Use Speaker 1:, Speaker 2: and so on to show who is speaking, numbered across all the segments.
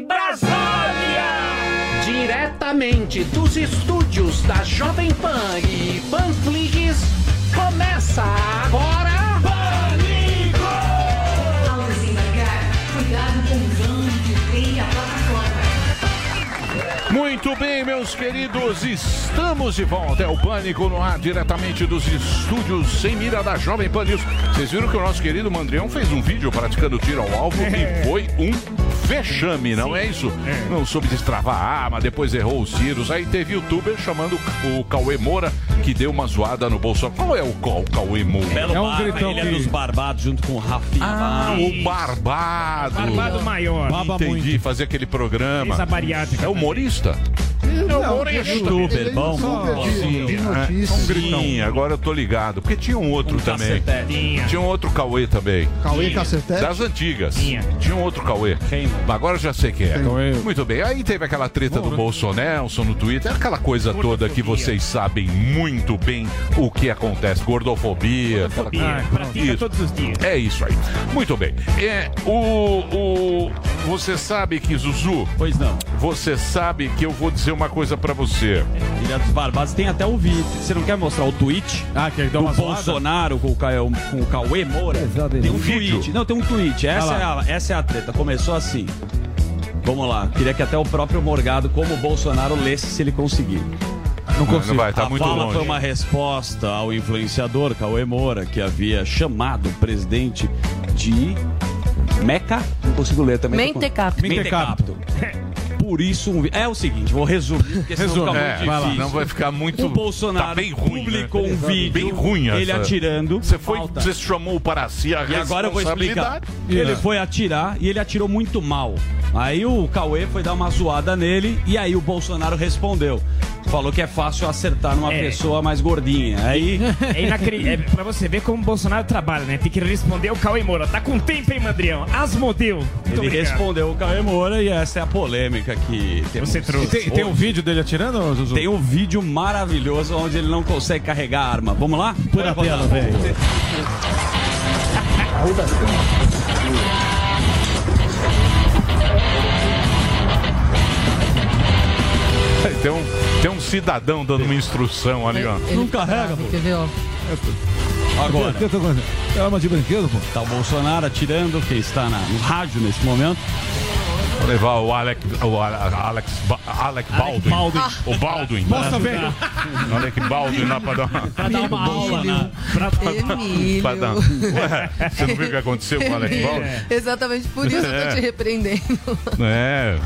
Speaker 1: Brasília!
Speaker 2: Diretamente dos estúdios da Jovem Pan e Panflix, começa agora...
Speaker 3: Muito bem, meus queridos, estamos de volta. É o Pânico no ar, diretamente dos estúdios sem mira da Jovem Pan News. Vocês viram que o nosso querido Mandrião fez um vídeo praticando tiro ao alvo e foi um vexame, não é isso? Não soube destravar a arma, depois errou os tiros. Aí teve youtuber chamando o Cauê Moura, que deu uma zoada no Bolsonaro. Qual é o, o Cauê Moura?
Speaker 4: Belo
Speaker 5: É um
Speaker 4: Barba,
Speaker 5: gritão
Speaker 4: ele é
Speaker 5: que-
Speaker 4: dos barbados junto com o Rafinha.
Speaker 3: Ah, o Barbado.
Speaker 1: Barbado maior.
Speaker 5: Baba
Speaker 3: Entendi,
Speaker 5: muito.
Speaker 3: fazer aquele programa.
Speaker 1: Essa bariátrica.
Speaker 3: É humorista? что?
Speaker 5: Não,
Speaker 4: Youtuber, bom, bom, bom.
Speaker 3: Sim,
Speaker 5: de
Speaker 3: é,
Speaker 5: notícias.
Speaker 3: um gritão. Sim, agora eu tô ligado. Porque tinha um outro também.
Speaker 4: Cacetete.
Speaker 3: Tinha um outro Cauê também.
Speaker 5: Cauê Cacetete.
Speaker 3: Das antigas.
Speaker 1: Tinha.
Speaker 3: Tinha um outro Cauê.
Speaker 4: Quem?
Speaker 3: Agora eu já sei quem é.
Speaker 5: Cauê.
Speaker 3: Muito bem. Aí teve aquela treta do
Speaker 5: né?
Speaker 3: Bolsonaro no Twitter, aquela coisa toda que vocês sabem muito bem o que acontece. Gordofobia. aquela
Speaker 1: Fobia.
Speaker 3: coisa.
Speaker 1: Pratica
Speaker 3: Isso.
Speaker 1: todos os dias.
Speaker 3: É isso aí. Muito bem. É, o, o, você sabe que, Zuzu,
Speaker 4: Pois não.
Speaker 3: você sabe que eu vou dizer uma coisa pra você.
Speaker 4: É dos barbados. Tem até o vídeo. Você não quer mostrar o tweet?
Speaker 5: Ah, que ele dá
Speaker 4: do
Speaker 5: uma zoada?
Speaker 4: Bolsonaro com o, Ca... com o Cauê Moura. Tem um tweet. Não, tem um tweet. Essa é, a, essa é a treta. Começou assim. Vamos lá. Queria que até o próprio Morgado, como o Bolsonaro, lesse se ele conseguir.
Speaker 5: Não
Speaker 3: Não
Speaker 5: consigo.
Speaker 3: vai, tá
Speaker 4: a
Speaker 3: muito
Speaker 4: fala
Speaker 3: longe.
Speaker 4: foi uma resposta ao influenciador Cauê Moura, que havia chamado o presidente de Meca. Não consigo ler também.
Speaker 6: Mentecapto.
Speaker 4: Mentecapto. Por isso, um é o seguinte, vou resumir, porque senão
Speaker 5: Resume.
Speaker 4: fica
Speaker 3: É,
Speaker 4: muito
Speaker 3: lá,
Speaker 4: difícil.
Speaker 3: não vai ficar muito.
Speaker 4: O Bolsonaro
Speaker 3: tá bem ruim,
Speaker 4: publicou
Speaker 3: né?
Speaker 4: um vídeo,
Speaker 3: Bem ruim
Speaker 4: ele
Speaker 3: essa-
Speaker 4: atirando.
Speaker 3: Você foi,
Speaker 4: Falta.
Speaker 3: você chamou para si a
Speaker 4: E agora eu vou explicar. Ele foi atirar e ele atirou muito mal. Aí o Cauê foi dar uma zoada nele e aí o Bolsonaro respondeu. Falou que é fácil acertar numa
Speaker 1: É.
Speaker 4: pessoa mais gordinha. Aí
Speaker 1: É inacreditável. É pra você ver como o Bolsonaro trabalha, né? Tem que responder o Cauê Moura. Tá com tempo, hein, Mandrião? Asmodeu. Muito
Speaker 4: ele
Speaker 1: obrigado.
Speaker 4: respondeu o Cauê Moura e essa é a polêmica que temos.
Speaker 1: Você trouxe.
Speaker 5: Tem, tem um vídeo dele atirando, Zuzu?
Speaker 4: Tem um vídeo maravilhoso onde ele não consegue carregar a arma. Vamos lá? Pode
Speaker 5: tela, velho.
Speaker 3: Tem um, tem um cidadão dando uma instrução ali, ó.
Speaker 6: Ele
Speaker 4: Não carrega, pô.
Speaker 6: Quer ver, ó?
Speaker 4: Agora.
Speaker 5: Que com- É arma de brinquedo, pô?
Speaker 4: Tá o Bolsonaro atirando, que está na- no rádio nesse momento.
Speaker 3: Vou levar o Alec, o Ale- Alex, Alec Baldwin.
Speaker 1: Baldwin.
Speaker 3: O Baldwin.
Speaker 5: Nossa, velho.
Speaker 3: Alec Baldwin lá pra dar uma.
Speaker 4: Pra dar uma aula na.
Speaker 6: Emílio.
Speaker 3: Pra dar... Ué, você não viu o que aconteceu com o Alec Baldwin?
Speaker 6: Exatamente por isso eu
Speaker 3: É.
Speaker 6: tô te repreendendo.
Speaker 3: É.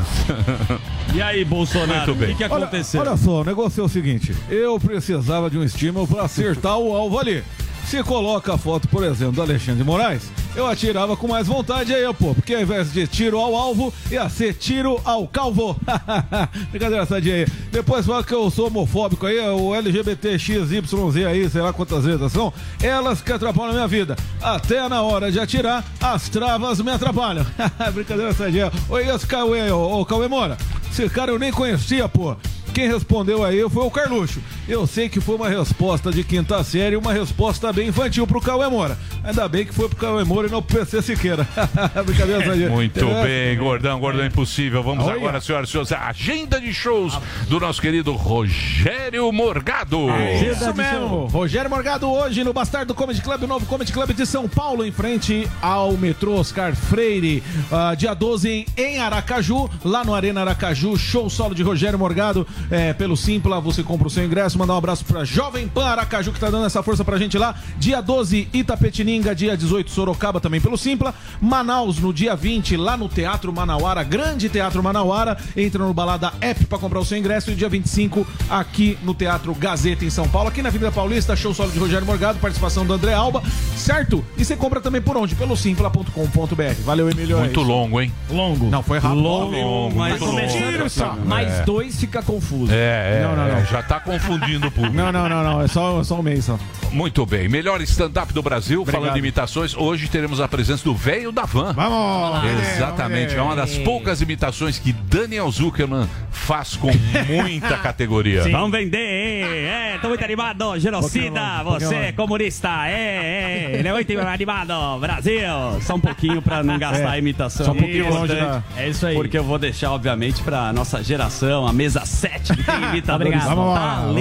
Speaker 4: E aí, Bolsonaro,
Speaker 3: Muito bem.
Speaker 4: o que, que
Speaker 5: Olha,
Speaker 4: aconteceu?
Speaker 5: olha só, o negócio é o seguinte: eu precisava de um estímulo pra acertar o alvo ali. Se coloca a foto, por exemplo, do Alexandre de Moraes, eu atirava com mais vontade aí, pô. Porque ao invés de tiro ao alvo, ia ser tiro ao calvo. Brincadeira sadia aí. Depois fala que eu sou homofóbico aí, o LGBTXYZ aí, sei lá quantas letras são, elas que atrapalham a minha vida. Até na hora de atirar, as travas me atrapalham. Brincadeira sadia. Oi, esse Cauê, ô, ô Cauê Moura. Esse cara eu nem conhecia, pô. Quem respondeu aí foi o Carluxo. Eu sei que foi uma resposta de quinta série, uma resposta bem infantil pro Cauê Moura. Ainda bem que foi pro Cauê Moura e não pro PC Siqueira. Brincadeira.
Speaker 3: Muito
Speaker 5: É.
Speaker 3: bem, gordão, gordão impossível. Vamos
Speaker 5: Olha.
Speaker 3: agora, senhoras e senhores, a agenda de shows do nosso querido Rogério Morgado.
Speaker 5: Isso mesmo. Rogério Morgado hoje no Bastardo Comedy Club, o novo Comedy Club de São Paulo, em frente ao metrô Oscar Freire. Ah, dia 12 em Aracaju, lá no Arena Aracaju, show solo de Rogério Morgado. É, pelo Simpla, você compra o seu ingresso. Mandar um abraço pra Jovem Pan Aracaju, que tá dando essa força pra gente lá. Dia 12, Itapetininga. Dia 18, Sorocaba, também pelo Simpla. Manaus, no dia 20, lá no Teatro Manauara, Grande Teatro Manauara. Entra no Balada App pra comprar o seu ingresso. E dia 25, aqui no Teatro Gazeta, em São Paulo. Aqui na Avenida Paulista, show solo de Rogério Morgado, participação do André Alba, certo? E você compra também por onde? Pelo simpla.com.br. Valeu, Emílio. é
Speaker 3: Muito
Speaker 5: isso.
Speaker 3: longo, hein?
Speaker 1: Longo.
Speaker 5: Não, foi rápido.
Speaker 3: Longo,
Speaker 4: mas
Speaker 3: muito longo.
Speaker 1: Tiro só. Mais dois fica confuso.
Speaker 3: É, é,
Speaker 5: Não, não, não.
Speaker 3: é, já tá confundindo o público.
Speaker 5: Não, não, não, não. É só, só um mês só.
Speaker 3: Muito bem. Melhor stand-up do Brasil,
Speaker 5: Obrigado.
Speaker 3: falando de imitações. Hoje teremos a presença do velho da van.
Speaker 5: Vamos!
Speaker 3: Exatamente, é uma das poucas imitações que Daniel Zuckerman faz com muita categoria.
Speaker 4: Vamos vender, é, tô muito animado, genocida, você é comunista, é, é, ele é muito animado, Brasil. Só um pouquinho pra não gastar a imitação.
Speaker 5: Só um pouquinho longe da-
Speaker 1: É isso aí.
Speaker 4: Porque eu vou deixar, obviamente, pra nossa geração, a mesa 7, que tem imitadores.
Speaker 5: Vamos lá, vamos.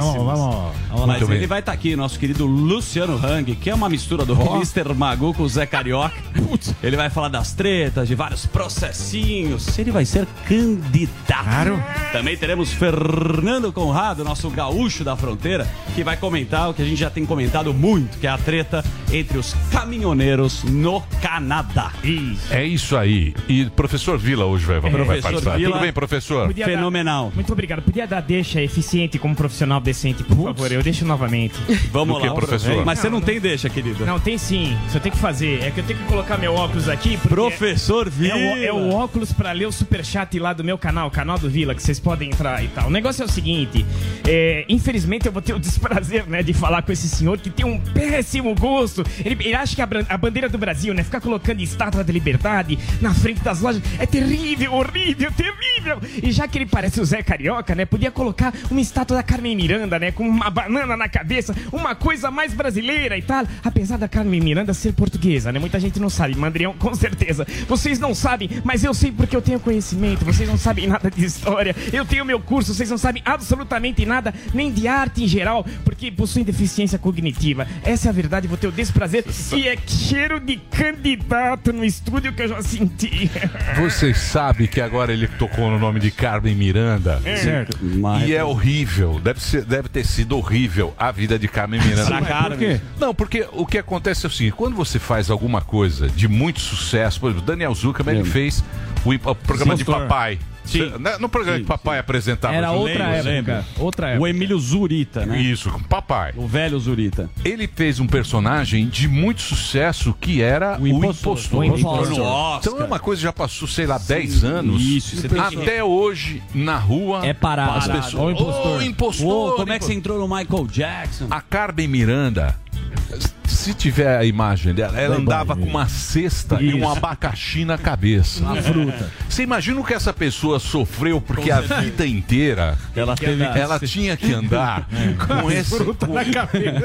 Speaker 5: Vamos, vamos.
Speaker 4: Mas ele vai estar aqui, nosso querido Luciano Hang, que é uma mistura do Mr. Magu com o Zé Carioca. Ele vai falar das tretas, de vários processinhos. Ele vai ser candidato.
Speaker 5: Claro.
Speaker 4: Também teremos Fernando Conrado, nosso gaúcho da fronteira, que vai comentar o que a gente já tem comentado muito, que é a treta entre os caminhoneiros no Canadá.
Speaker 3: É isso aí. E professor Vila hoje vai, vai
Speaker 4: Professor
Speaker 3: participar.
Speaker 4: Vila.
Speaker 3: Tudo bem, professor?
Speaker 4: Fenomenal.
Speaker 1: Muito obrigado. Podia dar deixa eficiente como profissional decente, por favor. Eu deixo novamente.
Speaker 4: Vamos
Speaker 3: Do que,
Speaker 4: lá,
Speaker 3: professor?
Speaker 4: Mas você não tem deixa, querido.
Speaker 1: Não, tem sim. Só tem que fazer. É que eu tenho que colocar meu óculos aqui.
Speaker 4: Professor Vila.
Speaker 1: É o, é o óculos pra ler o superchat lá do meu canal, canal do Vila, que vocês podem entrar e tal. O negócio é o seguinte: é, infelizmente eu vou ter o desprazer, né, de falar com esse senhor que tem um péssimo gosto. Ele, ele acha que a, a bandeira do Brasil, né, ficar colocando estátua da liberdade na frente das lojas é terrível, horrível, terrível. E já que ele parece o Zé Carioca, né, podia colocar uma estátua da Carmen Miranda, né, com uma banana na cabeça, uma coisa mais brasileira e tal. Apesar da Carmen Miranda ser portuguesa, né, muita gente não sabe. Mandrião, com certeza. Vocês não sabem, mas eu sei porque eu tenho conhecimento. Vocês não sabem nada de história. Eu tenho meu curso, vocês não sabem absolutamente nada, nem de arte em geral, porque possuem deficiência cognitiva. Essa é a verdade, vou ter o desprazer. E é cheiro de candidato no estúdio que eu já senti.
Speaker 3: Vocês sabem que agora ele tocou no nome de Carmen Miranda.
Speaker 5: Certo.
Speaker 4: Mas-
Speaker 3: E é horrível, deve, ser, deve ter sido horrível a vida de Carmen Miranda.
Speaker 4: Pra Carmen.
Speaker 5: Por quê?
Speaker 3: Não, porque o que acontece é o seguinte: quando você faz alguma coisa de muito sucesso, por exemplo, Daniel Zuckerman ele fez o, o programa de
Speaker 5: Impostor.
Speaker 3: papai.
Speaker 4: Sim.
Speaker 3: Né, No programa
Speaker 4: Sim,
Speaker 3: de papai apresentava.
Speaker 1: Era
Speaker 3: junto.
Speaker 1: outra
Speaker 4: lembro,
Speaker 1: época.
Speaker 4: lembro.
Speaker 1: Outra
Speaker 4: O
Speaker 1: época.
Speaker 4: Emílio Zurita, né?
Speaker 3: Isso, com papai.
Speaker 4: O velho Zurita.
Speaker 3: Ele fez um personagem de muito sucesso que era o impostor.
Speaker 1: O impostor.
Speaker 4: No Oscar.
Speaker 3: Então é uma coisa que já passou, sei lá, 10 anos.
Speaker 4: Isso, você tem que-
Speaker 3: Até hoje, na rua,
Speaker 1: É parado.
Speaker 3: as pessoas.
Speaker 1: Ô, impostor.
Speaker 3: Impostor,
Speaker 4: Uou, como é que você
Speaker 3: impostor.
Speaker 4: entrou no Michael Jackson?
Speaker 3: A Carmen Miranda, se tiver a imagem dela, ela andava com uma cesta e um abacaxi na cabeça. Uma fruta. Você imagina o que essa pessoa sofreu porque a vida inteira
Speaker 4: Ela teve que
Speaker 3: ela tinha que andar com, esse, com,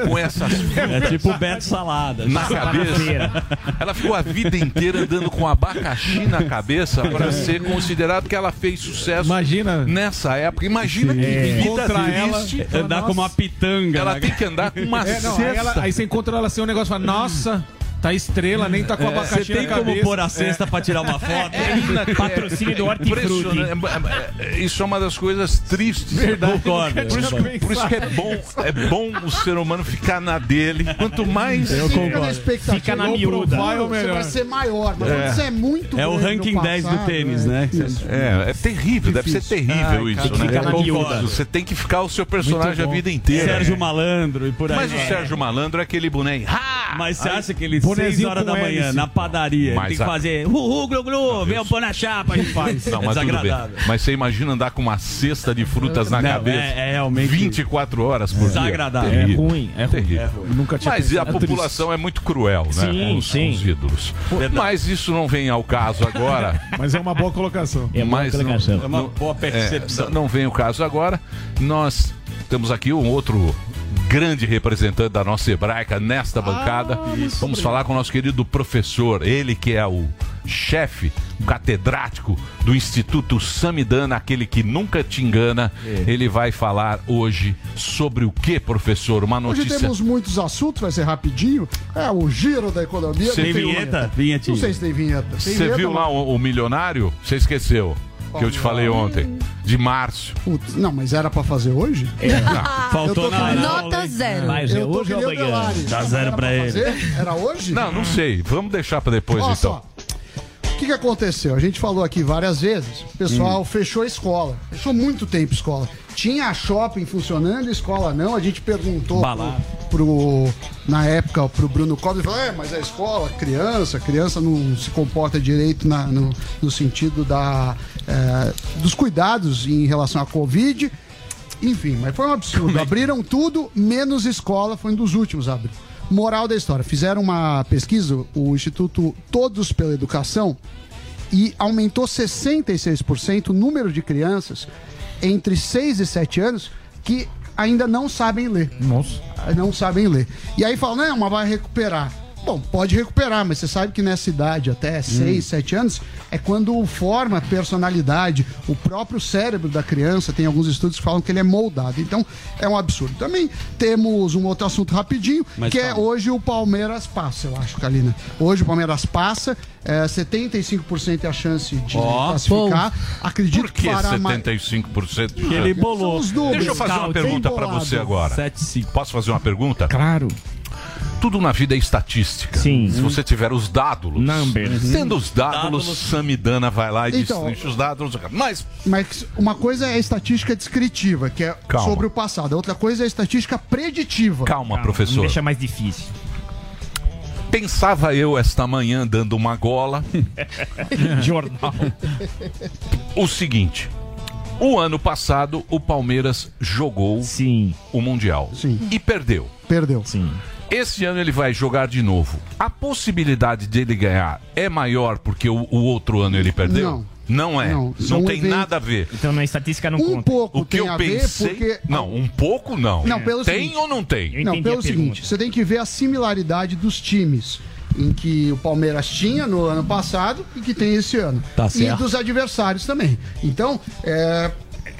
Speaker 3: com essas
Speaker 4: É tipo o Beto Salada.
Speaker 3: na cabeça. Ela ficou a vida inteira andando com abacaxi na cabeça para ser considerado que ela fez sucesso
Speaker 5: Imagina.
Speaker 3: nessa época. Imagina que vida
Speaker 5: Encontra ela-
Speaker 3: triste.
Speaker 4: Andar com uma pitanga.
Speaker 3: Ela tem que andar com uma
Speaker 5: É, não,
Speaker 3: cesta.
Speaker 5: aí, ela- aí você encontra ela assim, um negócio fala, nossa, tá estrela, nem tá com
Speaker 4: Você
Speaker 5: abacaxi
Speaker 4: tem
Speaker 5: na
Speaker 4: como pôr a cesta pra tirar uma foto?
Speaker 1: Patrocínio do Hortifruti.
Speaker 3: É, é, Isso é uma das coisas tristes.
Speaker 5: Verdade.
Speaker 4: Concordo.
Speaker 3: Por isso, por isso que é bom, é bom o ser humano ficar na dele. Quanto mais.
Speaker 7: Fica na expectativa.
Speaker 1: Fica na miúda.
Speaker 5: Você
Speaker 7: Você
Speaker 5: melhor.
Speaker 7: vai ser maior. Mas quando você é muito
Speaker 4: É o ranking 10 do tênis,
Speaker 7: é.
Speaker 4: né?
Speaker 3: É, é terrível, deve ser terrível isso, né?
Speaker 1: Fica na miúda.
Speaker 4: Concordo.
Speaker 3: Você tem que ficar o seu personagem a vida inteira.
Speaker 4: Sérgio Malandro e por aí.
Speaker 3: Mas o. Sérgio Malandro é aquele boneco.
Speaker 4: Mas você acha que ele, 6
Speaker 5: Bonezinho
Speaker 4: horas da manhã, na padaria,
Speaker 3: Mas
Speaker 4: tem que
Speaker 3: a-
Speaker 4: fazer uhul, glu, glu, vem
Speaker 3: eu-
Speaker 4: pôr na chapa, a gente faz.
Speaker 3: Não,
Speaker 4: é
Speaker 3: mas
Speaker 4: desagradável.
Speaker 3: Mas você imagina andar com uma cesta de frutas na
Speaker 4: Não,
Speaker 3: cabeça
Speaker 4: é- é realmente
Speaker 3: 24 horas por dia.
Speaker 4: desagradável.
Speaker 1: É ruim, é ruim.
Speaker 3: Terrível.
Speaker 5: Nunca tinha
Speaker 3: Mas a população é muito cruel, né?
Speaker 1: Sim, sim.
Speaker 3: os ídolos. Mas isso não vem ao caso agora.
Speaker 5: Mas é uma boa colocação.
Speaker 1: É uma
Speaker 3: não,
Speaker 1: colocação.
Speaker 4: É uma boa
Speaker 3: é,
Speaker 4: percepção.
Speaker 3: não vem o caso agora. Nós temos aqui um outro grande representante da nossa hebraica nesta bancada. Vamos falar com o nosso querido professor, ele que é o chefe, o catedrático do Instituto Samidana, aquele que nunca te engana. Ele vai falar hoje sobre o que, professor? Uma
Speaker 7: Hoje
Speaker 3: notícia.
Speaker 7: temos muitos assuntos, vai ser rapidinho. É o giro da economia.
Speaker 4: Tem vinheta? Vinhetinha.
Speaker 7: Não sei se tem vinheta.
Speaker 3: Você
Speaker 7: vinheta,
Speaker 3: viu lá o, o milionário? Você esqueceu? Que eu te falei ontem. De Márcio.
Speaker 7: Putz, não, mas era pra fazer hoje?
Speaker 4: Faltou
Speaker 7: Eu tô
Speaker 4: na
Speaker 6: Nota zero.
Speaker 1: Mas é
Speaker 7: eu
Speaker 1: hoje
Speaker 7: que
Speaker 1: ou amanhã?
Speaker 4: Dá zero
Speaker 7: Era
Speaker 4: pra ele.
Speaker 7: fazer? Era hoje?
Speaker 3: Não, não sei. Vamos deixar pra depois
Speaker 7: Olha
Speaker 3: então.
Speaker 7: só. O que, que aconteceu? A gente falou aqui várias vezes. O pessoal
Speaker 3: Hum.
Speaker 7: fechou a escola. Fechou muito tempo a escola. Tinha shopping funcionando, escola não. A gente perguntou
Speaker 4: Balada.
Speaker 7: pro, pro- na época pro Bruno Cobra. Ele falou: é, mas a escola, criança, criança não se comporta direito na- no, no sentido da, é, dos cuidados em relação à Covid. Enfim, mas foi um absurdo. Abriram tudo, menos escola, foi um dos últimos a abrir. Moral da história: fizeram uma pesquisa, o Instituto Todos pela Educação, e aumentou 66% o número de crianças entre 6 e 7 anos que ainda não sabem ler.
Speaker 5: Nossa.
Speaker 7: Não sabem ler. E aí fala, não, mas vai recuperar. Bom, pode recuperar, mas você sabe que nessa idade, até 6, 7 anos, é quando forma a personalidade, o próprio cérebro da criança, tem alguns estudos que falam que ele é moldado. Então, é um absurdo. Também temos um outro assunto rapidinho,
Speaker 4: Mas
Speaker 7: que é hoje o Palmeiras passa, eu acho, Kalina. Hoje o Palmeiras passa, é, 75% é a chance de
Speaker 4: Ó,
Speaker 7: classificar. Acredito
Speaker 3: Por que
Speaker 7: que fará mais.
Speaker 3: 75% de
Speaker 4: Que ele bolou.
Speaker 3: Deixa eu fazer uma pergunta
Speaker 7: bolado.
Speaker 3: você agora.
Speaker 4: 7-5.
Speaker 3: Posso fazer uma pergunta?
Speaker 1: Claro.
Speaker 3: Tudo na vida é estatística.
Speaker 1: Sim.
Speaker 3: Se você tiver os dados.
Speaker 1: Numbers.
Speaker 3: Tendo os dados,
Speaker 4: Dádulos.
Speaker 3: Samidana vai lá e
Speaker 7: Então-
Speaker 3: destrincha os dados. Mas
Speaker 7: Mas uma coisa é a estatística descritiva, que é
Speaker 3: Calma.
Speaker 7: sobre o passado. A outra coisa é a estatística preditiva.
Speaker 3: calma,
Speaker 1: Calma,
Speaker 3: professor.
Speaker 1: Deixa mais difícil.
Speaker 3: Pensava eu esta manhã dando uma gola
Speaker 1: Jornal.
Speaker 3: o seguinte. O ano passado o Palmeiras jogou
Speaker 1: Sim,
Speaker 3: o Mundial
Speaker 7: Sim.
Speaker 3: e perdeu.
Speaker 7: Perdeu.
Speaker 1: sim.
Speaker 3: Esse ano ele vai jogar de novo. A possibilidade dele ganhar é maior porque o, o outro ano ele perdeu?
Speaker 7: Não.
Speaker 3: Não é.
Speaker 7: Não.
Speaker 3: Não, tem nada a ver.
Speaker 1: Então na estatística não
Speaker 7: Um
Speaker 1: conta.
Speaker 7: pouco
Speaker 3: O que
Speaker 7: tem
Speaker 3: eu
Speaker 7: a ver,
Speaker 3: pensei.
Speaker 7: porque.
Speaker 3: Não, um pouco não.
Speaker 7: Não, pelo
Speaker 3: tem
Speaker 7: seguinte-
Speaker 3: ou não tem?
Speaker 7: Não, pelo seguinte, você tem que ver a similaridade dos times em que o Palmeiras tinha no ano passado e que tem esse ano.
Speaker 4: Tá
Speaker 7: e dos adversários também. Então, é,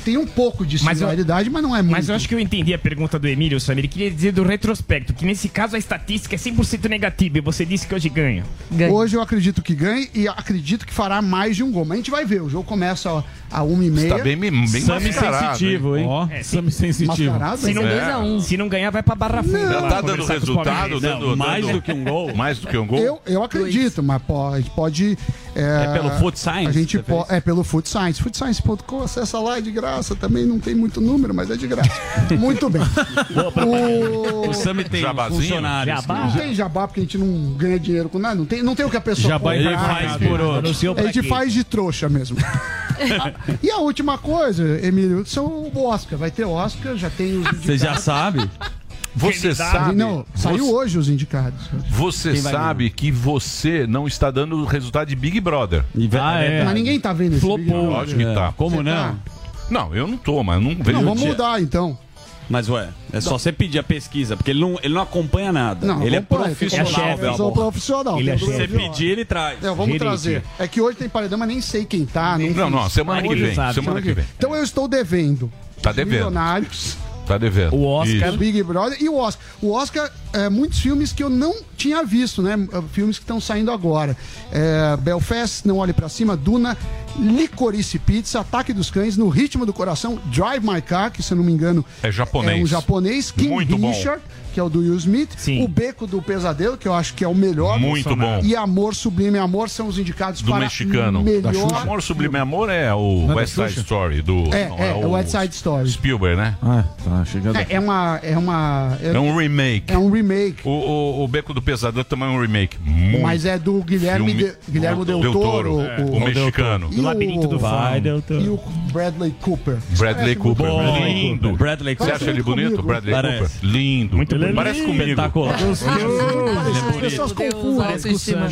Speaker 7: tem um pouco de
Speaker 1: Mas
Speaker 7: similaridade, mas, não é muito.
Speaker 1: Mas eu acho que eu entendi a pergunta do Emílio, Samir. Ele queria dizer do retrospecto, que nesse caso a estatística é 100% negativa e você disse que hoje ganha.
Speaker 6: Ganha.
Speaker 7: Hoje eu acredito que ganhe e acredito que fará mais de um gol. Mas a gente vai ver. O jogo começa a, a uma e meia.
Speaker 3: Tá bem, bem
Speaker 4: Sami
Speaker 3: mascarado,
Speaker 4: sensitivo, hein?
Speaker 5: Ó,
Speaker 1: É.
Speaker 5: Sami sensitivo.
Speaker 7: Mascarado, hein?
Speaker 6: ser
Speaker 3: É.
Speaker 6: 2x1.
Speaker 1: Se não ganhar, vai pra Barra Funda.
Speaker 3: Já
Speaker 1: lá
Speaker 3: tá dando resultado, dando,
Speaker 4: Não, mais
Speaker 3: dando-
Speaker 4: do que um gol.
Speaker 3: Mais do que um gol?
Speaker 7: Eu, eu acredito, mas pode. pode é,
Speaker 4: É pelo Foot Science
Speaker 7: A gente po-? É pelo Foot Science. Footscience.com, acessa lá, é de graça. Também não tem muito número, mas é de graça. Muito bem. o...
Speaker 4: O Sami tem
Speaker 3: Jabazinho?
Speaker 4: funcionários.
Speaker 1: Jabá.
Speaker 7: Não tem jabá porque a gente não ganha dinheiro com nada. Não tem, não tem o que a pessoa
Speaker 5: Jabá
Speaker 7: compra.
Speaker 4: Ele faz por outro.
Speaker 7: A gente
Speaker 1: quê?
Speaker 7: faz de trouxa mesmo. e a última coisa, Emílio, são o Oscar. Vai ter Oscar, já tem os
Speaker 4: Você já sabe?
Speaker 3: Você sabe.
Speaker 7: Não, saiu
Speaker 3: você,
Speaker 7: hoje os indicados.
Speaker 3: você
Speaker 4: Quem
Speaker 3: sabe que você não está dando o resultado de Big Brother.
Speaker 4: Ah, é.
Speaker 7: Mas ninguém tá vendo esse
Speaker 1: Flopou.
Speaker 7: Big Brother.
Speaker 3: Lógico que tá.
Speaker 4: Como
Speaker 7: Você
Speaker 4: não?
Speaker 7: tá?
Speaker 3: Não, eu não tô, mas não vejo.
Speaker 7: Não, vamos
Speaker 3: dia.
Speaker 7: mudar então.
Speaker 4: Mas, ué, é só você pedir a pesquisa, porque ele não, ele não acompanha nada.
Speaker 7: Não,
Speaker 4: ele é profissional,
Speaker 1: chefe,
Speaker 7: Eu
Speaker 4: meu
Speaker 7: sou
Speaker 4: amor.
Speaker 7: profissional.
Speaker 1: Ele é chefe.
Speaker 4: Você pedir, ele traz.
Speaker 7: É, vamos
Speaker 1: Gerente.
Speaker 7: trazer. É que hoje tem paredão, mas nem sei quem tá. Não,
Speaker 3: Não, não,
Speaker 7: fiz.
Speaker 3: semana que vem. Semana que vem.
Speaker 7: Então eu estou devendo.
Speaker 3: Tá devendo.
Speaker 7: Milionários,
Speaker 3: Tá devendo.
Speaker 1: O Oscar.
Speaker 3: Isso.
Speaker 7: Big Brother e o Oscar. O Oscar, é, muitos filmes que eu não tinha visto, né? Filmes que estão saindo agora. É, Belfast, Não Olhe Pra Cima, Duna, Licorice Pizza, Ataque dos Cães, No Ritmo do Coração, Drive My Car, que se eu não me engano
Speaker 3: É japonês.
Speaker 7: é um japonês, King
Speaker 3: Muito bom.
Speaker 7: Richard, que é o do Will Smith,
Speaker 1: Sim.
Speaker 7: o Beco do Pesadelo, que eu acho que é o melhor.
Speaker 3: Muito bom.
Speaker 7: E Amor Sublime Amor são os indicados
Speaker 3: Do
Speaker 7: para
Speaker 3: mexicano.
Speaker 7: melhor.
Speaker 3: Amor Sublime Amor é o
Speaker 5: Não é
Speaker 3: West Side
Speaker 5: Xuxa?
Speaker 3: Story do.
Speaker 7: É,
Speaker 3: não,
Speaker 7: é, é o West Side Story.
Speaker 3: Spielberg, né?
Speaker 5: Ah, tá, chegando.
Speaker 7: É, é uma. É uma.
Speaker 3: É um remake.
Speaker 7: é um remake.
Speaker 3: O, o, o Beco do Pesadelo também é um remake. Muito
Speaker 7: Mas é do Guilherme,
Speaker 3: filme-
Speaker 7: de, Guilherme Del, Toro,
Speaker 3: é, o, mexicano.
Speaker 1: O Labirinto do
Speaker 4: Vai,
Speaker 1: Fauno.
Speaker 7: E o Bradley Cooper.
Speaker 3: Bradley
Speaker 7: Parece
Speaker 3: Cooper.
Speaker 7: bom.
Speaker 3: Lindo.
Speaker 4: Bradley
Speaker 3: Você
Speaker 4: Cooper.
Speaker 3: acha ele bonito,
Speaker 7: comigo.
Speaker 3: Bradley
Speaker 4: Parece.
Speaker 3: Cooper? Lindo.
Speaker 1: Muito bonito.
Speaker 3: Parece comigo.
Speaker 4: Espetacular.
Speaker 7: As pessoas
Speaker 6: Deus,
Speaker 7: confundem.
Speaker 6: autoestima.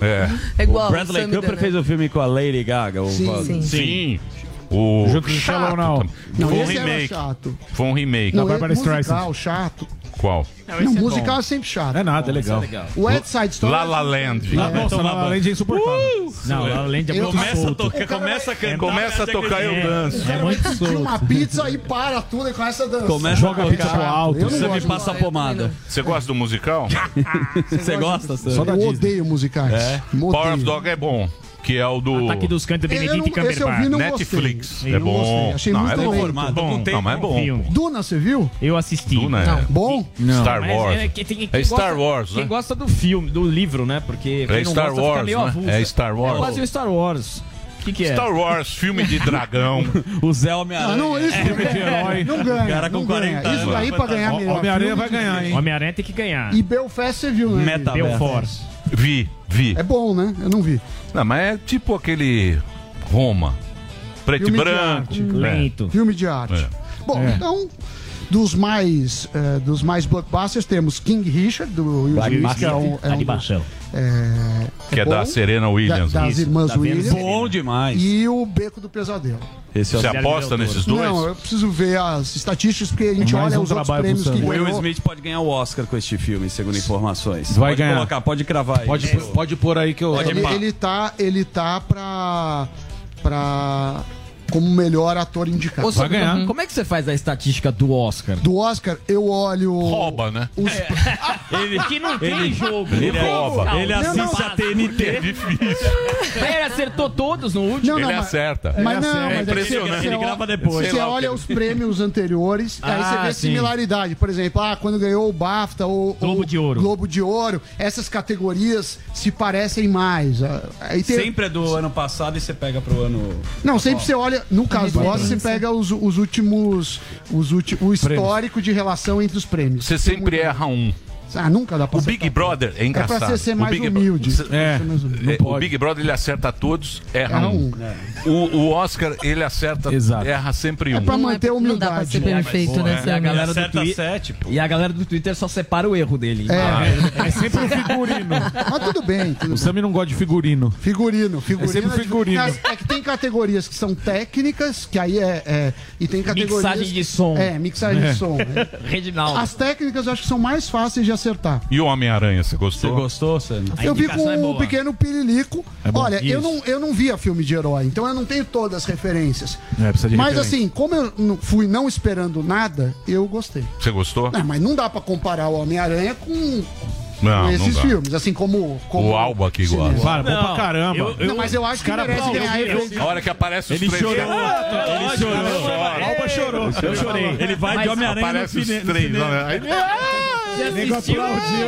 Speaker 3: É.
Speaker 6: É igual.
Speaker 4: O Bradley
Speaker 6: Sammy
Speaker 4: Cooper fez o filme com a Lady Gaga. O
Speaker 7: Sim,
Speaker 6: Sim.
Speaker 3: Sim. O
Speaker 5: Junto com o Shallow Now.
Speaker 7: Não,
Speaker 3: Foi um remake.
Speaker 7: chato.
Speaker 3: Foi um remake.
Speaker 7: Esse musical,
Speaker 5: Streisand.
Speaker 7: chato.
Speaker 3: Qual?
Speaker 7: Não, musical é sempre chato.
Speaker 5: É nada, é legal.
Speaker 7: O West Side Story.
Speaker 3: La La Land.
Speaker 5: Lá, nossa, lá, além de insuportável.
Speaker 1: Não, La La Land é
Speaker 7: Eu-
Speaker 1: muito
Speaker 4: Começa a
Speaker 1: solto.
Speaker 4: tocar, começa a cantar.
Speaker 3: Começa a tocar eu danço.
Speaker 1: É muito
Speaker 7: Tira
Speaker 1: solto.
Speaker 7: uma pizza e para tudo e começa a dançar.
Speaker 4: Começa
Speaker 5: Joga
Speaker 4: a
Speaker 5: a pizza pro alto.
Speaker 7: Não
Speaker 4: Você me passa a
Speaker 6: não.
Speaker 4: Pomada.
Speaker 3: Você gosta do musical?
Speaker 4: Você gosta, Sam?
Speaker 5: Só da
Speaker 7: Eu odeio musicais.
Speaker 4: É?
Speaker 3: Power of Dog é bom. Que é o do
Speaker 1: Ataque dos Cantos,
Speaker 7: não- eu vi
Speaker 1: Cumberbatch.
Speaker 3: Netflix. É
Speaker 7: não
Speaker 3: bom.
Speaker 7: Achei
Speaker 3: não,
Speaker 7: muito
Speaker 3: é bom.
Speaker 4: Formado.
Speaker 3: Não, mas é bom.
Speaker 1: Filme.
Speaker 7: Duna, você viu?
Speaker 1: Eu assisti.
Speaker 3: Duna é.
Speaker 7: Bom?
Speaker 3: Star Wars.
Speaker 1: é que tem- quem
Speaker 3: É Star
Speaker 1: gosta-
Speaker 3: Wars,
Speaker 1: Quem
Speaker 3: né?
Speaker 1: gosta do filme, do livro, né? Porque quem
Speaker 3: É
Speaker 1: não
Speaker 3: Star
Speaker 1: gosta
Speaker 3: Wars, né? É Star Wars.
Speaker 1: É quase um Star Wars. O que, que é?
Speaker 3: Star Wars, filme de dragão.
Speaker 4: O Zé
Speaker 7: Ah,
Speaker 4: Homem-Aranha.
Speaker 7: não, isso não
Speaker 5: de herói.
Speaker 7: ganha. Não ganha.
Speaker 4: Cara com
Speaker 7: não
Speaker 4: 40
Speaker 7: ganha. Isso daí pra ganhar melhor.
Speaker 5: Homem-Aranha
Speaker 7: filme
Speaker 5: vai ganhar, hein?
Speaker 1: Homem-Aranha tem que ganhar.
Speaker 7: E Belfast você viu, né?
Speaker 4: Meta?
Speaker 1: Belfort.
Speaker 3: Vi, vi.
Speaker 7: É bom, né? Eu não vi.
Speaker 3: Não, mas é tipo aquele Roma. Preto
Speaker 7: Filme
Speaker 3: e
Speaker 7: de
Speaker 3: branco.
Speaker 7: arte.
Speaker 1: Lento.
Speaker 7: Filme de arte.
Speaker 3: É.
Speaker 7: Bom, então, dos mais, eh, dos mais blockbusters, temos King Richard, do Will Smith, que é um, é um
Speaker 1: Animação.
Speaker 7: É,
Speaker 3: Que é
Speaker 7: bom,
Speaker 3: da Serena Williams.
Speaker 7: da- das
Speaker 3: Isso,
Speaker 7: irmãs
Speaker 1: Venus
Speaker 7: Williams.
Speaker 4: Bom demais.
Speaker 7: E o Beco do Pesadelo.
Speaker 4: Esse é
Speaker 3: Você aposta nesses dois?
Speaker 7: Não, eu preciso ver as estatísticas, porque a gente
Speaker 5: Mais
Speaker 7: olha
Speaker 5: um
Speaker 7: os outros prêmios que.
Speaker 4: O Will
Speaker 7: ganhou.
Speaker 4: Smith pode ganhar o Oscar com este filme, segundo informações.
Speaker 5: Vai
Speaker 4: pode
Speaker 5: ganhar.
Speaker 4: colocar, pode cravar aí.
Speaker 5: Pode, pode pôr aí que eu.
Speaker 7: Ele, ele tá, ele tá pra, pra como melhor ator indicado.
Speaker 8: Ô, Sam,
Speaker 5: ganhar.
Speaker 8: Como é que você faz a estatística do Oscar?
Speaker 7: Do Oscar, eu olho.
Speaker 3: Rouba, né?
Speaker 7: Os,
Speaker 4: Ele,
Speaker 1: Que não tem
Speaker 4: Ele-
Speaker 1: jogo.
Speaker 4: ele,
Speaker 3: rouba.
Speaker 4: ele assiste
Speaker 7: não.
Speaker 4: a TNT.
Speaker 3: É difícil.
Speaker 1: Ele acertou todos no último.
Speaker 7: Não,
Speaker 3: Ele
Speaker 7: não, mas-
Speaker 3: acerta.
Speaker 7: Mas não,
Speaker 3: É
Speaker 7: mas é
Speaker 3: impressionante.
Speaker 4: Ele grava depois.
Speaker 7: Você olha os prêmios anteriores, aí
Speaker 1: Ah,
Speaker 7: você vê
Speaker 1: sim.
Speaker 7: similaridade. Por exemplo, ah, quando ganhou o BAFTA ou
Speaker 1: Globo
Speaker 7: ou
Speaker 1: de Ouro.
Speaker 7: Globo de Ouro, essas categorias se parecem mais. Ah, Aí tem-
Speaker 4: Sempre é do ano passado e você pega pro ano.
Speaker 7: Não, sempre você olha, no caso do Oscar, você pega os, os últimos, os últimos, o histórico de relação entre os prêmios.
Speaker 3: Você sempre erra um.
Speaker 7: Ah, nunca dá pra
Speaker 3: O
Speaker 7: acertar.
Speaker 3: Big Brother é
Speaker 7: É
Speaker 3: engraçado.
Speaker 7: pra você ser
Speaker 3: O
Speaker 7: mais
Speaker 3: Big
Speaker 7: humilde.
Speaker 3: Bro-
Speaker 5: É.
Speaker 7: Ser mais humilde.
Speaker 3: É, o Big Brother ele acerta todos, erra
Speaker 7: Erra
Speaker 3: um.
Speaker 7: um.
Speaker 3: O, o Oscar ele acerta,
Speaker 5: Exato.
Speaker 3: erra sempre um.
Speaker 7: É pra manter a
Speaker 6: não dá pra ser
Speaker 7: humildade.
Speaker 6: perfeito, né,
Speaker 8: E a galera do Twitter.
Speaker 4: sete.
Speaker 8: E a galera do Twitter só separa o erro dele.
Speaker 7: É,
Speaker 5: É sempre um figurino.
Speaker 7: mas tudo bem, tudo
Speaker 5: O. Sammy não gosta de figurino.
Speaker 7: Figurino, figurino.
Speaker 5: É sempre figurino.
Speaker 7: Mas É que tem categorias que são técnicas, que aí é. é- e tem categorias.
Speaker 1: Mixagem de som.
Speaker 7: É, mixagem de som. né?
Speaker 1: Reginaldo.
Speaker 7: As técnicas eu acho que são mais fáceis de acertar.
Speaker 3: E o Homem-Aranha, você
Speaker 4: Você
Speaker 3: gostou?
Speaker 4: gostou, Sam?
Speaker 1: A
Speaker 7: eu vi com
Speaker 1: é
Speaker 7: um
Speaker 1: boa.
Speaker 7: pequeno pirilico.
Speaker 5: bom.
Speaker 7: Olha, eu não, eu não via filme de herói, então eu não tenho todas as referências.
Speaker 5: É, precisa de
Speaker 7: mas
Speaker 5: referência.
Speaker 7: assim, como eu não- fui não esperando nada, eu gostei.
Speaker 3: Você gostou?
Speaker 7: É, mas não dá pra comparar o Homem-Aranha com,
Speaker 3: Não,
Speaker 7: com esses filmes, assim como. como
Speaker 3: O Alba
Speaker 7: cinema.
Speaker 3: gosta.
Speaker 5: Para, bom pra caramba.
Speaker 1: eu- eu-
Speaker 7: Não, mas eu acho que
Speaker 5: caras
Speaker 7: merece ganhar.
Speaker 5: eu-
Speaker 3: A hora que aparece os
Speaker 4: Ele
Speaker 3: três.
Speaker 4: chorou. Ele chorou.
Speaker 5: Alba chorou.
Speaker 1: Eu chorei.
Speaker 4: Ele vai de Homem-Aranha no
Speaker 3: Aparece os três. Aí-
Speaker 1: Você assistiu?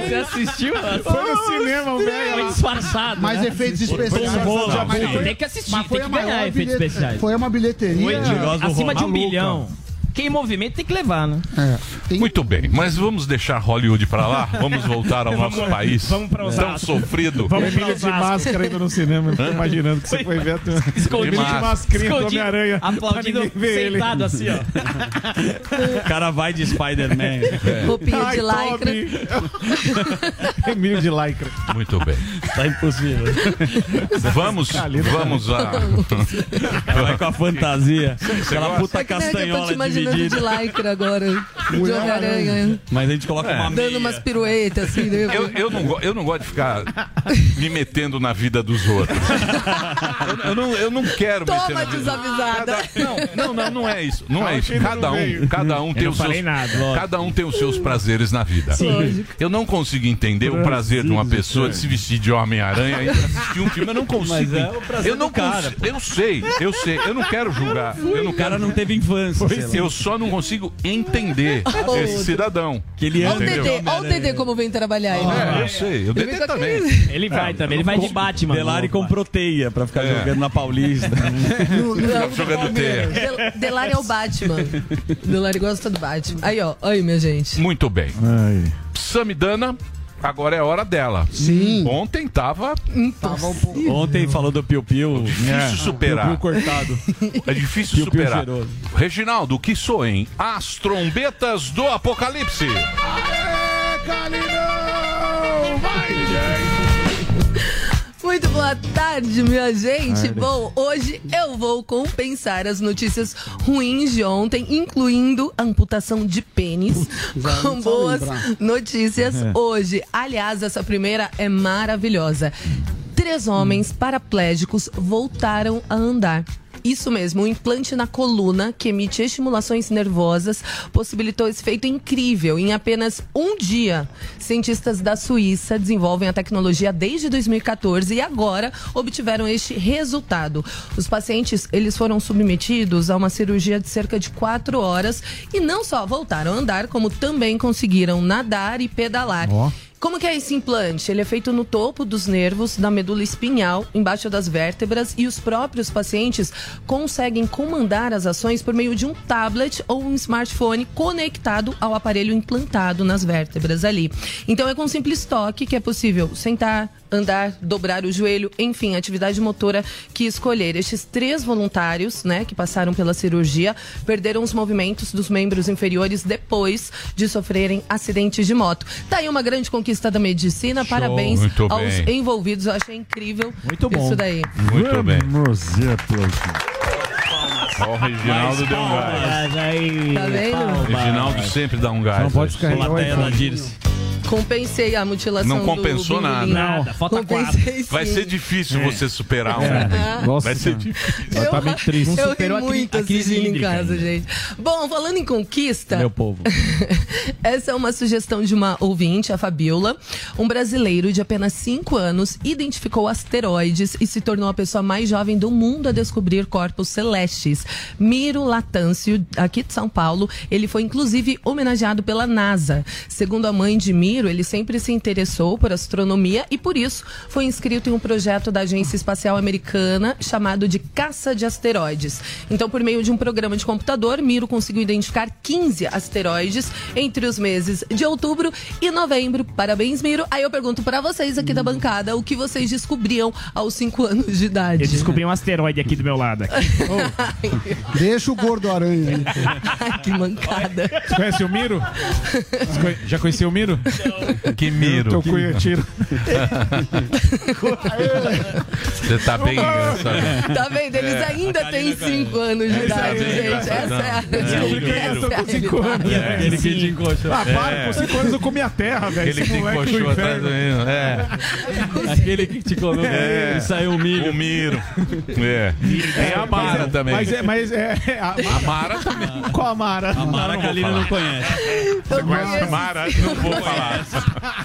Speaker 1: Você assistiu?
Speaker 5: Foi no cinema, o
Speaker 1: Foi
Speaker 5: velho.
Speaker 1: disfarçado.
Speaker 7: Mas
Speaker 1: né?
Speaker 7: efeitos especiais. Mas
Speaker 1: mas
Speaker 7: foi-
Speaker 1: tem que assistir,
Speaker 7: mas
Speaker 1: tem
Speaker 7: foi
Speaker 1: que ganhar efeitos especiais.
Speaker 7: Foi uma bilheteria.
Speaker 1: Foi acima de um bilhão. Quem em movimento tem que levar, né?
Speaker 7: É,
Speaker 3: Muito bem, mas vamos deixar Hollywood pra lá? Vamos voltar ao nosso país?
Speaker 1: vamos pra
Speaker 3: Tão sofrido.
Speaker 5: Vamos Emília de máscara indo no cinema. Tô imaginando que você foi ver.
Speaker 1: Escondido.
Speaker 5: De do
Speaker 1: Escondido,
Speaker 5: Homem-Aranha. pra
Speaker 1: Aplaudindo,
Speaker 5: ver ele.
Speaker 1: sentado assim, ó.
Speaker 4: O cara vai de Spider-Man.
Speaker 6: Roupinha
Speaker 5: Ai,
Speaker 6: de lycra.
Speaker 5: Emílio de lycra.
Speaker 3: Muito bem.
Speaker 4: Tá impossível.
Speaker 3: Vamos, vamos a.
Speaker 4: Vai com a fantasia. Aquela puta
Speaker 6: É né,
Speaker 4: castanhola
Speaker 6: imaginando de lycra agora. De Homem-Aranha.
Speaker 4: Mas a gente coloca uma
Speaker 6: Dando
Speaker 4: meia.
Speaker 6: umas piruetas, assim. né?
Speaker 3: Eu, eu, não, eu não gosto de ficar me metendo na vida dos outros. Eu, eu não, eu não quero meter na
Speaker 6: Toma
Speaker 3: vida
Speaker 6: desavisada.
Speaker 3: Não, não, não é isso. Não é isso. Cada
Speaker 5: não
Speaker 3: um, cada um tem
Speaker 1: não
Speaker 3: os seus,
Speaker 1: nada,
Speaker 3: cada um tem os seus prazeres na vida.
Speaker 6: Lógico.
Speaker 3: Eu não consigo entender o prazer de uma pessoa de se vestir de Homem-Aranha e assistir um filme. Eu não consigo.
Speaker 4: Mas é o prazer
Speaker 3: eu não
Speaker 4: do cara,
Speaker 3: consigo- Eu sei, eu sei. Eu não quero julgar. Eu não
Speaker 4: O cara
Speaker 3: quero.
Speaker 4: não teve infância. sei lá.
Speaker 3: Eu só não consigo entender esse cidadão.
Speaker 4: Que ele
Speaker 6: Dedê, olha o. Dedê como vem trabalhar aí.
Speaker 3: É, eu sei. Eu
Speaker 6: Ele
Speaker 3: Dedê também.
Speaker 1: Ele vai também, ele vai de Batman.
Speaker 4: Delari comprou teia pra ficar
Speaker 3: É.
Speaker 4: jogando na Paulista.
Speaker 7: no-
Speaker 3: Jogando teia.
Speaker 6: Del- Delari é o Batman. Delari gosta do Batman. Aí, ó. Aí, minha gente.
Speaker 3: Muito bem.
Speaker 5: Ai.
Speaker 3: Samidana, agora é hora dela.
Speaker 7: Sim.
Speaker 3: Ontem tava
Speaker 7: Tava um pouco.
Speaker 4: Ontem falou do Piu Piu.
Speaker 3: difícil superar.
Speaker 5: Piu cortado.
Speaker 3: É difícil
Speaker 4: Piu-piu
Speaker 3: superar.
Speaker 4: cheiroso.
Speaker 3: Reginaldo, o que soem as trombetas do apocalipse?
Speaker 6: Muito boa tarde, minha gente. Bom, hoje eu vou compensar as notícias ruins de ontem, incluindo a amputação de pênis, com boas
Speaker 7: lembrar.
Speaker 6: notícias hoje. Aliás, essa primeira é maravilhosa. Três homens paraplégicos voltaram a andar. Isso mesmo, um implante na coluna que emite estimulações nervosas possibilitou esse feito incrível. Em apenas um dia, cientistas da Suíça desenvolvem a tecnologia desde 2014 e agora obtiveram este resultado. Os pacientes eles foram submetidos a uma cirurgia de cerca de quatro horas e não só voltaram a andar, como também conseguiram nadar e pedalar.
Speaker 5: Ó.
Speaker 6: Como que é esse implante? Ele é feito no topo dos nervos da medula espinhal, embaixo das vértebras, e os próprios pacientes conseguem comandar as ações por meio de um tablet ou um smartphone conectado ao aparelho implantado nas vértebras ali. Então é com um simples toque que é possível sentar, andar, dobrar o joelho, enfim, atividade motora que escolher. Estes três voluntários, né, que passaram pela cirurgia, perderam os movimentos dos membros inferiores depois de sofrerem acidentes de moto. Tá aí uma grande conquista da medicina. Parabéns
Speaker 3: Muito
Speaker 6: aos
Speaker 3: bem.
Speaker 6: envolvidos. Eu achei incrível
Speaker 8: Muito bom.
Speaker 6: isso daí.
Speaker 3: Muito bem.
Speaker 5: Vamos.
Speaker 3: Ó, o Reginaldo deu um gás.
Speaker 8: Aí.
Speaker 6: Tá vendo?
Speaker 3: Reginaldo sempre dá um gás.
Speaker 5: Não pode
Speaker 4: da
Speaker 5: iPhone.
Speaker 4: Dirce.
Speaker 6: Compensei a mutilação
Speaker 3: Não compensou
Speaker 6: do
Speaker 3: nada.
Speaker 8: Nada, falta
Speaker 6: Compensei sim.
Speaker 3: Vai ser difícil você superar um.
Speaker 5: Nossa,
Speaker 3: Vai ser
Speaker 5: cara.
Speaker 3: difícil.
Speaker 6: Eu,
Speaker 8: tá bem triste.
Speaker 6: eu
Speaker 8: Não superou
Speaker 6: muito
Speaker 8: a crise
Speaker 6: em casa,
Speaker 8: ainda.
Speaker 6: gente. Bom, falando em conquista,
Speaker 8: Meu povo.
Speaker 6: essa é uma sugestão de uma ouvinte, a Fabiola. Um brasileiro de apenas 5 anos identificou asteroides e se tornou a pessoa mais jovem do mundo a descobrir corpos celestes. Miro Latâncio, aqui de São Paulo, ele foi inclusive homenageado pela NASA. Segundo a mãe de Miro, ele sempre se interessou por astronomia e por isso foi inscrito em um projeto da Agência Espacial Americana chamado de Caça de Asteroides. Então, por meio de um programa de computador, Miro conseguiu identificar 15 asteroides entre os meses de outubro e novembro. Parabéns, Miro. Aí eu pergunto pra vocês aqui da bancada o que vocês descobriam aos 5 anos de idade.
Speaker 1: Eu descobri um asteroide aqui do meu lado. Aqui.
Speaker 7: Deixa o gordo aranha aí.
Speaker 6: Ai, que mancada.
Speaker 5: Você conhece o Miro? Já conheceu o Miro?
Speaker 3: Que miro.
Speaker 5: Teu cunha tiro.
Speaker 3: Você tá bem engraçado.
Speaker 6: Tá vendo? Eles ainda têm 5 anos de idade, gente. Essa é a
Speaker 3: Descobri que
Speaker 6: essa
Speaker 5: eu tô
Speaker 6: é realidade.
Speaker 5: anos.
Speaker 4: Aquele que te encoxou.
Speaker 5: Ah, para, com 5 anos eu comi a terra, velho.
Speaker 3: Aquele
Speaker 5: Esse
Speaker 3: que
Speaker 5: do
Speaker 3: encoxou atrás do hino. É.
Speaker 4: Aquele que te comeu e saiu um milho.
Speaker 3: O Miro. É. Tem a Mara também.
Speaker 5: Mas é, mas é. A,
Speaker 3: A Mara também.
Speaker 5: qual a Mara?
Speaker 4: A Mara que a Lina não conhece.
Speaker 6: Eu
Speaker 3: Conhece a Mara? Não vou falar.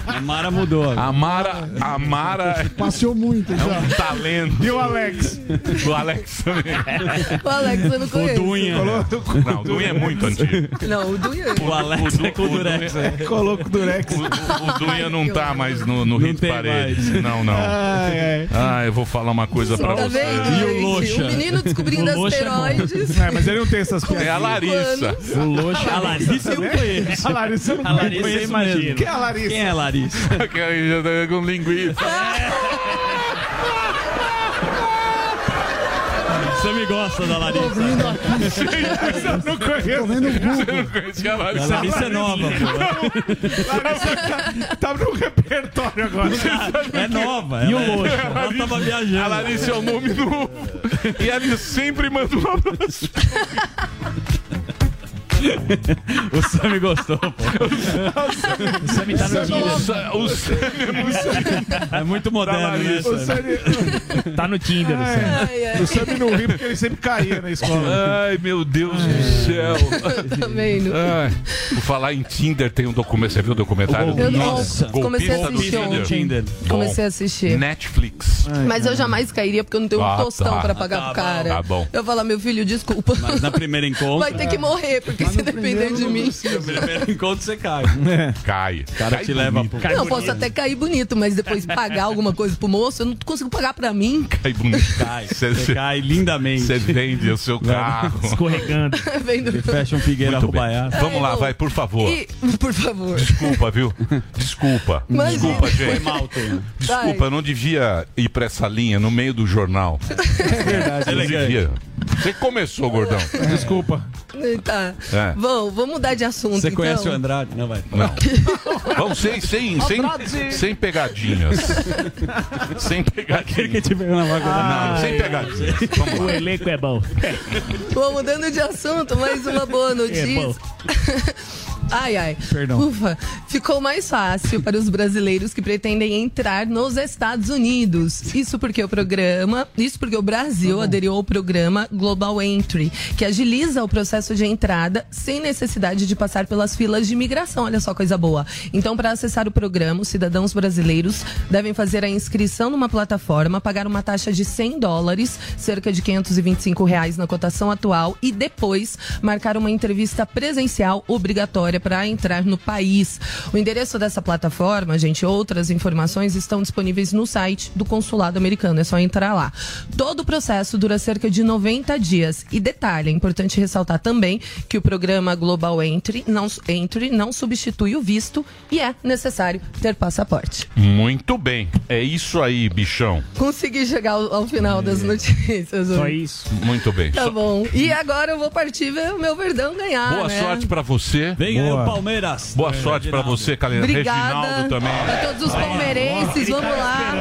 Speaker 4: A Mara mudou.
Speaker 3: A Mara, a Mara
Speaker 7: Passeou muito
Speaker 3: é
Speaker 7: já.
Speaker 3: um talento.
Speaker 5: E o Alex?
Speaker 3: O Alex também.
Speaker 6: O Alex eu não
Speaker 4: O
Speaker 6: conheço.
Speaker 4: Dunha.
Speaker 3: Não, o Dunha é muito antigo.
Speaker 6: Não, o Dunha.
Speaker 4: O Alex
Speaker 3: Du-
Speaker 4: é com o Durex.
Speaker 3: Dunha-
Speaker 5: Colocou o Durex.
Speaker 3: O, o, Dunha não tá mais no, no
Speaker 4: Não
Speaker 3: Hit
Speaker 4: tem
Speaker 3: Parede.
Speaker 4: mais.
Speaker 3: Não, não.
Speaker 5: Ai, ai.
Speaker 3: Ah, eu vou falar uma coisa pra
Speaker 6: Tá
Speaker 3: você.
Speaker 6: vendo?
Speaker 4: E o
Speaker 6: gente?
Speaker 4: Loxa?
Speaker 6: O menino descobrindo
Speaker 4: O Loxa é bom.
Speaker 6: asteroides.
Speaker 5: É, mas ele não tem essas
Speaker 3: É
Speaker 5: piadas.
Speaker 3: a Larissa.
Speaker 4: O Loxa. A Larissa eu conheço.
Speaker 5: A Larissa eu não
Speaker 4: A Larissa
Speaker 5: conheço
Speaker 4: eu imagino.
Speaker 5: mesmo. Quem é a Larissa?
Speaker 4: Quem é a Larissa?
Speaker 3: Que aí já tá com linguiça.
Speaker 4: Você me gosta da Larissa.
Speaker 5: Eu não conheço.
Speaker 7: Burro.
Speaker 3: Você não conhecia a
Speaker 4: A
Speaker 3: Larissa?
Speaker 4: Larissa é nova, pô.
Speaker 5: Larissa tá no repertório agora.
Speaker 4: É nova.
Speaker 8: E o
Speaker 4: ela-
Speaker 8: Loxa?
Speaker 4: Ela tava viajando.
Speaker 3: A Larissa é o nome novo. E ela sempre manda um abraço.
Speaker 4: O Sammy gostou, pô.
Speaker 8: O Sammy tá no Tinder.
Speaker 3: O Sa- o Sam é muito
Speaker 4: moderno, né,
Speaker 5: O
Speaker 4: Sammy?
Speaker 5: Sammy,
Speaker 8: Tá no Tinder, o Sammy.
Speaker 6: Ai, ai,
Speaker 5: o Sammy não ri porque ele sempre caía na escola.
Speaker 3: Ai, meu Deus do céu.
Speaker 6: tá vendo?
Speaker 3: Ai, por falar em Tinder, tem um documentário. Você viu o documentário?
Speaker 6: Eu não-
Speaker 3: Nossa,
Speaker 6: comecei a assistir
Speaker 3: Tinder.
Speaker 6: ontem.
Speaker 4: Tinder.
Speaker 6: Comecei a assistir.
Speaker 3: Netflix.
Speaker 6: Mas eu jamais cairia porque eu não tenho
Speaker 3: Ah,
Speaker 6: um tostão
Speaker 3: tá.
Speaker 6: pra pagar
Speaker 4: Tá
Speaker 6: pro
Speaker 4: bom,
Speaker 6: cara.
Speaker 3: tá bom.
Speaker 6: Eu falar, meu filho, desculpa.
Speaker 4: Mas na primeira encontro.
Speaker 6: Vai ter que morrer, porque se depender de mim.
Speaker 4: No primeiro encontro você cai.
Speaker 3: Cai.
Speaker 4: O cara
Speaker 3: Cai
Speaker 4: te leva
Speaker 3: bonito.
Speaker 4: pro.
Speaker 6: Não, eu posso até cair bonito, mas depois pagar alguma coisa pro moço, eu não consigo pagar pra mim.
Speaker 3: Cai bonito.
Speaker 4: Cai.
Speaker 3: Você-
Speaker 4: Você cai lindamente.
Speaker 3: Você vende o seu carro.
Speaker 8: Escorregando.
Speaker 6: Vendo?
Speaker 4: Fecha um Figueira
Speaker 3: bem.
Speaker 4: Rubaiá.
Speaker 3: Vamos lá,
Speaker 6: Ai,
Speaker 3: vai, por favor.
Speaker 6: E, por favor.
Speaker 3: Desculpa, viu? Desculpa.
Speaker 6: Imagina.
Speaker 3: Desculpa,
Speaker 4: Foi
Speaker 3: gente.
Speaker 4: mal, Tonho.
Speaker 3: Desculpa,
Speaker 6: Vai.
Speaker 3: eu não devia ir pra essa linha no meio do jornal.
Speaker 4: É verdade.
Speaker 3: Eu não
Speaker 4: Elegante.
Speaker 3: devia. Você começou, gordão.
Speaker 5: Desculpa.
Speaker 6: Tá.
Speaker 3: É.
Speaker 6: Bom, vamos mudar de assunto,
Speaker 4: Você
Speaker 6: então.
Speaker 4: conhece o Andrade? Não vai.
Speaker 3: Não. Vamos sem, sem, sem, sem pegadinhas. Sem
Speaker 4: Aquele
Speaker 3: pegadinhas.
Speaker 4: que te pegou na vaga.
Speaker 3: Não, sem pegadinhas. Vamos
Speaker 8: O
Speaker 3: lá.
Speaker 8: elenco é bom.
Speaker 6: Bom, mudando de assunto, mais uma boa notícia.
Speaker 8: É bom.
Speaker 6: Ai, ai.
Speaker 5: Perdão.
Speaker 6: Ufa, ficou mais fácil para os brasileiros que pretendem entrar nos Estados Unidos. Isso porque o programa, isso porque o Brasil aderiu ao programa Global Entry, que agiliza o processo de entrada sem necessidade de passar pelas filas de imigração. Olha só coisa boa. Então, para acessar o programa, os cidadãos brasileiros devem fazer a inscrição numa plataforma, pagar uma taxa de 100 dólares, cerca de 525 reais na cotação atual, e depois marcar uma entrevista presencial obrigatória para entrar no país. O endereço dessa plataforma, gente, outras informações estão disponíveis no site do consulado americano. É só entrar lá. Todo o processo dura cerca de 90 dias. E detalhe, é importante ressaltar também que o programa Global Entry não, Entry não substitui o visto e é necessário ter passaporte.
Speaker 3: Muito bem. É isso aí, bichão.
Speaker 6: Consegui chegar ao, ao final das notícias.
Speaker 1: Só isso.
Speaker 3: Muito bem.
Speaker 6: Tá bom. E agora eu vou partir ver o meu Verdão ganhar.
Speaker 3: Boa
Speaker 6: né?
Speaker 3: sorte pra você.
Speaker 4: Vem aí
Speaker 1: Boa.
Speaker 4: o Palmeiras.
Speaker 3: Boa sorte pra você.
Speaker 6: Obrigada
Speaker 3: Reginaldo também.
Speaker 6: pra todos os palmeirenses. Vamos lá.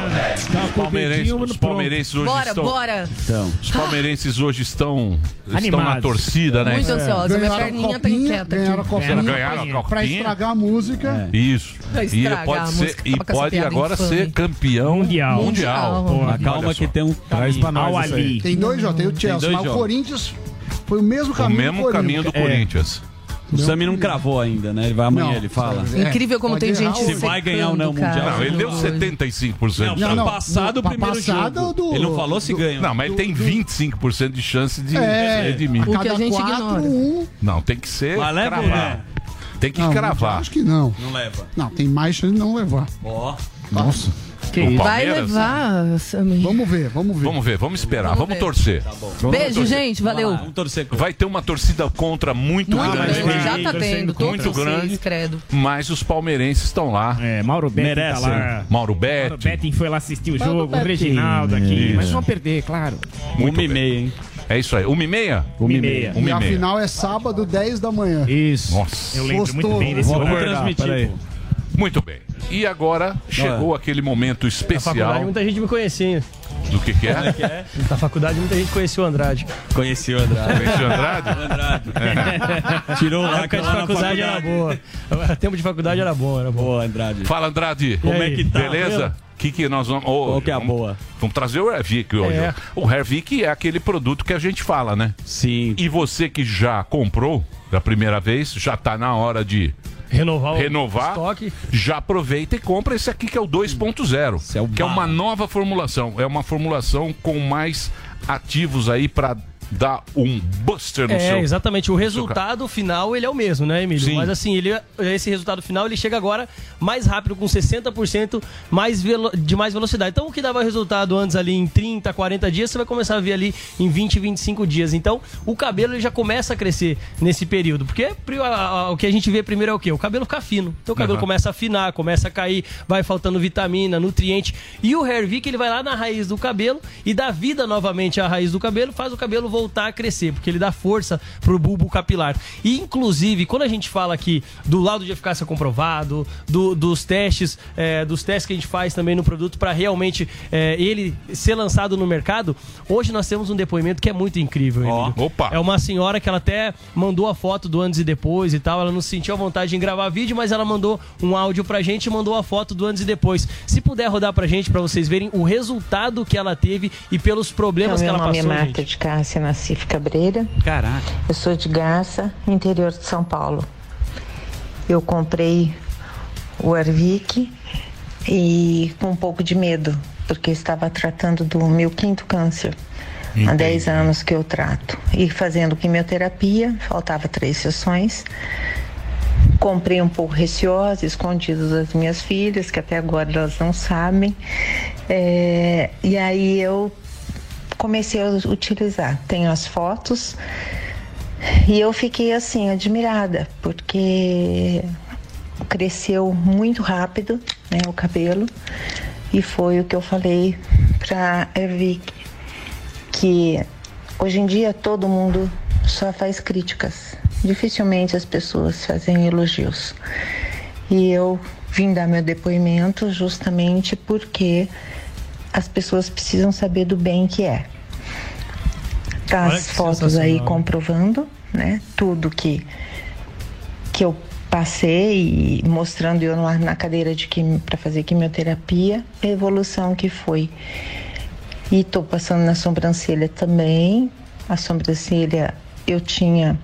Speaker 3: Os palmeirenses, os palmeirenses hoje
Speaker 6: Bora,
Speaker 3: estão.
Speaker 6: bora.
Speaker 4: Então,
Speaker 3: Os palmeirenses hoje estão, estão na torcida, né?
Speaker 6: Muito ansiosa. Minha perninha tá inquieta
Speaker 7: ganharam a copinha
Speaker 3: Ganharam a
Speaker 7: pra
Speaker 3: copinha.
Speaker 7: estragar a música.
Speaker 3: Isso.
Speaker 6: Pra
Speaker 3: E pode
Speaker 6: a
Speaker 3: ser e pode agora
Speaker 6: infame.
Speaker 3: ser campeão
Speaker 1: Mundial.
Speaker 3: mundial.
Speaker 6: Mundial.
Speaker 4: mas calma que tem um
Speaker 5: Traz pra nós.
Speaker 1: Ali.
Speaker 7: Tem dois jogos, tem o Chelsea, mas o. Corinthians foi o mesmo
Speaker 3: O
Speaker 7: caminho
Speaker 3: mesmo
Speaker 7: do Corinthians.
Speaker 3: caminho do Corinthians.
Speaker 4: O Sami não cravou ainda, né? Ele vai amanhã,
Speaker 7: Não.
Speaker 4: ele fala.
Speaker 7: É,
Speaker 6: Incrível como tem gente
Speaker 4: Se vai ganhar ou não o Mundial.
Speaker 3: Não, ele deu
Speaker 6: Hoje.
Speaker 3: 75%.
Speaker 4: Não,
Speaker 7: Não, não,
Speaker 4: passado o primeiro
Speaker 7: passado
Speaker 4: jogo.
Speaker 7: do-
Speaker 4: Ele não falou se ganha.
Speaker 3: Não, mas ele tem 25% de chance de
Speaker 7: É.
Speaker 3: redimir.
Speaker 6: O que a
Speaker 7: Cada
Speaker 6: gente
Speaker 7: quatro,
Speaker 6: ignora.
Speaker 7: um.
Speaker 3: Não, tem que ser
Speaker 4: Mas leva
Speaker 3: cravar.
Speaker 4: não?
Speaker 3: Tem que
Speaker 7: Não,
Speaker 3: cravar.
Speaker 7: Acho que não.
Speaker 4: Não leva.
Speaker 7: Não, tem mais chance de não levar.
Speaker 4: Ó.
Speaker 5: Nossa.
Speaker 1: Que
Speaker 3: O?
Speaker 6: Vai
Speaker 3: Palmeiras?
Speaker 6: levar, Sammy.
Speaker 7: Vamos ver, vamos ver.
Speaker 3: Vamos ver, vamos esperar,
Speaker 6: Vamos
Speaker 3: vamos,
Speaker 6: ver.
Speaker 3: torcer.
Speaker 6: Beijo, gente. Valeu.
Speaker 4: Vamos torcer com
Speaker 3: Vai ter uma torcida contra muito,
Speaker 6: Muito
Speaker 3: grande,
Speaker 6: grande. Já tá
Speaker 1: torcendo
Speaker 6: tendo.
Speaker 3: muito
Speaker 6: Todos
Speaker 3: grande.
Speaker 6: vocês, credo.
Speaker 3: mas os palmeirenses estão lá.
Speaker 1: É, Mauro Betti tá
Speaker 4: Merece.
Speaker 1: lá.
Speaker 3: Mauro
Speaker 1: Mauro
Speaker 3: Betti,
Speaker 1: Betting foi lá assistir o
Speaker 7: Mauro
Speaker 1: jogo, o
Speaker 7: Betting.
Speaker 1: Reginaldo aqui.
Speaker 3: Isso.
Speaker 1: Mas vão perder, claro.
Speaker 3: muito
Speaker 4: uma e
Speaker 3: bem.
Speaker 4: meia, hein?
Speaker 3: É isso aí. Uma e meia?
Speaker 1: Uma e meia.
Speaker 3: Uma
Speaker 7: E
Speaker 3: e
Speaker 7: a
Speaker 3: meia.
Speaker 7: final é sábado, 10 da manhã.
Speaker 1: Isso.
Speaker 3: Nossa.
Speaker 1: Eu lembro muito bem desse
Speaker 5: Vamos
Speaker 1: jogo.
Speaker 5: transmitir. Peraí.
Speaker 3: Muito bem. E agora chegou aquele momento
Speaker 9: Na faculdade
Speaker 3: especial.
Speaker 9: muita gente me conhecia.
Speaker 3: Do que, que é?
Speaker 9: Na faculdade muita gente conhecia o Andrade.
Speaker 4: Conheci o Andrade.
Speaker 3: Conhece o Andrade?
Speaker 4: Andrade. Tirou
Speaker 9: A
Speaker 4: lá
Speaker 9: época de faculdade era boa. O tempo de faculdade era bom, era bom.
Speaker 4: Boa, Andrade.
Speaker 3: Fala, Andrade.
Speaker 4: Como é que tá?
Speaker 3: Beleza? O que, que nós vamos. ô,
Speaker 4: Qual que é a
Speaker 3: vamos-
Speaker 4: boa?
Speaker 3: Vamos trazer o Hervik hoje.
Speaker 9: É.
Speaker 3: O Hervik é aquele produto que a gente fala, né?
Speaker 4: Sim.
Speaker 3: E você que já comprou da primeira vez, já tá na hora de
Speaker 9: Renovar o
Speaker 3: renovar.
Speaker 9: estoque.
Speaker 3: Já aproveita e compra esse aqui que é o 2.0,
Speaker 4: Esse é
Speaker 3: que é uma nova formulação. É uma formulação com mais ativos aí pra dar um buster no
Speaker 9: É,
Speaker 3: seu.
Speaker 9: exatamente. O resultado final ele é o mesmo, né, Emílio?
Speaker 3: Sim.
Speaker 9: Mas assim, ele, esse resultado final ele chega agora mais rápido, com 60% mais velo- de mais velocidade. Então, o que dava resultado antes ali em 30, 40 dias, você vai começar a ver ali em 20, 25 dias. Então, o cabelo ele já começa a crescer nesse período. Porque o que a gente vê primeiro é o quê? O cabelo fica fino. Então, o cabelo
Speaker 3: Aham.
Speaker 9: começa a afinar, começa a cair, vai faltando vitamina, nutriente. E o Hervik, ele vai lá na raiz do cabelo e dá vida novamente à raiz do cabelo, faz o cabelo voltar a crescer, porque ele dá força pro bulbo capilar. E, inclusive, quando a gente fala aqui do laudo de eficácia comprovado, do- dos testes, é, dos testes que a gente faz também no produto para realmente é, ele ser lançado no mercado, hoje nós temos um depoimento que é muito incrível. Emílio.
Speaker 3: Opa.
Speaker 9: É uma senhora que ela até mandou a foto do antes e depois e tal. Ela não se sentiu à vontade em gravar vídeo, mas ela mandou um áudio pra gente e mandou a foto do antes e depois. Se puder rodar pra gente, pra vocês verem o resultado que ela teve e pelos problemas
Speaker 10: Então,
Speaker 9: que
Speaker 10: meu
Speaker 9: ela
Speaker 10: nome
Speaker 9: passou,
Speaker 10: é Marta
Speaker 9: gente.
Speaker 10: de Cássia Nassif Cabreira.
Speaker 4: Caraca.
Speaker 10: Eu sou de Garça, interior de São Paulo. Eu comprei o Arvic e com um pouco de medo, porque estava tratando do meu quinto câncer. Há 10 anos que eu trato. E fazendo quimioterapia, faltava três sessões. Comprei um pouco receosa, escondido das minhas filhas, que até agora elas não sabem. É, e aí eu comecei a utilizar. Tenho as fotos e eu fiquei assim admirada, porque cresceu muito rápido, né, o cabelo. E foi o que eu falei para Ervic, que hoje em dia todo mundo só faz críticas. Dificilmente as pessoas fazem elogios. E eu vim dar meu depoimento justamente porque as pessoas precisam saber do bem que é. Tá
Speaker 9: Olha
Speaker 10: as fotos aí comprovando, né? Tudo que que eu passei e mostrando eu na cadeira de para fazer quimioterapia, a evolução que foi. E tô passando na sobrancelha também. A sobrancelha eu tinha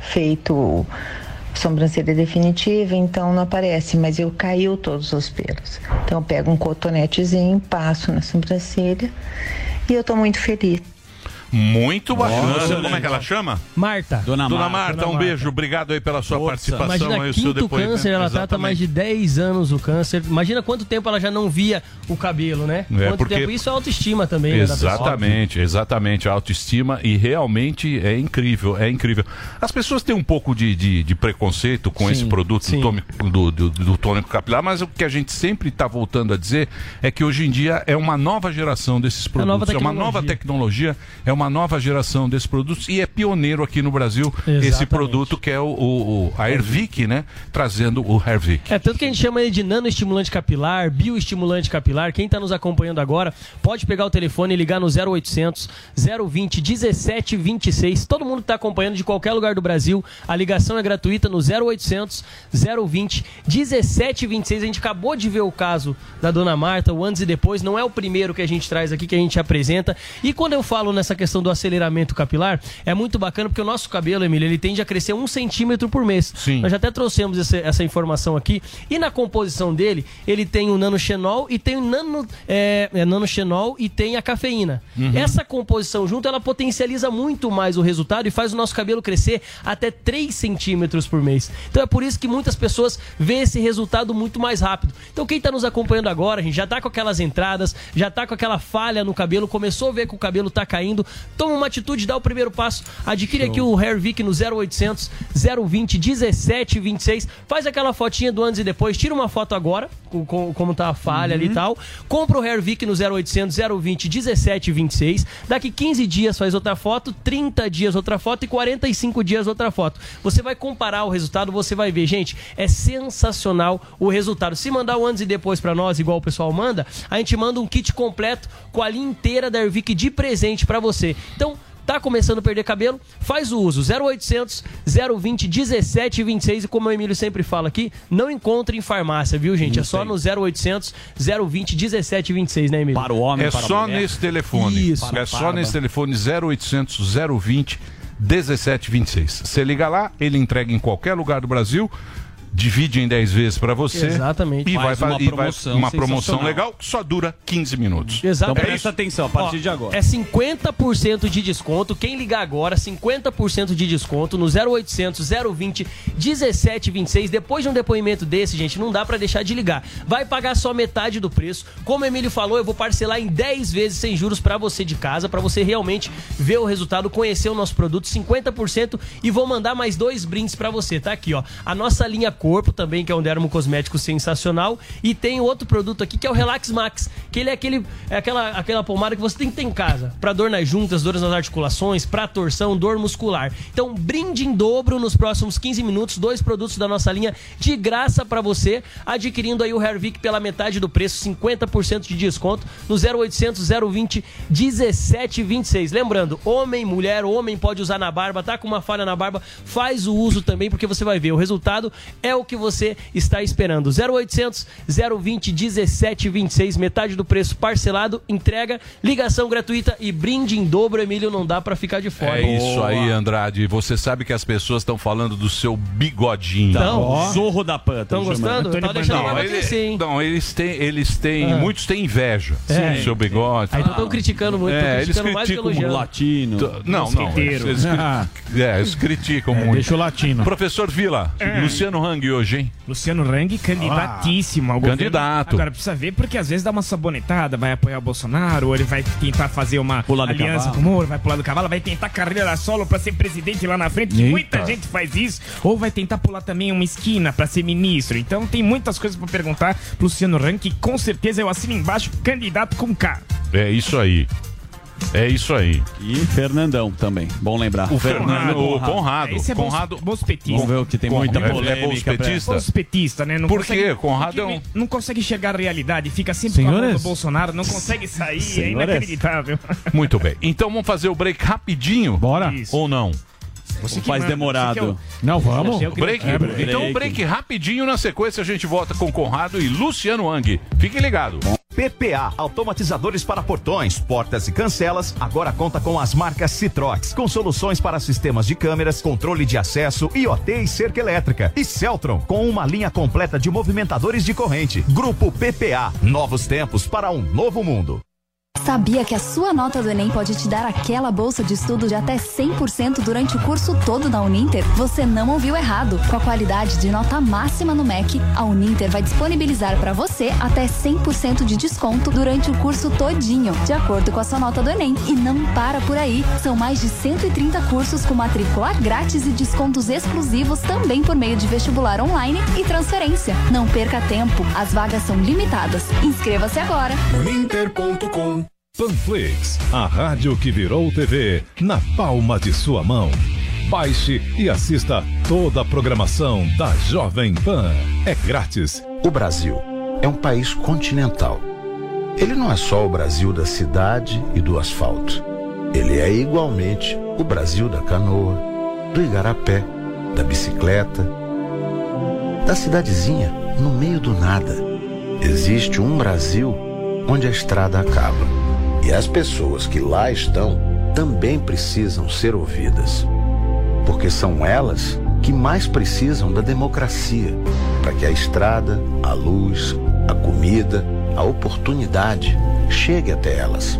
Speaker 10: feito sobrancelha definitiva, então não aparece, mas eu caiu todos os pelos. Então eu pego um cotonetezinho, passo na sobrancelha e eu tô muito feliz.
Speaker 3: Muito bacana.
Speaker 4: Nossa,
Speaker 3: Como é que ela chama?
Speaker 9: Marta.
Speaker 4: Dona,
Speaker 3: Dona
Speaker 4: Marta.
Speaker 3: Marta, um beijo. Obrigado aí pela sua participação.
Speaker 9: Imagina,
Speaker 3: aí, o seu depoimento.
Speaker 9: câncer, ela trata
Speaker 3: Exatamente.
Speaker 9: mais de 10 anos o câncer. Imagina quanto tempo ela já não via o cabelo, né?
Speaker 3: É,
Speaker 9: quanto
Speaker 3: porque-
Speaker 9: tempo. Isso é autoestima também, né, da pessoa.
Speaker 3: Exatamente, exatamente. A autoestima e realmente é incrível, é incrível. As pessoas têm um pouco de, de, de preconceito com
Speaker 9: Sim,
Speaker 3: esse produto do, tônico- do, do- do tônico capilar, mas o que a gente sempre está voltando a dizer é que hoje em dia é uma nova geração desses
Speaker 9: nova
Speaker 3: produtos. É uma nova tecnologia, é uma nova geração desses produtos e é pioneiro aqui no Brasil esse
Speaker 9: Exatamente.
Speaker 3: produto que é o, o, o- a Ervic, né? Trazendo o Hervic.
Speaker 9: É, tanto que a gente chama ele de nanoestimulante capilar, bioestimulante capilar. Quem está nos acompanhando agora, pode pegar o telefone e ligar no 0800 020 1726. Todo mundo que está acompanhando de qualquer lugar do Brasil, a ligação é gratuita no 0800 020 1726. A gente acabou de ver o caso da dona Marta, o antes e depois. Não é o primeiro que a gente traz aqui, que a gente apresenta. E quando eu falo nessa questão do aceleramento capilar, é muito bacana porque o nosso cabelo, Emílio, ele tende a crescer um centímetro por mês.
Speaker 3: Sim.
Speaker 9: Nós já até trouxemos esse- essa informação aqui. E na composição dele, ele tem o nanoxenol e tem o nano, é, é, nanoxenol e tem a cafeína. Essa composição junto, ela potencializa muito mais o resultado e faz o nosso cabelo crescer até 3 centímetros por mês. Então é por isso que muitas pessoas vê esse resultado muito mais rápido. Então quem está nos acompanhando agora, a gente já está com aquelas entradas, já está com aquela falha no cabelo, começou a ver que o cabelo está caindo, toma uma atitude, dá o primeiro passo, adquire aqui o Hair Vic no 0800 020 1726, faz aquela fotinha do antes e depois, tira uma foto agora, com, com- como tá a falha ali e tal, compra o Hair Vic no 0800 020 1726, daqui 15 dias faz outra foto, 30 dias outra foto e 45 dias outra foto. Você vai comparar o resultado, você vai ver, gente, é sensacional o resultado. Se mandar o antes e depois pra nós, igual o pessoal manda, a gente manda um kit completo com a linha inteira da Ervic de presente pra você. Então, Tá começando a perder cabelo? Faz o uso 0800 020 1726 e como o Emílio sempre fala aqui, não encontre em farmácia, viu, gente? é só no 0800 020 1726, né, Emílio?
Speaker 4: Para o homem,
Speaker 3: É
Speaker 4: para a
Speaker 3: só
Speaker 4: mulher.
Speaker 3: nesse telefone.
Speaker 9: Isso.
Speaker 3: É só nesse telefone 0800 020 1726. Você liga lá, ele entrega em qualquer lugar do Brasil. Divide em 10 vezes para você.
Speaker 9: Exatamente.
Speaker 3: E
Speaker 4: Faz
Speaker 3: vai,
Speaker 4: uma
Speaker 3: e vai-
Speaker 4: promoção
Speaker 3: uma promoção legal que só dura 15 minutos.
Speaker 4: Então
Speaker 9: Exatamente.
Speaker 4: presta atenção, a partir
Speaker 9: Ó,
Speaker 4: de agora.
Speaker 9: É 50% de desconto. Quem ligar agora, 50% de desconto no 0800 020 1726. Depois de um depoimento desse, gente, não dá pra deixar de ligar. Vai pagar só metade do preço. Como o Emílio falou, eu vou parcelar em 10 vezes sem juros pra você de casa, pra você realmente ver o resultado, conhecer o nosso produto, 50% e vou mandar mais dois brindes pra você, tá aqui, ó. A nossa linha corpo também, que é um dermo cosmético sensacional, e tem outro produto aqui que é o Relax Max, que ele é aquele é aquela aquela pomada que você tem que ter em casa, pra dor nas juntas, dores nas articulações, pra torção, dor muscular. Então, brinde em dobro nos próximos 15 minutos, dois produtos da nossa linha de graça pra você, adquirindo aí o Hervic pela metade do preço, 50% de desconto no 0800 020 1726. Lembrando, homem, mulher, homem pode usar na barba, tá com uma falha na barba, faz o uso também porque você vai ver, o resultado é o que você está esperando. 0800 020 1726, metade do preço parcelado, entrega, ligação gratuita e brinde em dobro, Emílio, não dá pra ficar de fora.
Speaker 3: É isso aí, Andrade. Você sabe que as pessoas estão falando do seu bigodinho.
Speaker 9: Então,
Speaker 4: Zorro da Panta.
Speaker 9: Estão gostando? Tá deixando barba
Speaker 3: ele-
Speaker 9: crescer, hein?
Speaker 3: não, eles têm, eles têm, muitos têm inveja
Speaker 9: É.
Speaker 3: do seu bigode.
Speaker 9: Aí então estão criticando muito,
Speaker 3: É, eles
Speaker 9: criticando mais que
Speaker 3: criticam
Speaker 9: elogiando.
Speaker 4: Latino.
Speaker 3: T- Não, não. Eles, eles,
Speaker 5: Ah.
Speaker 3: é, eles criticam muito.
Speaker 5: Deixa o latino.
Speaker 3: Professor Vila, Luciano Hang hoje, hein?
Speaker 1: Luciano Rang, candidatíssimo ao governo.
Speaker 3: Candidato.
Speaker 1: Agora, precisa ver, porque às vezes dá uma sabonetada, vai apoiar o Bolsonaro, ou ele vai tentar fazer uma aliança
Speaker 4: cavalo.
Speaker 1: com o Moro, vai pular do cavalo, vai tentar carreira solo pra ser presidente lá na frente,
Speaker 5: Eita.
Speaker 1: muita gente faz isso, ou vai tentar pular também uma esquina pra ser ministro. Então tem muitas coisas pra perguntar pro Luciano Rang, que com certeza eu assino embaixo, candidato com K.
Speaker 3: É isso aí. É isso aí.
Speaker 4: E Fernandão também. Bom lembrar.
Speaker 3: O Fernando, o Conrado.
Speaker 1: Esse é
Speaker 3: Conrado.
Speaker 1: bons petista.
Speaker 4: Vamos ver o que tem muita
Speaker 3: É- é
Speaker 4: polêmica.
Speaker 3: bolspetista?
Speaker 1: Os petistas, né? Não
Speaker 3: Por
Speaker 1: consegue-
Speaker 3: quê? Conrado é um-
Speaker 1: Não consegue enxergar a realidade, fica sempre falando
Speaker 5: Senhores?
Speaker 1: do Bolsonaro, não consegue sair, é
Speaker 4: Senhores?
Speaker 1: inacreditável.
Speaker 3: Muito bem. Então vamos fazer o break rapidinho?
Speaker 5: Bora.
Speaker 1: Isso.
Speaker 3: Ou não?
Speaker 1: Você que
Speaker 4: Faz
Speaker 1: manda,
Speaker 4: demorado.
Speaker 1: você que é o-
Speaker 5: Não, vamos.
Speaker 1: É
Speaker 3: Break?
Speaker 4: É, break.
Speaker 3: Então break rapidinho na sequência a gente volta com Conrado e Luciano Hang. Fiquem ligados.
Speaker 11: PPA, automatizadores para portões, portas e cancelas, agora conta com as marcas Citrox, com soluções para sistemas de câmeras, controle de acesso, IoT e cerca elétrica. E Celtron, com uma linha completa de movimentadores de corrente. Grupo PPA, novos tempos para um novo mundo.
Speaker 12: Sabia que a sua nota do Enem pode te dar aquela bolsa de estudo de até 100% durante o curso todo da Uninter? Você não ouviu errado. Com a qualidade de nota máxima no MEC, a Uninter vai disponibilizar para você até 100% de desconto durante o curso todinho, de acordo com a sua nota do Enem. E não para por aí. São mais de 130 cursos com matrícula grátis e descontos exclusivos também por meio de vestibular online e transferência. Não perca tempo. As vagas são limitadas. Inscreva-se agora.
Speaker 13: Uninter.com Panflix, a rádio que virou TV na palma de sua mão. Baixe e assista toda a programação da Jovem Pan. É grátis.
Speaker 14: O Brasil é um país continental. Ele não é só o Brasil da cidade e do asfalto. Ele é igualmente o Brasil da canoa, do igarapé, da bicicleta, da cidadezinha no meio do nada. Existe um Brasil onde a estrada acaba. E as pessoas que lá estão também precisam ser ouvidas. Porque são elas que mais precisam da democracia para que a estrada, a luz, a comida, a oportunidade chegue até elas.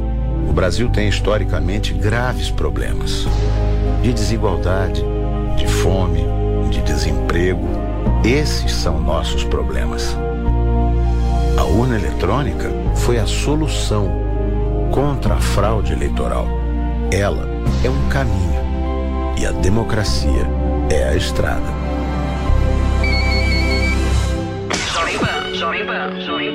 Speaker 14: O Brasil tem historicamente graves problemas de desigualdade, de fome, de desemprego. Esses são nossos problemas. A urna eletrônica foi a solução contra a fraude eleitoral. Ela é um caminho e a democracia é a estrada.
Speaker 15: Jovem Pan, Jovem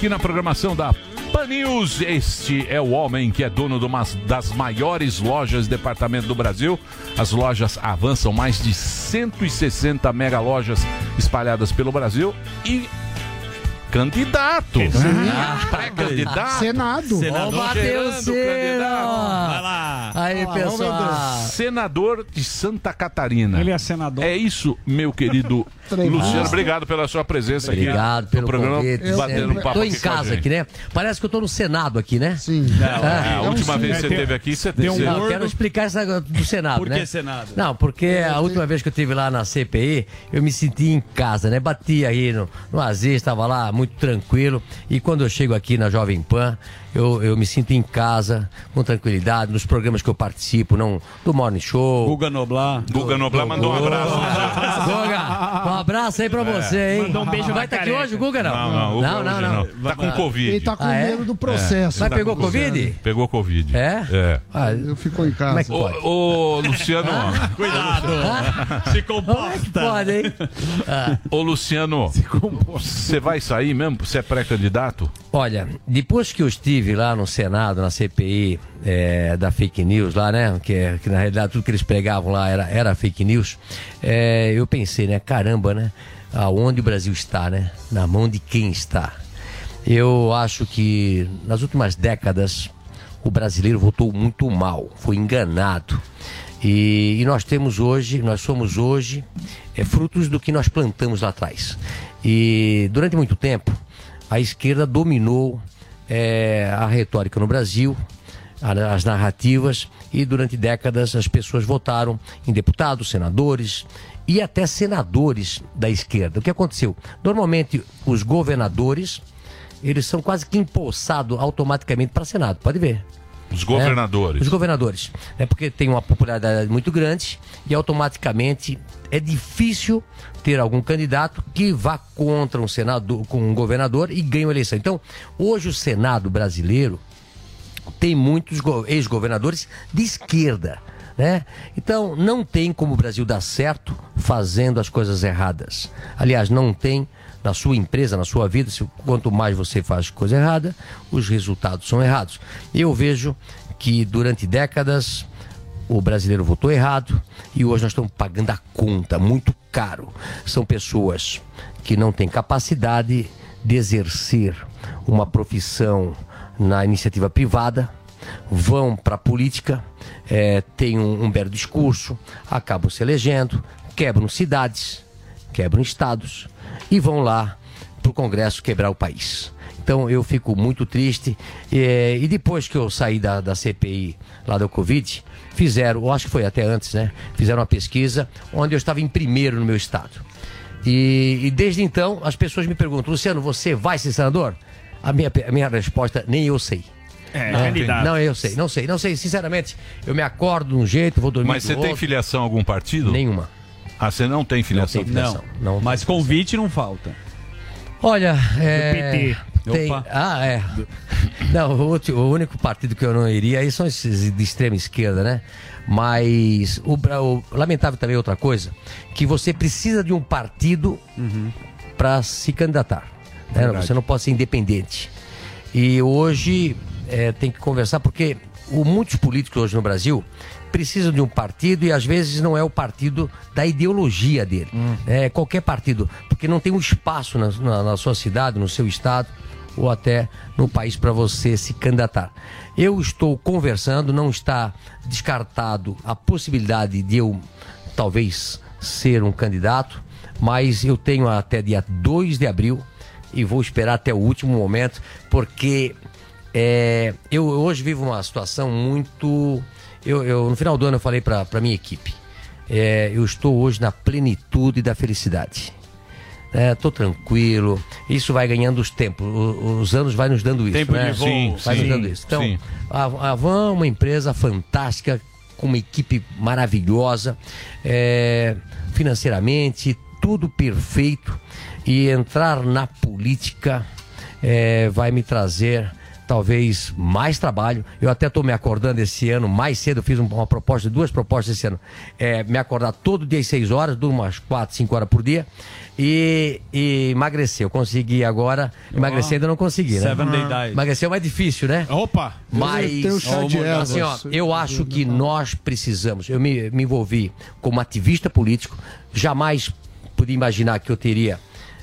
Speaker 3: aqui na programação da Pan News. Este é o homem que é dono de uma das maiores lojas de departamento do Brasil. As lojas avançam mais de 160 mega lojas espalhadas pelo Brasil e candidato.
Speaker 16: Ah,
Speaker 3: Pré-candidato.
Speaker 7: Senado.
Speaker 16: Ô, Matheus Cera.
Speaker 4: Vai lá.
Speaker 16: Aí,
Speaker 7: Ah,
Speaker 16: pessoal.
Speaker 3: Senador de Santa Catarina.
Speaker 5: Ele é senador.
Speaker 3: É isso, meu querido. Luciano. Obrigado pela sua presença
Speaker 16: Obrigado
Speaker 3: aqui
Speaker 16: pelo
Speaker 3: no programa.
Speaker 16: convite.
Speaker 3: Batendo um papo
Speaker 16: Tô em
Speaker 3: aqui
Speaker 16: casa aqui, né? Parece que eu tô no Senado aqui, né?
Speaker 7: Sim.
Speaker 3: É, a última
Speaker 16: um
Speaker 3: vez que
Speaker 16: sim.
Speaker 3: você esteve aqui, você
Speaker 16: Não,
Speaker 3: você-
Speaker 16: eu quero explicar essa do Senado,
Speaker 4: Por
Speaker 16: né?
Speaker 4: que Senado?
Speaker 16: Não, porque a última vez que eu estive lá na CPI, eu me senti em casa, né? Bati aí no, no Aziz, estava lá muito tranquilo. E quando eu chego aqui na Jovem Pan, eu, eu me sinto em casa, com tranquilidade, nos programas que eu participo, não do Morning Show.
Speaker 4: Guga Noblar.
Speaker 3: Guga Noblar mandou um abraço.
Speaker 16: Guga, um abraço aí pra você, hein?
Speaker 1: Mandou um beijo
Speaker 16: Vai estar aqui
Speaker 1: careca.
Speaker 16: hoje, Guga, não?
Speaker 3: Não, não,
Speaker 16: não, não.
Speaker 3: Tá com Covid.
Speaker 7: Ele tá com
Speaker 16: Ah, é?
Speaker 7: medo do processo.
Speaker 16: Mas
Speaker 3: Tá
Speaker 16: pegou Covid?
Speaker 3: Pegou Covid.
Speaker 16: É?
Speaker 3: É.
Speaker 16: Ah,
Speaker 7: Eu fico em
Speaker 16: é
Speaker 7: casa.
Speaker 3: Ô, Luciano.
Speaker 4: Cuidado. Se
Speaker 16: Como é que
Speaker 4: comporta.
Speaker 16: pode, hein? Ah.
Speaker 3: Ô, Luciano. Você vai sair mesmo? Você é pré-candidato?
Speaker 16: Olha, depois que eu estive lá no Senado, na CPI é, da fake news lá, né? Que, é- que na realidade tudo que eles pregavam lá era, era fake news. é, eu pensei, né? Caramba, né? Aonde o Brasil está, né? Na mão de quem está. Eu acho que nas últimas décadas o brasileiro votou muito mal, foi enganado. E, e nós temos hoje, nós somos hoje é, frutos do que nós plantamos lá atrás. E durante muito tempo a esquerda dominou é, a retórica no Brasil, as narrativas, e durante décadas as pessoas votaram em deputados, senadores e até senadores da esquerda. O que aconteceu? Normalmente os governadores, eles são quase que empossados automaticamente para Senado, pode ver.
Speaker 3: Os governadores.
Speaker 16: É, os governadores. É porque tem uma popularidade muito grande e automaticamente é difícil ter algum candidato que vá contra um senador, com um governador e ganhe a eleição. Então, hoje o Senado brasileiro tem muitos go- ex-governadores de esquerda. Né? Então, não tem como o Brasil dar certo fazendo as coisas erradas. Aliás, não tem na sua empresa, na sua vida, se, quanto mais você faz coisa errada, os resultados são errados. Eu vejo que durante décadas o brasileiro votou errado e hoje nós estamos pagando a conta muito caro. São pessoas que não têm capacidade de exercer uma profissão na iniciativa privada, vão para a política, eh, têm um, um belo discurso, acabam se elegendo, quebram cidades, quebram estados e vão lá para o Congresso quebrar o país. Então eu fico muito triste. eh, e depois que eu saí da, da CPI lá da Covid, fizeram, eu acho que foi até antes, né? Fizeram uma pesquisa onde eu estava em primeiro no meu estado. E, e desde então as pessoas me perguntam, Luciano, você vai ser senador? A minha, a minha resposta, nem eu sei.
Speaker 1: É,
Speaker 16: Não,
Speaker 1: candidato.
Speaker 16: Não, eu sei, não sei, não sei. Sinceramente, eu me acordo de um jeito, vou dormir
Speaker 3: Mas
Speaker 16: do
Speaker 3: você tem filiação a algum partido?
Speaker 16: Nenhuma.
Speaker 3: Ah, você não tem filiação?
Speaker 16: Não tem filiação. Não.
Speaker 4: Mas convite não falta.
Speaker 16: Olha, é...
Speaker 4: PT.
Speaker 16: Tem...
Speaker 4: Opa.
Speaker 16: Ah, é. Não, o, o único partido que eu não iria aí são esses de extrema esquerda, né? Mas o, Bra- o lamentável também é outra coisa, que você precisa de um partido para se candidatar. Né? Você não pode ser independente. E hoje é, tem que conversar, porque o, muitos políticos hoje no Brasil precisam de um partido e às vezes não é o partido da ideologia dele. É qualquer partido, porque não tem um espaço na, na- na sua cidade, no seu estado ou até no país para você se candidatar. Eu estou conversando, não está descartado a possibilidade de eu talvez ser um candidato, mas eu tenho até dia 2 de abril e vou esperar até o último momento, porque é, eu hoje vivo uma situação muito. Eu, eu- no final do ano eu falei para a minha equipe, é, eu estou hoje na plenitude da felicidade. Estou tranquilo, isso vai ganhando os tempos, os anos vai nos dando isso.
Speaker 4: Tempo
Speaker 16: né?
Speaker 4: de voo. Sim,
Speaker 16: vai
Speaker 4: sim,
Speaker 16: nos dando isso. Então,
Speaker 4: sim.
Speaker 16: a, a Van é uma empresa fantástica, com uma equipe maravilhosa, é, financeiramente, tudo perfeito. E entrar na política é, vai me trazer talvez mais trabalho. Eu até estou me acordando esse ano mais cedo, eu fiz um- uma proposta, duas propostas esse ano. É, me acordar todo dia às 6 horas, durmo umas 4, 5 horas por dia. E, e emagrecer. Eu consegui agora. Emagrecer ainda não consegui, né?
Speaker 4: Seven day diet.
Speaker 16: Emagrecer é mais difícil, né?
Speaker 1: Opa!
Speaker 16: Mas,
Speaker 7: Tem o chá de ervas.
Speaker 16: assim, ó, eu acho que nós precisamos. Eu me, me envolvi como ativista político, jamais podia imaginar que eu teria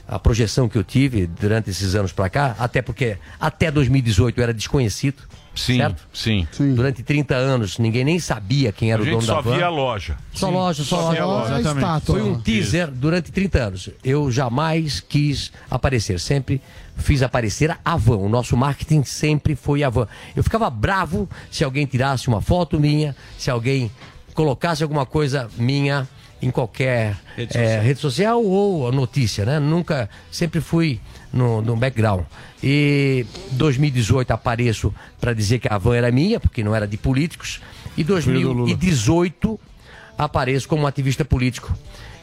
Speaker 16: a projeção que eu tive durante esses anos para cá, até porque até 2018 eu era desconhecido.
Speaker 3: Sim,
Speaker 16: certo?
Speaker 3: sim.
Speaker 16: Durante 30 anos ninguém nem sabia quem era
Speaker 3: A
Speaker 16: o dono da
Speaker 3: só
Speaker 16: van.
Speaker 3: via a loja.
Speaker 16: Só
Speaker 3: Sim,
Speaker 16: loja, só,
Speaker 3: só
Speaker 16: loja.
Speaker 3: loja. Exatamente.
Speaker 16: Foi um
Speaker 3: Isso.
Speaker 16: teaser durante 30 anos. Eu jamais quis aparecer, sempre fiz aparecer a van. O nosso marketing sempre foi a van. Eu ficava bravo se alguém tirasse uma foto minha, se alguém colocasse alguma coisa minha em qualquer
Speaker 4: Rede
Speaker 16: eh,
Speaker 4: social.
Speaker 16: rede social ou notícia, né? Nunca, sempre fui no, no background. E 2018 apareço para dizer que a van era minha, porque não era de políticos. E
Speaker 5: Filho do Lula.
Speaker 16: 2018 apareço como ativista político.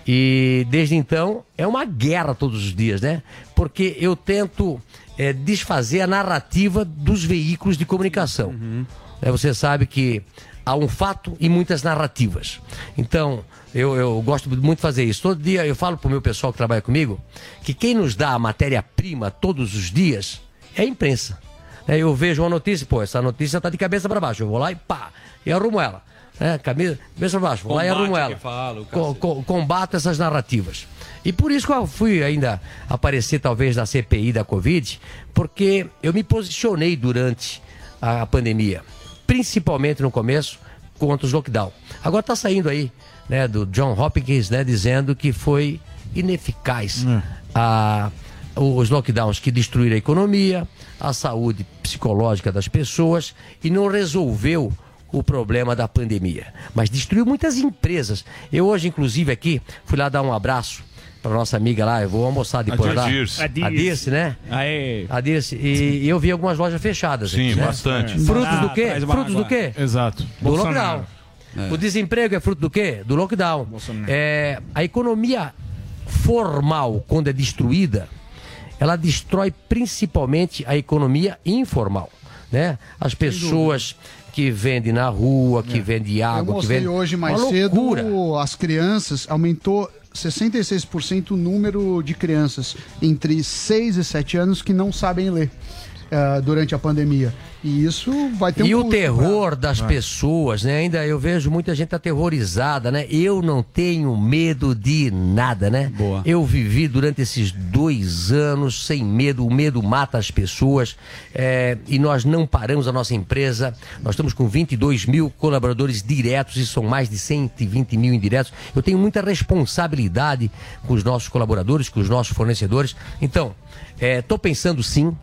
Speaker 16: E desde então é uma guerra todos os dias, né? Porque eu tento eh, desfazer a narrativa dos veículos de comunicação. Eh, você sabe que há um fato e muitas narrativas. Então, eu, eu gosto muito de fazer isso. Todo dia eu falo pro meu pessoal que trabalha comigo que quem nos dá a matéria-prima todos os dias é a imprensa. Eh, Eu vejo uma notícia, pô, essa notícia tá de cabeça para baixo. Eu vou lá e pá, e arrumo ela. É, camisa, cabeça para baixo, vou lá e
Speaker 4: Combate
Speaker 16: arrumo ela.
Speaker 4: fala, o
Speaker 16: Co- co- combato essas narrativas. E por isso que eu fui ainda aparecer talvez na CPI da Covid, porque eu me posicionei durante a pandemia, principalmente no começo, contra os lockdown. Agora está saindo aí, né, do John Hopkins, né, dizendo que foi ineficaz a, os lockdowns que destruíram a economia, a saúde psicológica das pessoas e não resolveu o problema da pandemia, mas destruiu muitas empresas. Eu hoje, inclusive, aqui, fui lá dar um abraço para nossa amiga lá, eu vou almoçar depois
Speaker 3: A
Speaker 16: lá.
Speaker 3: Dirce.
Speaker 16: A Dirce, né?
Speaker 4: Aê.
Speaker 16: A Dirce. E, e eu vi algumas lojas fechadas.
Speaker 3: Sim,
Speaker 16: aqui, né?
Speaker 3: bastante.
Speaker 16: Frutos
Speaker 4: Ah,
Speaker 16: do quê? Frutos do quê?
Speaker 1: Exato.
Speaker 16: Do
Speaker 1: Bolsonaro.
Speaker 16: lockdown. O desemprego é fruto do quê? Do lockdown. É, a economia formal, quando é destruída, ela destrói principalmente a economia informal. Né? As pessoas que vendem na rua, que vendem
Speaker 7: Eu
Speaker 16: água, que
Speaker 7: mostrei
Speaker 16: vendem.
Speaker 7: hoje mais cedo
Speaker 16: loucura.
Speaker 7: as crianças, aumentou 66% o número de crianças entre 6 e 7 anos que não sabem ler eh, durante a pandemia. E isso vai ter um
Speaker 16: E o terror
Speaker 7: pra-
Speaker 16: das
Speaker 7: É.
Speaker 16: pessoas, né? Ainda eu vejo muita gente aterrorizada, né? Eu não tenho medo de nada, né?
Speaker 4: Boa.
Speaker 16: Eu vivi durante esses dois anos sem medo. O medo mata as pessoas é, e nós não paramos a nossa empresa. Nós estamos com 22 mil colaboradores diretos e são mais de 120 mil indiretos. Eu tenho muita responsabilidade com os nossos colaboradores, com os nossos fornecedores. Então, estou pensando sim.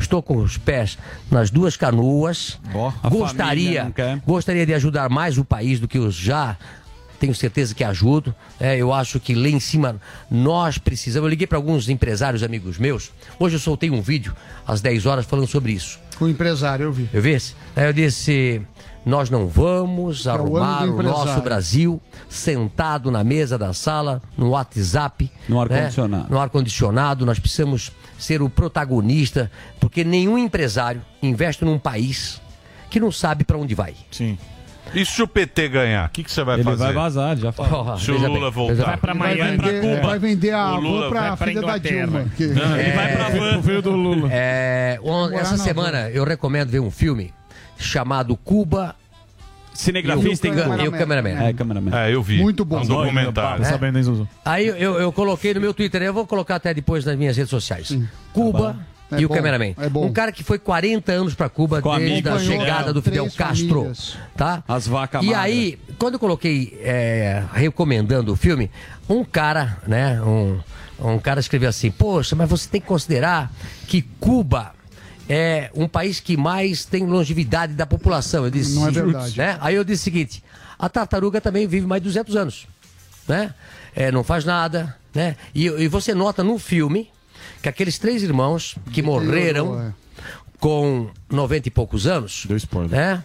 Speaker 16: Estou com os pés nas duas canoas.
Speaker 4: família
Speaker 16: gostaria, gostaria de ajudar mais o país do que eu já tenho certeza que ajudo. É, eu acho que lá em cima nós precisamos. Eu liguei para alguns empresários amigos meus. Hoje eu soltei um vídeo às 10 horas falando sobre isso.
Speaker 7: O empresário, eu vi.
Speaker 16: Eu vi? Aí eu disse: nós não vamos
Speaker 7: É o
Speaker 16: arrumar o
Speaker 7: empresário.
Speaker 16: nosso Brasil sentado na mesa da sala, no WhatsApp.
Speaker 4: No
Speaker 16: né?
Speaker 4: ar-condicionado.
Speaker 16: No ar-condicionado. Nós precisamos ser o protagonista, porque nenhum empresário investe num país que não sabe para onde vai.
Speaker 1: Sim.
Speaker 3: E se o PT ganhar, o que, que você vai
Speaker 4: Ele
Speaker 3: fazer?
Speaker 4: vai vazar, já falou.
Speaker 3: Se o Lula
Speaker 16: bem,
Speaker 3: voltar.
Speaker 1: Vai pra
Speaker 7: Vai
Speaker 1: Miami, pra
Speaker 7: vender,
Speaker 1: Cuba.
Speaker 7: vai vender a
Speaker 3: O Lula
Speaker 7: van pra
Speaker 1: vai pra
Speaker 7: filha da. Dilma. que-
Speaker 1: Ele vai pra van. O filho do Lula.
Speaker 16: É, essa
Speaker 7: na
Speaker 16: semana eu recomendo ver um filme chamado Cuba
Speaker 4: Cinegrafista
Speaker 16: e o,
Speaker 4: Cuba.
Speaker 16: e o cameraman.
Speaker 4: É, cameraman.
Speaker 3: É, eu vi.
Speaker 7: Muito bom.
Speaker 3: Um documentário.
Speaker 1: Tá sabendo, hein, Zuzu?
Speaker 16: Aí eu, eu, coloquei no meu Twitter, eu vou colocar até depois nas minhas redes sociais. Cuba
Speaker 7: É
Speaker 16: e o
Speaker 7: bom,
Speaker 16: cameraman.
Speaker 7: é bom.
Speaker 16: Um cara que foi 40 anos pra Cuba
Speaker 4: Com
Speaker 16: desde a chegada do Fidel Castro.
Speaker 7: famílias.
Speaker 16: Tá?
Speaker 4: As vacas
Speaker 16: E
Speaker 4: magras.
Speaker 16: aí, quando eu coloquei é, recomendando o filme, um cara, né? Um, um cara escreveu assim: Poxa, mas você tem que considerar que Cuba é um país que mais tem longevidade da população. Eu disse,
Speaker 7: Não é verdade.
Speaker 16: Né? Aí eu disse o seguinte: a tartaruga também vive mais de 200 anos, né? É, não faz nada, né? E, e você nota no filme que aqueles três irmãos que morreram com 90 e poucos anos,
Speaker 1: Deu spoiler.
Speaker 16: né?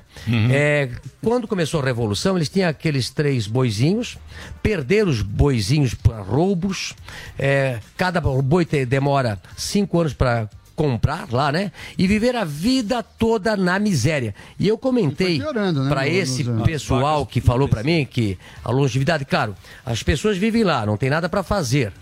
Speaker 16: É, quando começou a revolução, eles tinham aqueles três boizinhos, perderam os boizinhos para roubos. é, cada boi te- demora cinco anos para comprar lá, né? E viver a vida toda na miséria. E eu comentei
Speaker 7: né,
Speaker 16: para esse pessoal que falou para mim que a longevidade, claro, as pessoas vivem lá, não tem nada para fazer.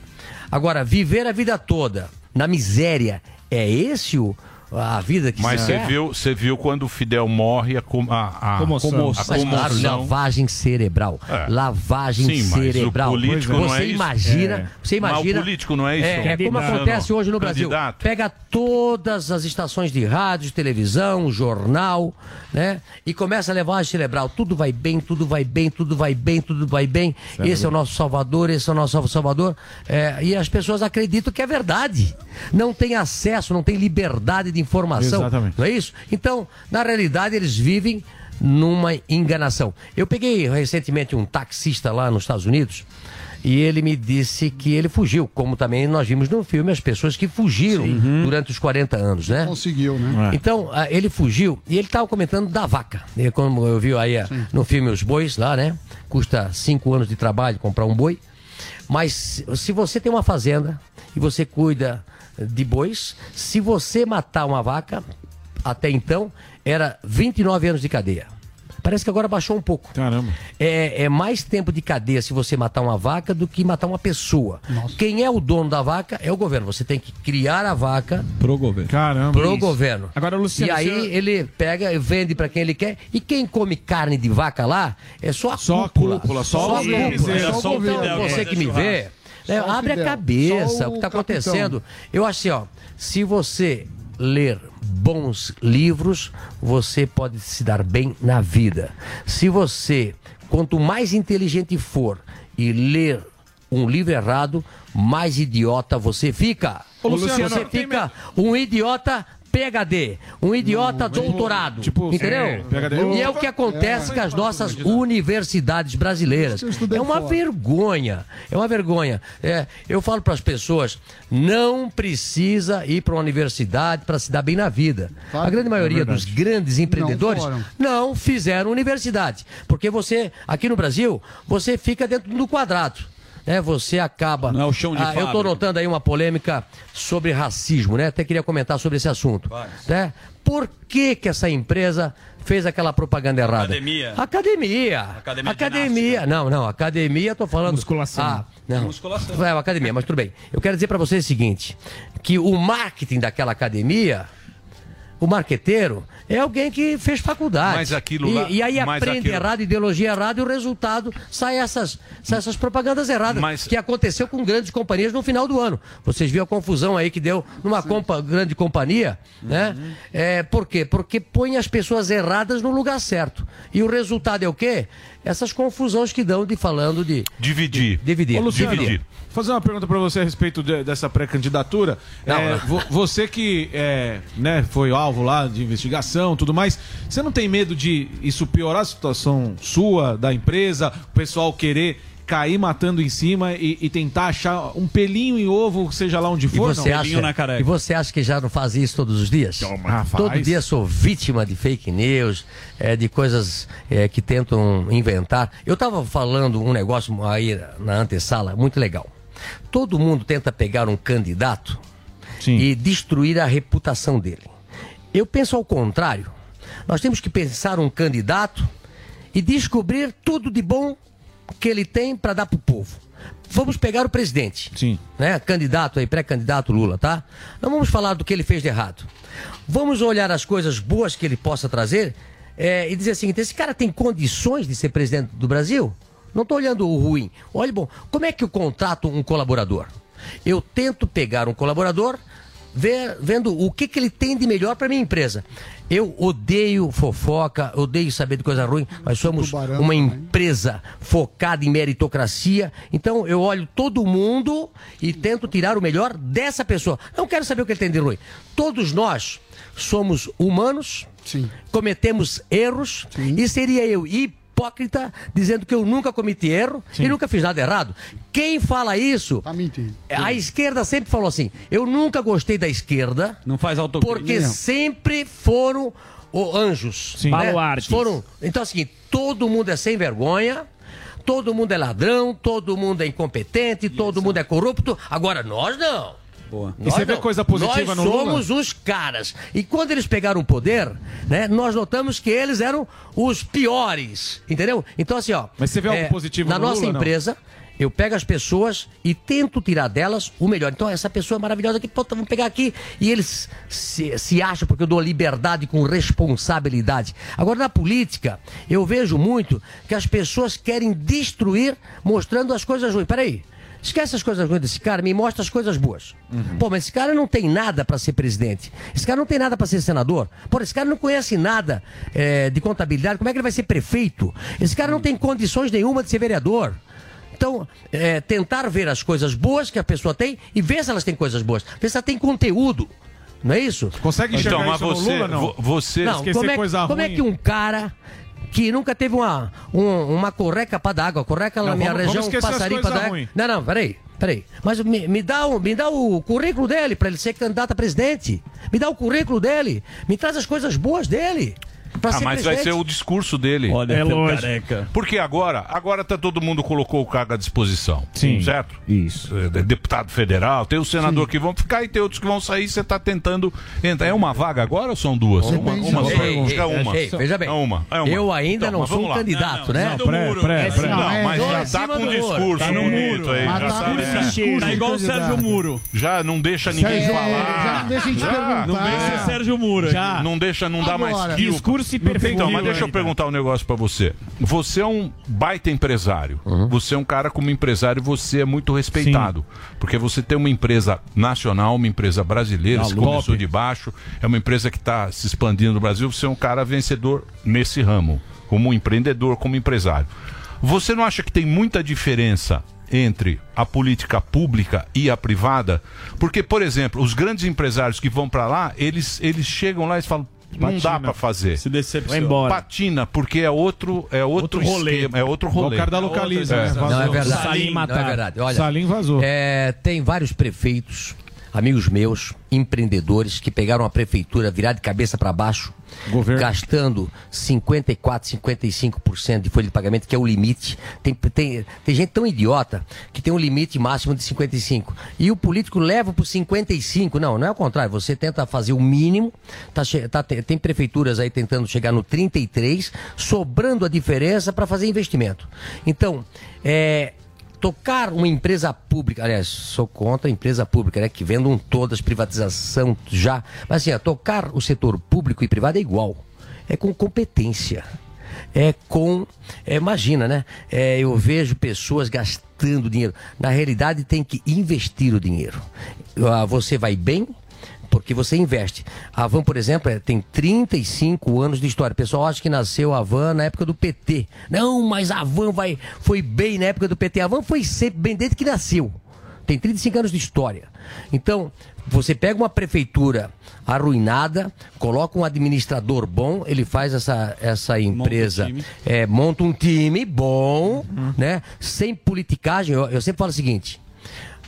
Speaker 16: Agora, viver a vida toda na miséria, é esse o, a vida que
Speaker 3: Mas
Speaker 16: se
Speaker 3: você
Speaker 16: quer?
Speaker 3: viu, você viu quando o Fidel morre a, com- a, a
Speaker 16: Comoção.
Speaker 3: a
Speaker 16: Mas claro, lavagem cerebral.
Speaker 3: É.
Speaker 16: Lavagem
Speaker 3: Sim, mas o
Speaker 16: cerebral.
Speaker 3: político não
Speaker 16: você
Speaker 3: é isso?
Speaker 16: imagina,
Speaker 3: É.
Speaker 16: você
Speaker 3: Mas o
Speaker 16: imagina.
Speaker 3: político não é isso?
Speaker 16: É, como
Speaker 3: Candidato.
Speaker 16: acontece hoje no Brasil.
Speaker 3: Candidato.
Speaker 16: Pega todas as estações de rádio, televisão, jornal, né? E começa a lavagem cerebral. Tudo vai bem, tudo vai bem, tudo vai bem, tudo vai bem.
Speaker 3: Certo.
Speaker 16: Esse é o nosso Salvador, esse é o nosso Salvador. É, e as pessoas acreditam que é verdade. Não tem acesso, não tem liberdade de informação.
Speaker 5: Exatamente.
Speaker 16: Não é isso? Então, na realidade, eles vivem numa enganação. Eu peguei recentemente um taxista lá nos Estados Unidos e ele me disse que ele fugiu, como também nós vimos no filme as pessoas que fugiram durante os 40 anos, né?
Speaker 7: Conseguiu, né?
Speaker 16: Então, ah, ele fugiu e ele estava comentando da vaca. E como eu vi aí ah, no filme Os Bois lá, né? Custa cinco anos de trabalho comprar um boi. Mas se você tem uma fazenda e você cuida de bois, se você matar uma vaca, até então, era 29 anos de cadeia. Parece que agora baixou um pouco.
Speaker 5: Caramba.
Speaker 16: É, é mais tempo de cadeia se você matar uma vaca do que matar uma pessoa. Quem é o dono da vaca é o governo. Você tem que criar a vaca
Speaker 4: Pro governo.
Speaker 5: Caramba.
Speaker 16: pro
Speaker 1: Isso.
Speaker 16: governo.
Speaker 1: Agora, Luciano,
Speaker 16: e aí
Speaker 1: senhor-
Speaker 16: ele pega e vende para quem ele quer. E quem come carne de vaca lá é só a
Speaker 5: Só a
Speaker 16: cúpula.
Speaker 5: cúpula,
Speaker 16: só,
Speaker 5: só
Speaker 16: a
Speaker 5: o
Speaker 16: cúpula.
Speaker 5: bezerro,
Speaker 16: Só
Speaker 5: só o
Speaker 16: então,
Speaker 5: que
Speaker 16: você que me vê, né,
Speaker 7: o
Speaker 16: abre a cabeça
Speaker 7: só
Speaker 16: o que
Speaker 7: o
Speaker 16: está acontecendo. Eu acho assim, ó, se você ler bons livros, você pode se dar bem na vida. Se você, quanto mais inteligente for e ler um livro errado, mais idiota você fica.
Speaker 5: Ô, Luciano,
Speaker 16: você fica um idiota PhD, um idiota doutorado,
Speaker 5: tipo,
Speaker 16: entendeu?
Speaker 5: é, PhD.
Speaker 16: E é o que acontece com as nossas universidades brasileiras. É uma vergonha, é uma vergonha. É, eu falo para as pessoas, não precisa ir para uma universidade para se dar bem na vida. A grande maioria dos grandes empreendedores
Speaker 7: foram.
Speaker 16: não fizeram universidade, porque você aqui no Brasil você fica dentro do quadrado. Né, você acaba.
Speaker 4: Não é o chão de
Speaker 16: Ah, eu estou notando aí uma polêmica sobre racismo, né? Até queria comentar sobre esse assunto. Né? Por que, que essa empresa fez aquela propaganda errada?
Speaker 4: Academia.
Speaker 16: Academia.
Speaker 4: Academia
Speaker 16: Academia. Não, não, academia, tô falando.
Speaker 1: Musculação.
Speaker 16: Ah, não.
Speaker 4: Musculação.
Speaker 16: É, a academia, mas tudo bem. Eu quero dizer para vocês o seguinte: que o marketing daquela academia. O marqueteiro é alguém que fez faculdade.
Speaker 3: Mas aquilo
Speaker 16: e,
Speaker 3: lá-
Speaker 16: e aí
Speaker 3: mas
Speaker 16: aprende
Speaker 3: aquilo-
Speaker 16: errado, ideologia errada, e o resultado sai essas, sai essas propagandas erradas.
Speaker 3: Mas-
Speaker 16: Que aconteceu com grandes companhias no final do ano. Vocês viram a confusão aí que deu numa compa- grande companhia, né? É, por quê? Porque põe as pessoas erradas no lugar certo. E o resultado é o quê? Essas confusões que dão de falando de
Speaker 3: Dividir.
Speaker 16: dividir.
Speaker 5: Ô, Luciano,
Speaker 16: dividir.
Speaker 5: fazer uma pergunta pra você a respeito de- dessa pré-candidatura. É, vo- você que é, né, foi alvo lá de investigação tudo mais, você não tem medo de isso piorar a situação sua, da empresa, o pessoal querer cair matando em cima e, e tentar achar um pelinho em ovo, seja lá onde
Speaker 16: E
Speaker 5: for?
Speaker 16: você,
Speaker 5: não?
Speaker 16: acha, e você acha que já não faz isso todos os dias?
Speaker 5: Ah.
Speaker 16: Todo dia sou vítima de fake news, é, de coisas é, que tentam inventar. Eu estava falando um negócio aí na antessala muito legal. Todo mundo tenta pegar um candidato e destruir a reputação dele. Eu penso ao contrário. Nós temos que pensar um candidato e descobrir tudo de bom que ele tem para dar para o povo. Vamos pegar o presidente.
Speaker 5: Sim.
Speaker 16: Né? Candidato aí, pré-candidato Lula, tá? Não vamos falar do que ele fez de errado. Vamos olhar as coisas boas que ele possa trazer é, e dizer assim: esse cara tem condições de ser presidente do Brasil? Não estou olhando o ruim. Olha, bom, como é que eu contrato um colaborador? Eu tento pegar um colaborador ver- vendo o que, que ele tem de melhor para minha empresa. Eu odeio fofoca, odeio saber de coisa ruim. Nós somos uma empresa focada em meritocracia. Então eu olho todo mundo e tento tirar o melhor dessa pessoa. Não quero saber o que ele tem de ruim. Todos nós somos humanos, cometemos erros e seria eu hipócrita dizendo que eu nunca cometi erro e nunca fiz nada errado. Quem fala isso? A esquerda sempre falou assim: eu nunca gostei da esquerda.
Speaker 4: Não faz autocrítica.
Speaker 16: Porque
Speaker 4: Não.
Speaker 16: sempre foram o anjos.
Speaker 4: Sim.
Speaker 16: né?
Speaker 4: Baluartes.
Speaker 16: Foram. Então, é o seguinte: todo mundo é sem vergonha. Todo mundo é ladrão, todo mundo é incompetente, todo mundo é corrupto. Agora, nós não.
Speaker 4: Boa.
Speaker 5: E você vê coisa positiva
Speaker 16: nós
Speaker 5: no Lula?
Speaker 16: somos os caras. E quando eles pegaram o poder, né, nós notamos que eles eram os piores, entendeu? Então assim, ó.
Speaker 5: Mas você vê algo positivo
Speaker 16: Na
Speaker 5: no
Speaker 16: nossa
Speaker 5: Lula, não?
Speaker 16: empresa, eu pego as pessoas e tento tirar delas o melhor. Então, essa pessoa é maravilhosa aqui, pô, vamos pegar aqui. E eles se, se acham porque eu dou liberdade com responsabilidade. Agora, na política, eu vejo muito que as pessoas querem destruir mostrando as coisas ruins. Peraí. Esquece as coisas ruins desse cara, me mostra as coisas boas. Pô, mas esse cara não tem nada para ser presidente. Esse cara não tem nada para ser senador. Pô, esse cara não conhece nada eh, de contabilidade. Como é que ele vai ser prefeito? Esse cara não tem condições nenhuma de ser vereador. Então, é, tentar ver as coisas boas que a pessoa tem e ver se elas têm coisas boas. Ver se ela tem conteúdo. Não é isso?
Speaker 5: Consegue
Speaker 3: enxergar Então, mas isso no você- Lula, não? vo- você-
Speaker 16: Não,
Speaker 3: Esquecer
Speaker 16: como é,
Speaker 3: coisa
Speaker 16: como é
Speaker 3: ruim.
Speaker 16: que um cara que nunca teve uma, um- uma correca para dar água, correca na
Speaker 5: Não,
Speaker 16: minha
Speaker 5: vamos-
Speaker 16: região,
Speaker 5: vamos
Speaker 16: passarinho para dar
Speaker 5: ruins.
Speaker 16: Não, não, peraí, peraí. Mas me, me dá o, me dá o currículo dele para ele ser candidato a presidente. Me dá o currículo dele. Me traz as coisas boas dele. Pra
Speaker 3: Ah,
Speaker 16: ser
Speaker 3: mas vai ser o discurso dele.
Speaker 4: Olha, É teu lógico. careca.
Speaker 3: Porque agora, agora tá todo mundo colocou o cargo à disposição.
Speaker 1: Sim.
Speaker 3: Certo?
Speaker 1: Isso.
Speaker 3: É, Deputado federal, tem o senador que vão ficar e tem outros que vão sair. Você tá tentando entrar. É uma vaga agora ou são duas? Uma, uma só.
Speaker 16: Ei,
Speaker 3: Acho que é
Speaker 16: ei,
Speaker 3: uma.
Speaker 16: ei, veja bem,
Speaker 3: É uma. É uma.
Speaker 16: eu ainda
Speaker 3: Então,
Speaker 16: não
Speaker 3: mas
Speaker 16: sou um
Speaker 3: lá.
Speaker 16: candidato, né?
Speaker 1: Não, pré, pré, pré.
Speaker 3: Não, mas
Speaker 16: Tô em
Speaker 3: já tá
Speaker 16: cima
Speaker 3: com um discurso
Speaker 16: Tá no
Speaker 3: bonito
Speaker 16: muro.
Speaker 3: aí.
Speaker 16: Mas
Speaker 3: Já
Speaker 16: tá
Speaker 3: sabe.
Speaker 16: com
Speaker 3: né?
Speaker 16: discurso
Speaker 4: Tá igual o Sérgio Muro.
Speaker 3: Já não deixa ninguém
Speaker 7: É,
Speaker 3: falar.
Speaker 7: já não deixa a gente perguntar.
Speaker 4: Não ser Sérgio Muro.
Speaker 3: Não deixa, não dá mais kill.
Speaker 1: Discurso perfil.
Speaker 3: Então, mas deixa eu
Speaker 1: ainda.
Speaker 3: perguntar um negócio pra você. Você é um baita empresário.
Speaker 16: Uhum.
Speaker 3: Você é um cara como empresário, você é muito respeitado. Porque você tem uma empresa nacional, uma empresa brasileira,
Speaker 1: Ah,
Speaker 3: você
Speaker 1: top.
Speaker 3: começou de baixo, é uma empresa que está se expandindo no Brasil, você é um cara vencedor nesse ramo, como empreendedor, como empresário. Você não acha que tem muita diferença entre a política pública e a privada? Porque, por exemplo, os grandes empresários que vão para lá, eles, eles chegam lá e falam, não dá
Speaker 1: Patina.
Speaker 3: para fazer.
Speaker 4: Se decepciona.
Speaker 1: Embora.
Speaker 3: Patina, porque é outro, é outro,
Speaker 1: Outro rolê.
Speaker 3: esquema, é outro rolê.
Speaker 5: O cara da localiza, né?
Speaker 3: É.
Speaker 16: Não é verdade.
Speaker 1: Salim
Speaker 16: não é
Speaker 1: mataram.
Speaker 16: verdade. Olha,
Speaker 5: Salim vazou.
Speaker 16: É, tem vários prefeitos, amigos meus, empreendedores, que pegaram a prefeitura virar de cabeça para baixo,
Speaker 5: Governo.
Speaker 16: gastando 54, 55% de folha de pagamento, que é o limite. Tem, tem, tem gente tão idiota que tem um limite máximo de 55. E o político leva para 55. Não, não é o contrário. Você tenta fazer o mínimo. Tá, tá- tem prefeituras aí tentando chegar no 33, sobrando a diferença para fazer investimento. Então, é, tocar uma empresa pública, aliás, sou contra a empresa pública, né, que vendam todas, privatização já, mas assim, tocar o setor público e privado é igual, é com competência, é com, é, imagina, né, é, eu vejo pessoas gastando dinheiro, na realidade tem que investir o dinheiro, Ah, você vai bem, porque você investe. A Van, por exemplo, é- tem 35 anos de história. O pessoal acha que nasceu a Van na época do PT. Não, mas a Van vai, foi bem na época do PT. A Van foi sempre bem desde que nasceu. Tem 35 anos de história. Então, você pega uma prefeitura arruinada, coloca um administrador bom, ele faz essa, essa empresa,
Speaker 4: time.
Speaker 16: é, monta um time bom, né? Sem politicagem. Eu, eu sempre falo o seguinte: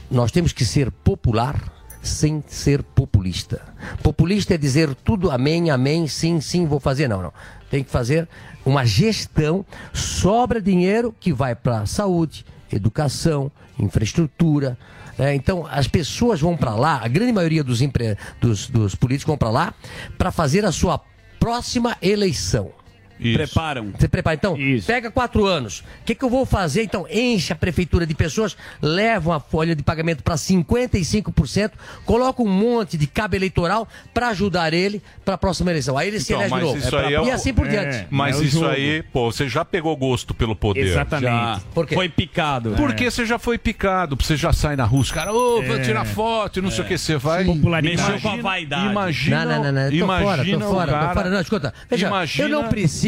Speaker 16: nós temos que ser popular sem ser populista. Populista é dizer tudo amém, amém, sim, sim, vou fazer. Não, não. Tem que fazer uma gestão, sobra dinheiro que vai para saúde, educação, infraestrutura. né? Então, as pessoas vão para lá, a grande maioria dos, empre... dos, dos políticos vão para lá para fazer a sua próxima eleição.
Speaker 3: Isso.
Speaker 4: Preparam.
Speaker 16: Você prepara. Então,
Speaker 1: Isso.
Speaker 16: pega quatro anos. O que, que eu vou fazer? Então, enche a prefeitura de pessoas, levam a folha de pagamento para 55%, coloca um monte de cabo eleitoral para ajudar ele para a próxima eleição. Aí ele se
Speaker 3: Então,
Speaker 16: elege de novo.
Speaker 3: isso aí é
Speaker 16: e
Speaker 3: o-
Speaker 16: assim por
Speaker 1: é.
Speaker 16: diante.
Speaker 3: Mas
Speaker 1: É
Speaker 3: isso
Speaker 1: jogo.
Speaker 3: aí, pô, você já pegou gosto pelo poder.
Speaker 1: Exatamente.
Speaker 4: Já.
Speaker 16: Por quê?
Speaker 4: Foi picado.
Speaker 3: Porque você já foi picado, você já sai na rua, os caras, ô, vou
Speaker 1: É.
Speaker 3: tirar foto e não sei o que, você vai.
Speaker 1: Popularidade.
Speaker 4: Mexeu com a vaidade.
Speaker 3: Imagina,
Speaker 16: Não, não, não, não. Tô
Speaker 3: imagina
Speaker 16: fora, tô fora,
Speaker 3: cara,
Speaker 16: tô fora. Não, escuta. Veja,
Speaker 3: imagina-
Speaker 16: eu não preciso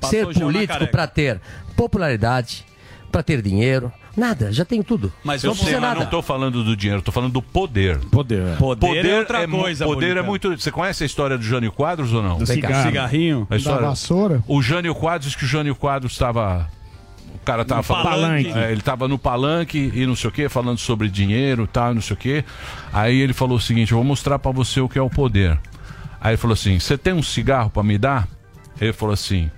Speaker 4: Passou
Speaker 16: ser político para ter popularidade, para ter dinheiro. Nada, já tenho tudo.
Speaker 4: Mas
Speaker 3: Eu
Speaker 16: não
Speaker 3: sei, mas
Speaker 16: nada.
Speaker 3: não tô falando do dinheiro, tô falando do poder.
Speaker 5: Poder. é.
Speaker 4: Poder, é outra
Speaker 3: mu-
Speaker 4: coisa,
Speaker 3: Poder é
Speaker 4: Bonitão.
Speaker 3: muito. Você conhece a história do Jânio Quadros ou não?
Speaker 1: Do cigarro.
Speaker 4: Cigarrinho.
Speaker 3: A história-
Speaker 7: Da vassoura?
Speaker 3: O Jânio Quadros, que o Jânio Quadros estava. O cara tava
Speaker 4: No
Speaker 3: falando.
Speaker 4: palanque.
Speaker 3: É, ele tava no palanque e não sei o que, falando sobre dinheiro e tal, não sei o que. Aí ele falou o seguinte: eu vou mostrar pra você o que é o poder. Aí ele falou assim: você tem um cigarro pra me dar? Ele falou assim: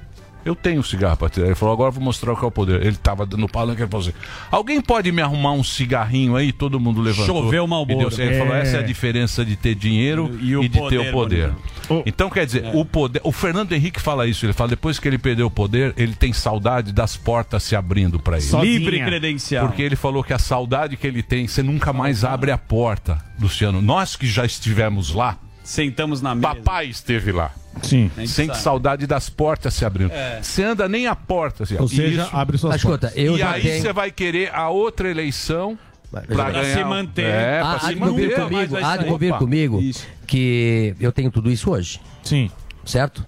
Speaker 3: Eu tenho cigarro para tirar. Ele falou, agora eu vou mostrar o que é o poder. Ele tava no palanque e falou assim: alguém pode me arrumar um cigarrinho aí? Todo mundo levantou.
Speaker 4: Choveu o.
Speaker 3: E certo. Ele falou,
Speaker 4: É.
Speaker 3: essa é a diferença de ter dinheiro
Speaker 4: E
Speaker 3: e,
Speaker 4: o
Speaker 3: de ter
Speaker 4: poder,
Speaker 3: o poder.
Speaker 4: Murilo.
Speaker 3: Então, quer dizer, o poder. O Fernando Henrique fala isso. Ele fala, depois que ele perdeu o poder, ele tem saudade das portas se abrindo para ele.
Speaker 4: Sozinha. Livre credencial.
Speaker 3: Porque ele falou que a saudade que ele tem, você nunca mais abre a porta, Luciano. Nós que já estivemos lá.
Speaker 4: Sentamos na mesa.
Speaker 3: Papai esteve lá.
Speaker 5: Sim.
Speaker 4: A gente
Speaker 3: Sente
Speaker 4: sabe.
Speaker 3: saudade das portas se abrindo.
Speaker 4: É.
Speaker 3: Você anda nem a porta. Assim,
Speaker 5: Ou
Speaker 3: ó.
Speaker 5: seja,
Speaker 3: Isso.
Speaker 5: abre suas
Speaker 16: Mas escuta,
Speaker 5: portas.
Speaker 16: eu
Speaker 3: e
Speaker 16: já
Speaker 3: aí
Speaker 16: tenho-
Speaker 3: você vai querer a outra eleição pra
Speaker 4: Pra
Speaker 3: ganhar.
Speaker 4: se manter.
Speaker 3: É, pra
Speaker 16: há, há
Speaker 3: se
Speaker 16: de convir
Speaker 3: manter.
Speaker 16: comigo, há de convir comigo
Speaker 4: Isso.
Speaker 16: que eu tenho tudo isso hoje,
Speaker 5: Sim.
Speaker 16: certo?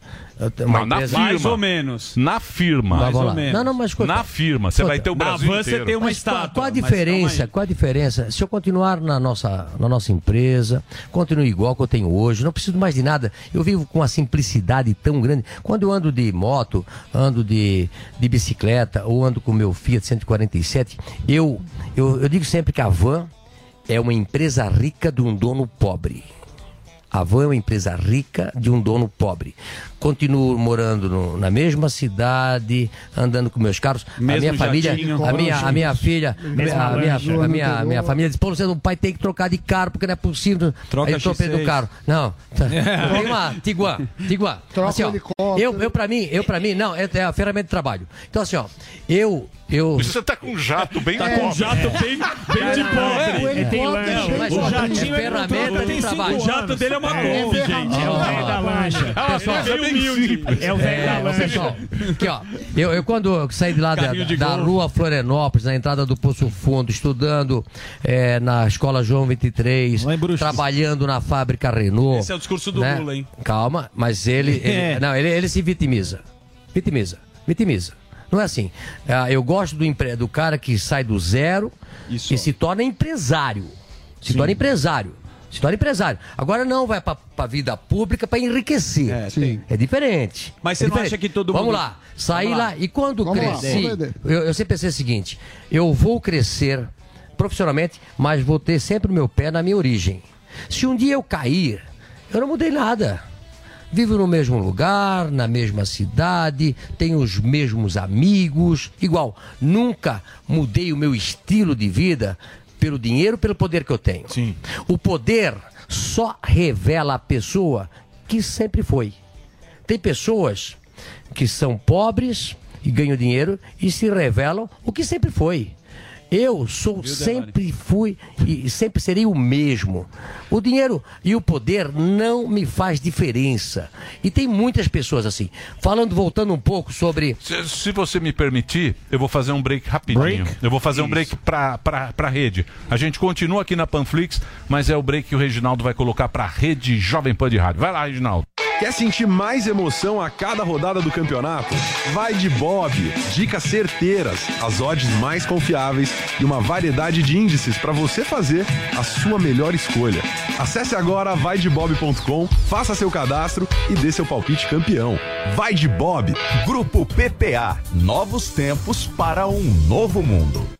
Speaker 3: Não, na firma.
Speaker 4: Mais ou menos.
Speaker 3: Na firma.
Speaker 16: Vamos
Speaker 4: ou menos.
Speaker 16: Não, não, mas escuta.
Speaker 3: Na firma. Você
Speaker 16: Escuta,
Speaker 3: vai ter o
Speaker 4: Na
Speaker 3: Brasil
Speaker 4: van você
Speaker 3: inteiro.
Speaker 4: tem uma
Speaker 16: Mas qual,
Speaker 4: estátua.
Speaker 16: qual a
Speaker 4: mas calma
Speaker 16: diferença? Qual a diferença? Se eu continuar na nossa, na nossa empresa, continuo igual que eu tenho hoje, não preciso mais de nada. Eu vivo com uma simplicidade tão grande. Quando eu ando de moto, ando de, de bicicleta ou ando com o meu Fiat 147, eu, eu, eu digo sempre que a van é uma empresa rica de um dono pobre. A Van é uma empresa rica de um dono pobre. Continuo morando no- na mesma cidade, andando com meus carros. a
Speaker 4: Mesmo
Speaker 16: minha família, a minha, a minha filha, a minha, a minha, a minha, a minha família diz: Pô, Luciano, o pai tem que trocar de carro porque não é possível.
Speaker 4: Troca
Speaker 16: Aí eu tô
Speaker 4: X6.
Speaker 16: perdendo o carro. Não, tá. tem uma Tiguan, Tiguan.
Speaker 7: Troca
Speaker 16: Assim, ó, eu, eu para mim, eu para mim, não, é, é a ferramenta de trabalho. Então assim, ó, eu, eu
Speaker 3: Você tá com um jato bem
Speaker 4: Tá com um
Speaker 3: pobre.
Speaker 4: jato bem, bem de pobre.
Speaker 7: O
Speaker 1: Ele tem lanche.
Speaker 16: mas
Speaker 7: bem
Speaker 16: o jatinho é ferramenta de trabalho.
Speaker 4: O jato dele é uma
Speaker 1: É.
Speaker 4: Kombi,
Speaker 7: É
Speaker 4: gente.
Speaker 1: É o velho da lancha.
Speaker 16: Pessoal,
Speaker 4: É humilde.
Speaker 1: É o velho da
Speaker 16: É,
Speaker 1: lancha.
Speaker 16: pessoal, aqui ó, eu, eu quando eu saí de lá da,
Speaker 4: de
Speaker 16: da rua Florianópolis, na entrada do Poço Fundo, estudando é, na escola João 23,
Speaker 5: Lá em Bruxas.
Speaker 16: trabalhando na fábrica Renault.
Speaker 4: Esse é o discurso do
Speaker 16: né?
Speaker 4: Lula, hein?
Speaker 16: Calma, mas ele, ele-
Speaker 4: É.
Speaker 16: não, ele, ele se vitimiza, vitimiza, vitimiza. Não é assim. Ah, eu gosto do, empre... do cara que sai do zero
Speaker 4: Isso.
Speaker 16: e se torna empresário. Se torna empresário. Se torna empresário. Agora não vai pra, pra vida pública pra enriquecer.
Speaker 4: É, tem.
Speaker 16: É diferente.
Speaker 4: Mas você
Speaker 16: É
Speaker 4: não
Speaker 16: diferente.
Speaker 4: acha que todo
Speaker 16: Vamos
Speaker 4: mundo-
Speaker 16: lá. Saí
Speaker 4: Vamos lá.
Speaker 16: lá. E quando
Speaker 7: Vamos
Speaker 16: cresci,
Speaker 7: vamos
Speaker 16: eu, eu sempre pensei o seguinte: eu vou crescer profissionalmente, mas vou ter sempre o meu pé na minha origem. Se um dia eu cair, eu não mudei nada. Vivo no mesmo lugar, na mesma cidade, tenho os mesmos amigos, igual. Nunca mudei o meu estilo de vida pelo dinheiro, pelo poder que eu tenho.
Speaker 5: Sim.
Speaker 16: O poder só revela a pessoa que sempre foi. Tem pessoas que são pobres e ganham dinheiro e se revelam o que sempre foi. Eu sou sempre fui e sempre serei o mesmo. O dinheiro e o poder não me faz diferença. E tem muitas pessoas assim. Falando, voltando um pouco sobre
Speaker 3: Se, se você me permitir, eu vou fazer um break rapidinho.
Speaker 5: Break?
Speaker 3: Eu vou fazer um break pra, pra rede. A gente continua aqui na Panflix, mas é o break que o Reginaldo vai colocar pra rede Jovem Pan de Rádio. Vai lá, Reginaldo.
Speaker 17: Quer sentir mais emoção a cada rodada do campeonato? Vai de Bob. Dicas certeiras, as odds mais confiáveis e uma variedade de índices para você fazer a sua melhor escolha. Acesse agora vaidebob.com, faça seu cadastro e dê seu palpite campeão. Vai de Bob.
Speaker 11: Grupo PPA. Novos tempos para um novo mundo.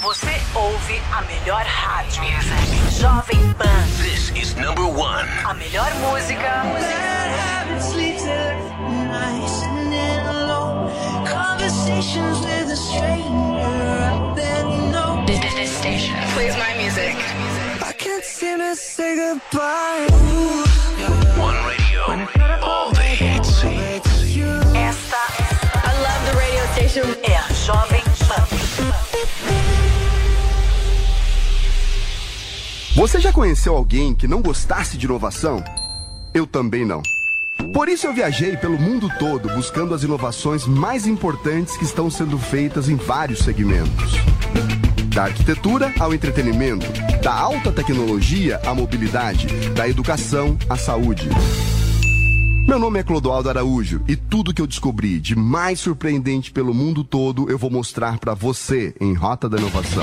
Speaker 15: Você ouve a melhor rádio. Jovem Pan.
Speaker 18: This is number one.
Speaker 15: A melhor música.
Speaker 19: Conversations with a stranger. I barely know.
Speaker 15: This station plays my music.
Speaker 19: I can't seem to say goodbye.
Speaker 18: One radio. All the hits.
Speaker 15: Esta, I love the radio station. É a Jovem
Speaker 20: Você já conheceu alguém que não gostasse de inovação? Eu também não. Por isso eu viajei pelo mundo todo buscando as inovações mais importantes que estão sendo feitas em vários segmentos. Da arquitetura ao entretenimento, da alta tecnologia à mobilidade, da educação à saúde. Meu nome é Clodoaldo Araújo e tudo que eu descobri de mais surpreendente pelo mundo todo eu vou mostrar para você em Rota da Inovação.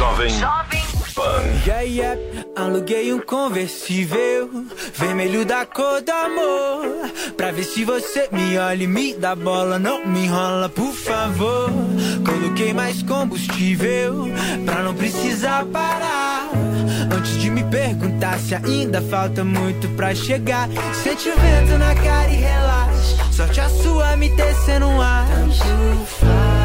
Speaker 18: Jovem Pan.
Speaker 21: Yeah, yeah, aluguei um conversível vermelho da cor do amor. Pra ver se você me olha e me dá bola, não me enrola, por favor. Coloquei mais combustível pra não precisar parar. Antes de me perguntar se ainda falta muito pra chegar, sente o vento na cara e relaxa. Sorte a sua me tecendo um ar. Tanto faz.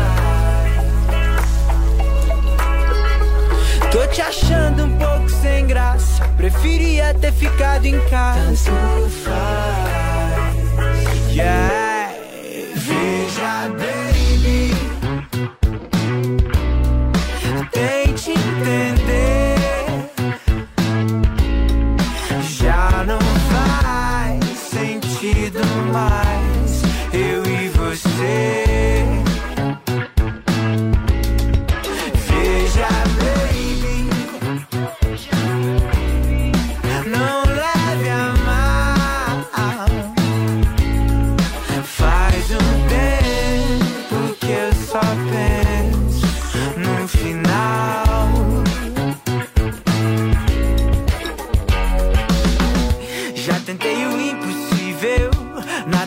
Speaker 21: Tô te achando um pouco sem graça. Preferia ter ficado em casa. Tanto faz. Yeah. Veja, baby.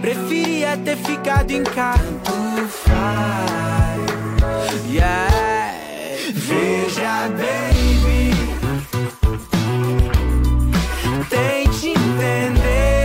Speaker 21: Preferia ter ficado em casa. Yeah. Veja, baby. Tente entender.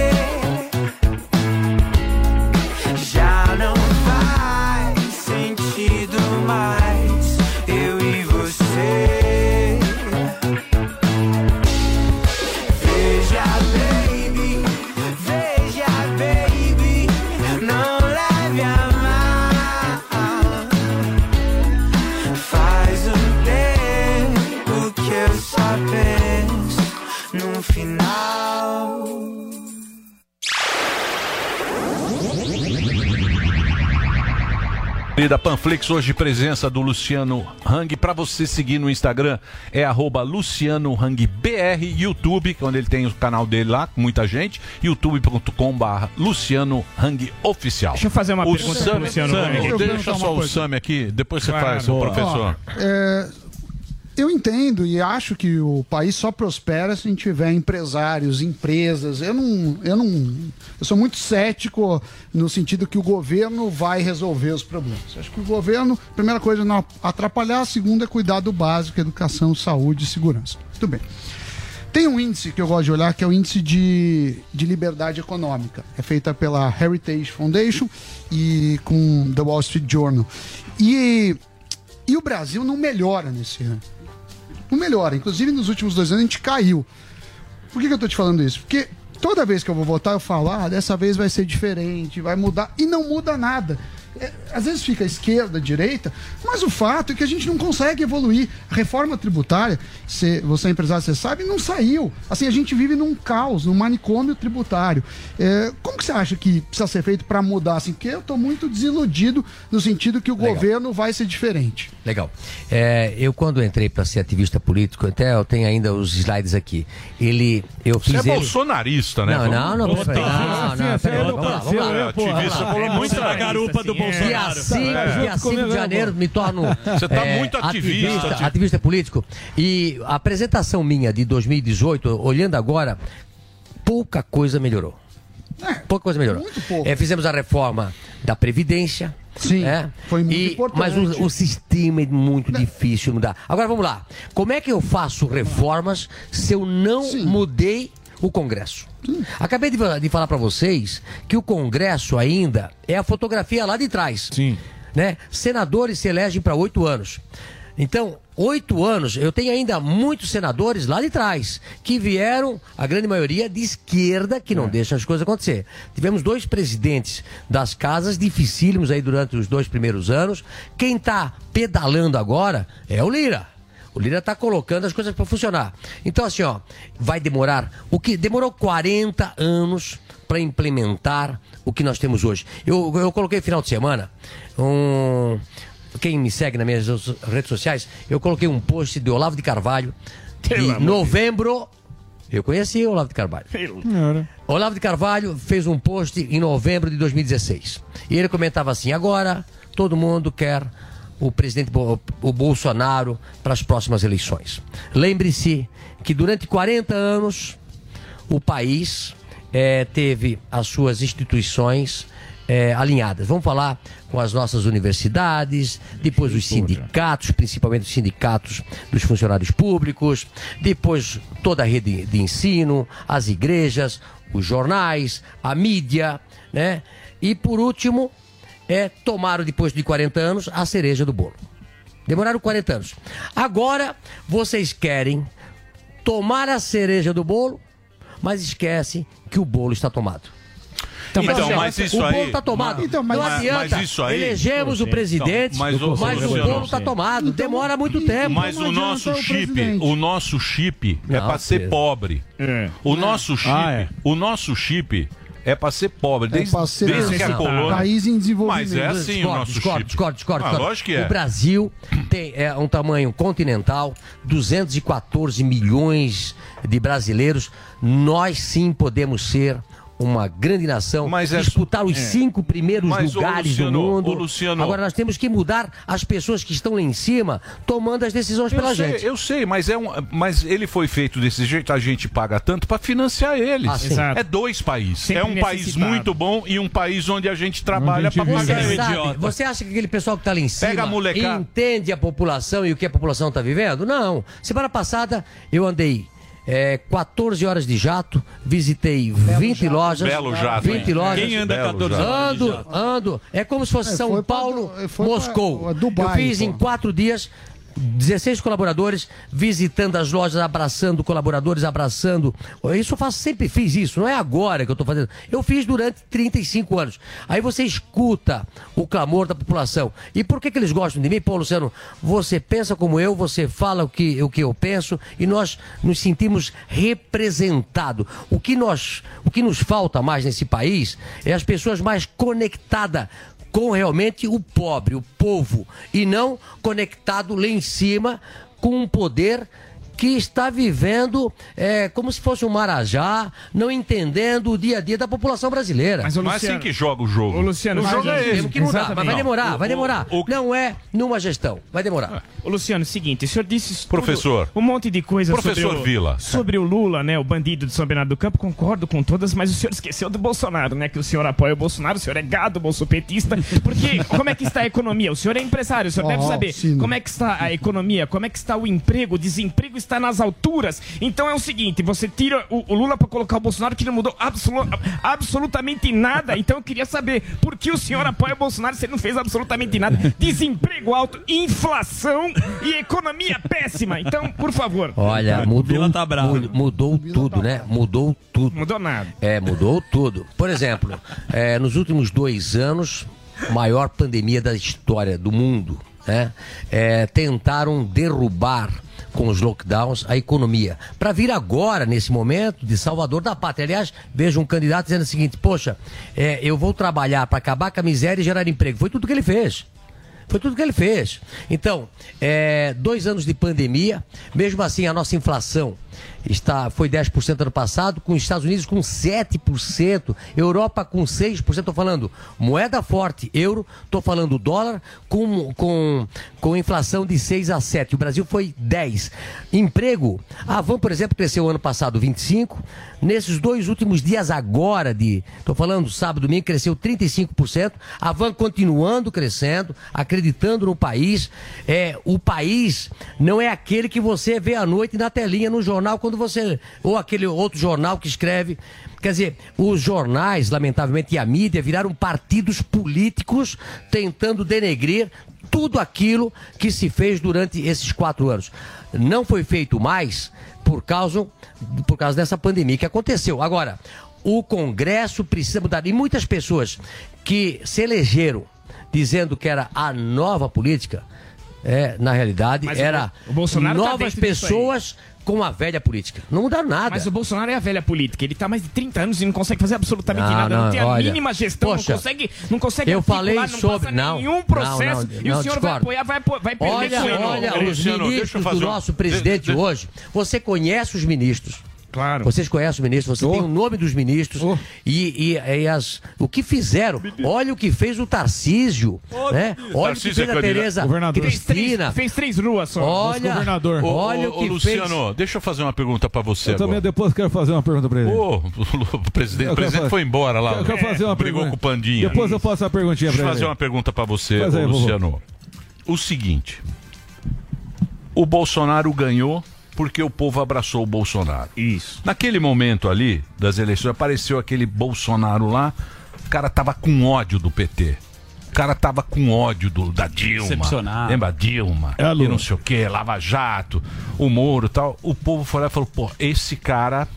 Speaker 3: Querida Panflix, hoje presença do Luciano Hang. Pra você seguir no Instagram é arroba Luciano Hang BR, YouTube, onde ele tem o canal dele lá, com muita gente, youtube.com barra Luciano Hang Oficial.
Speaker 1: Deixa eu fazer uma
Speaker 3: o
Speaker 1: pergunta pro
Speaker 3: Sam,
Speaker 1: Luciano
Speaker 3: Sam,
Speaker 1: Hang.
Speaker 3: Deixa só o. Sam aqui, depois você
Speaker 1: Claro.
Speaker 3: faz, seu
Speaker 1: Boa.
Speaker 3: professor.
Speaker 7: É, eu entendo e acho que o país só prospera se a gente tiver empresários, empresas. Eu não, eu não, eu sou muito cético no sentido que o governo vai resolver os problemas. Acho que o governo, primeira coisa, não atrapalhar, a segunda é cuidar do básico, educação, saúde e segurança. Muito bem. Tem um índice que eu gosto de olhar, que é o índice de, de liberdade econômica. É feita pela Heritage Foundation e com The Wall Street Journal. E, e o Brasil não melhora nesse ano. Não melhora. Inclusive, nos últimos dois anos a gente caiu. Por que, que eu tô te falando isso? Porque toda vez que eu vou votar, eu falo, ah, dessa vez vai ser diferente, vai mudar. E não muda nada. É, às vezes fica esquerda, direita, mas o fato é que a gente não consegue evoluir. A reforma tributária, cê, você é empresário, você sabe, não saiu. Assim, a gente vive num caos, num manicômio tributário. É, como que você acha que precisa ser feito para mudar? Assim, porque eu tô muito desiludido no sentido que o
Speaker 16: Legal.
Speaker 7: governo vai ser diferente.
Speaker 16: Legal. É, eu quando entrei para ser ativista político, até eu tenho ainda os slides aqui. Ele, eu
Speaker 3: Você
Speaker 16: fiz
Speaker 3: é
Speaker 16: ele...
Speaker 3: bolsonarista, né?
Speaker 16: Não, não, não, não, não, peraí, vamos lá, vamos lá.
Speaker 3: É, ativista,
Speaker 16: Vamos lá.
Speaker 3: é muito
Speaker 16: na
Speaker 3: garupa do Bolsonaro.
Speaker 16: Dia 5,
Speaker 3: É.
Speaker 16: dia 5 de janeiro me torno
Speaker 3: Você tá
Speaker 16: é,
Speaker 3: muito ativista,
Speaker 16: ativista, ativista político. E a apresentação minha de 2018, olhando agora, pouca coisa melhorou. Pouca coisa melhorou. É, fizemos a reforma da Previdência,
Speaker 7: Sim,
Speaker 16: foi muito importante. Mas o, o sistema é muito difícil de mudar. Agora vamos lá. Como é que eu faço reformas se eu não mudei o Congresso? Acabei de, de falar para vocês que o Congresso ainda é a fotografia lá de trás. Sim. Né? Senadores se elegem para oito anos. Então, oito anos, eu tenho ainda muitos senadores lá de trás, que vieram, a grande maioria, de esquerda, que não deixam as coisas acontecer. Tivemos dois presidentes das casas dificílimos aí durante os dois primeiros anos. Quem está pedalando agora é o Lira. O Lira está colocando as coisas para funcionar. Então, assim, ó, vai demorar. O que demorou 40 anos para implementar o que nós temos hoje. Eu, eu coloquei final de semana um. Quem me segue nas minhas redes sociais, eu coloquei um post de Olavo de Carvalho de novembro. Eu conheci o Olavo de Carvalho. Olavo de Carvalho fez um post em novembro de 2016. E ele comentava assim: agora todo mundo quer o presidente o Bolsonaro para as próximas eleições. Lembre-se que durante 40 anos o país eh, teve as suas instituições eh, alinhadas. Vamos falar com as nossas universidades, depois os sindicatos, principalmente os sindicatos dos funcionários públicos, depois toda a rede de ensino, as igrejas, os jornais, a mídia, né? E por último, é, tomaram depois de 40 anos a cereja do bolo. Demoraram 40 anos. Agora vocês querem tomar a cereja do bolo, mas esquecem que o bolo está tomado.
Speaker 3: Então, mas-
Speaker 16: assim,
Speaker 3: mas isso
Speaker 16: o bolo
Speaker 3: aí-
Speaker 16: está tomado.
Speaker 3: Então, mas-
Speaker 16: não
Speaker 3: mas-
Speaker 16: adianta.
Speaker 3: mas isso aí-
Speaker 16: Elegemos o
Speaker 3: Então,
Speaker 16: presidente,
Speaker 3: mas,
Speaker 16: mas, o
Speaker 3: Luciano,
Speaker 16: bolo está tomado. Demora muito tempo.
Speaker 3: Mas o nosso chip, o nosso chip é
Speaker 16: Não,
Speaker 3: para ser pobre. O nosso chip,
Speaker 16: Ah, é.
Speaker 3: o nosso chip é para ser pobre.
Speaker 7: É
Speaker 3: Desde,
Speaker 7: pra ser
Speaker 3: desde que a colônia.
Speaker 7: país em desenvolvimento.
Speaker 3: Mas é assim o
Speaker 16: Discordo,
Speaker 3: nosso
Speaker 16: discordo,
Speaker 3: chip.
Speaker 16: discordo, discordo,
Speaker 3: Ah,
Speaker 16: discordo.
Speaker 3: lógico que é.
Speaker 16: O Brasil tem é, um tamanho continental, 214 milhões de brasileiros. Nós sim podemos ser uma grande nação, disputar os
Speaker 3: é.
Speaker 16: cinco primeiros
Speaker 3: Mas,
Speaker 16: lugares
Speaker 3: Luciano,
Speaker 16: do mundo.
Speaker 3: Luciano-
Speaker 16: Agora nós temos que mudar as pessoas que estão lá em cima, tomando as decisões
Speaker 3: Eu
Speaker 16: pela
Speaker 3: sei,
Speaker 16: gente.
Speaker 3: eu sei, mas é um, mas ele foi feito desse jeito, a gente paga tanto para financiar eles.
Speaker 16: Ah.
Speaker 3: É dois países.
Speaker 16: Sempre
Speaker 3: é um país muito bom e um país onde a gente trabalha para
Speaker 16: Você
Speaker 3: pagar eles.
Speaker 16: sabe, você acha que aquele pessoal que está lá em cima
Speaker 3: Pega a
Speaker 16: entende a população e o que a população está vivendo? Não. Semana passada eu andei é, 14 horas de jato, visitei 20 lojas.
Speaker 3: Belo jato,
Speaker 16: 20
Speaker 3: hein?
Speaker 16: lojas.
Speaker 3: Quem anda Belo 14 jato. horas
Speaker 16: Ando,
Speaker 3: jato?
Speaker 16: ando. É como se fosse
Speaker 7: É,
Speaker 16: São
Speaker 7: pra
Speaker 16: Paulo,
Speaker 7: foi
Speaker 16: Moscou.
Speaker 7: pra- Dubai,
Speaker 16: eu fiz
Speaker 7: pô.
Speaker 16: em quatro dias. 16 colaboradores visitando as lojas, abraçando colaboradores, abraçando. Isso eu faço, sempre fiz isso, não é agora que eu estou fazendo. Eu fiz durante 35 anos. Aí você escuta o clamor da população. E por que, que eles gostam de mim? Pô, Luciano, você pensa como eu, você fala o que, o que eu penso e nós nos sentimos representados. O que, nós, o que nos falta mais nesse país é as pessoas mais conectadas com realmente o pobre, o povo, e não conectado lá em cima com um poder que está vivendo é, como se fosse um marajá, não entendendo o dia a dia da população brasileira.
Speaker 3: Mas, ô, Mas Luciano- assim que joga o jogo.
Speaker 16: O
Speaker 3: Luciano,
Speaker 16: o jogo é
Speaker 3: é
Speaker 16: esse. Temos que mudar, mas vai demorar,
Speaker 1: O-
Speaker 16: vai
Speaker 1: o-
Speaker 16: demorar. Não é numa gestão, vai demorar.
Speaker 1: Ô, Luciano, é o seguinte, o senhor disse tudo-
Speaker 3: Professor.
Speaker 1: um monte de coisa
Speaker 3: Professor
Speaker 1: sobre o,
Speaker 3: Vila.
Speaker 1: sobre o Lula, né, o bandido de São Bernardo do Campo, concordo com todas, mas o senhor esqueceu do Bolsonaro, né, que o senhor apoia o Bolsonaro, o senhor é gado bolsopetista, porque como é que está a economia? O senhor é empresário, o senhor
Speaker 7: Ó,
Speaker 1: deve
Speaker 7: ó,
Speaker 1: saber
Speaker 7: sino.
Speaker 1: como é que está a economia, como é que está o emprego, o desemprego está nas alturas. Então é o seguinte, você tira o, o Lula para colocar o Bolsonaro que não mudou absolu- absolutamente nada. Então eu queria saber por que o senhor apoia o Bolsonaro se ele não fez absolutamente nada. Desemprego alto, inflação e economia péssima. Então, por favor.
Speaker 16: Olha, mudou, mu- mudou tudo, né? Mudou tudo.
Speaker 1: Mudou nada.
Speaker 16: É, mudou tudo. Por exemplo, é, nos últimos dois anos, maior pandemia da história do mundo, né? É, tentaram derrubar com os lockdowns a economia. Para vir agora, nesse momento, de salvador da pátria. Aliás, vejo um candidato dizendo o seguinte: poxa, é, eu vou trabalhar para acabar com a miséria e gerar emprego. Foi tudo que ele fez. Foi tudo que ele fez. Então, é, dois anos de pandemia, mesmo assim a nossa inflação está, foi 10% ano passado, com os Estados Unidos com 7%, Europa com 6%. Estou falando moeda forte, euro, estou falando dólar com, com, com inflação de 6 a 7. O Brasil foi 10. Emprego, a Van, por exemplo, cresceu ano passado 25%. Nesses dois últimos dias agora, de estou falando sábado domingo, cresceu 35%. A Van continuando crescendo, acreditando no país. É, o país não é aquele que você vê à noite na telinha no jornal quando você ou aquele outro jornal que escreve. Quer dizer, os jornais, lamentavelmente, e a mídia viraram partidos políticos tentando denegrir tudo aquilo que se fez durante esses quatro anos. Não foi feito mais por causa, por causa dessa pandemia que aconteceu. Agora, o Congresso precisa mudar. E muitas pessoas que se elegeram dizendo que era a nova política, é, na realidade,
Speaker 1: Mas
Speaker 16: era
Speaker 1: Bo- o Bolsonaro tá
Speaker 16: novas
Speaker 1: aí.
Speaker 16: pessoas com a velha política. Não mudaram nada.
Speaker 1: Mas o Bolsonaro é a velha política. Ele tá mais de 30 anos e não consegue fazer absolutamente
Speaker 16: Não,
Speaker 1: nada. Não,
Speaker 16: não,
Speaker 1: tem a
Speaker 16: olha,
Speaker 1: mínima gestão,
Speaker 16: poxa,
Speaker 1: não consegue, não consegue
Speaker 16: eu falei
Speaker 1: não
Speaker 16: sobre-
Speaker 1: passa
Speaker 16: não,
Speaker 1: nenhum
Speaker 16: não,
Speaker 1: processo.
Speaker 16: não,
Speaker 1: e o
Speaker 16: não,
Speaker 1: senhor vai
Speaker 16: discordo.
Speaker 1: apoiar, vai, vai perder
Speaker 16: Olha,
Speaker 1: com ele.
Speaker 16: olha, os ministros do
Speaker 3: um-
Speaker 16: nosso presidente
Speaker 3: de- de-
Speaker 16: hoje. Você conhece os ministros?
Speaker 1: Claro.
Speaker 16: Vocês conhecem os ministros, você tem o nome dos ministros e, e- e as, o que fizeram. Olha o que fez o Tarcísio, né? Olha o que
Speaker 3: Tarcísio
Speaker 16: fez
Speaker 3: é
Speaker 16: a. Tereza
Speaker 3: Governador.
Speaker 16: Cristina.
Speaker 1: Fez três ruas só.
Speaker 16: Olha,
Speaker 5: governador.
Speaker 16: olha
Speaker 3: Ô,
Speaker 16: o que
Speaker 3: ô, Luciano, deixa eu fazer uma pergunta pra você
Speaker 5: Eu também
Speaker 3: agora.
Speaker 5: depois quero fazer uma pergunta pra ele.
Speaker 3: O presidente,
Speaker 5: Eu
Speaker 3: o presidente
Speaker 5: fazer-
Speaker 3: foi embora lá.
Speaker 5: Eu quero fazer uma
Speaker 3: brigou
Speaker 5: pergunta.
Speaker 3: com o Pandinha.
Speaker 5: Depois eu faço uma perguntinha
Speaker 3: Deixa eu
Speaker 5: pra ele.
Speaker 3: fazer uma pergunta pra você,
Speaker 5: aí.
Speaker 3: Luciano. O seguinte: o Bolsonaro ganhou porque o povo abraçou o Bolsonaro.
Speaker 1: Isso.
Speaker 3: Naquele momento ali das eleições apareceu aquele Bolsonaro lá, o cara tava com ódio do PT. O cara tava com ódio do, da Dilma. Lembra Dilma?
Speaker 4: É
Speaker 3: e não sei o que, Lava Jato, o Moro e tal. O povo foi lá e falou: pô, esse cara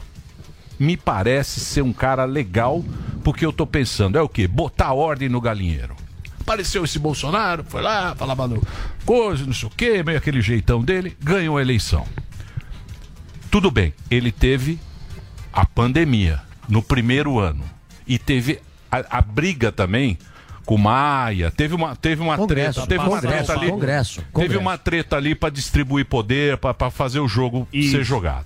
Speaker 3: me parece ser um cara legal, porque eu tô pensando, é o quê? Botar ordem no galinheiro. Apareceu esse Bolsonaro, foi lá, falava no coisa, não sei o quê, meio aquele jeitão dele, ganhou a eleição. Tudo bem, ele teve a pandemia no primeiro ano e teve a, a briga também com Maia, teve uma, teve uma
Speaker 16: Congresso,
Speaker 3: treta, teve uma treta ali,
Speaker 16: Congresso,
Speaker 3: teve
Speaker 16: Congresso.
Speaker 3: uma treta ali para distribuir poder, para fazer o jogo
Speaker 1: Isso.
Speaker 3: ser jogado.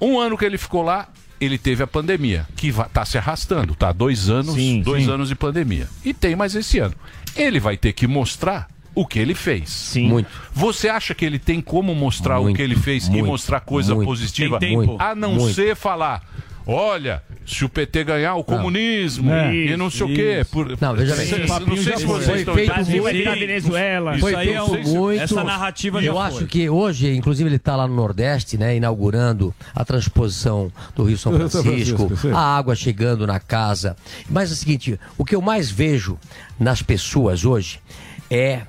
Speaker 3: Um ano que ele ficou lá, ele teve a pandemia, que va- tá se arrastando, tá? Dois anos,
Speaker 1: Sim,
Speaker 3: dois
Speaker 1: sim.
Speaker 3: anos de pandemia. E tem mais esse ano. Ele vai ter que mostrar o que ele fez.
Speaker 1: Sim.
Speaker 16: Muito.
Speaker 3: Você acha que ele tem como mostrar o
Speaker 16: Muito,
Speaker 3: que ele fez e
Speaker 16: muito,
Speaker 3: mostrar coisa
Speaker 16: muito.
Speaker 3: positiva?
Speaker 4: Tem tempo.
Speaker 3: A não
Speaker 16: Muito.
Speaker 3: ser falar. Olha, se o PT ganhar o comunismo
Speaker 5: É.
Speaker 3: e não sei o quê.
Speaker 4: Isso.
Speaker 3: Por...
Speaker 16: Não, veja bem.
Speaker 3: Não sei se
Speaker 5: foi.
Speaker 3: vocês
Speaker 16: Foi
Speaker 3: estão
Speaker 16: feito.
Speaker 1: Brasil
Speaker 16: muito-
Speaker 1: virar Venezuela.
Speaker 4: Isso
Speaker 16: Foi
Speaker 4: aí é um,
Speaker 16: muito-
Speaker 4: essa narrativa já
Speaker 16: Eu
Speaker 4: foi.
Speaker 16: acho que hoje, inclusive, ele está lá no Nordeste, né, inaugurando a transposição do Rio São Francisco,
Speaker 5: Francisco,
Speaker 16: a água chegando na casa. Mas é o seguinte, o que eu mais vejo nas pessoas hoje é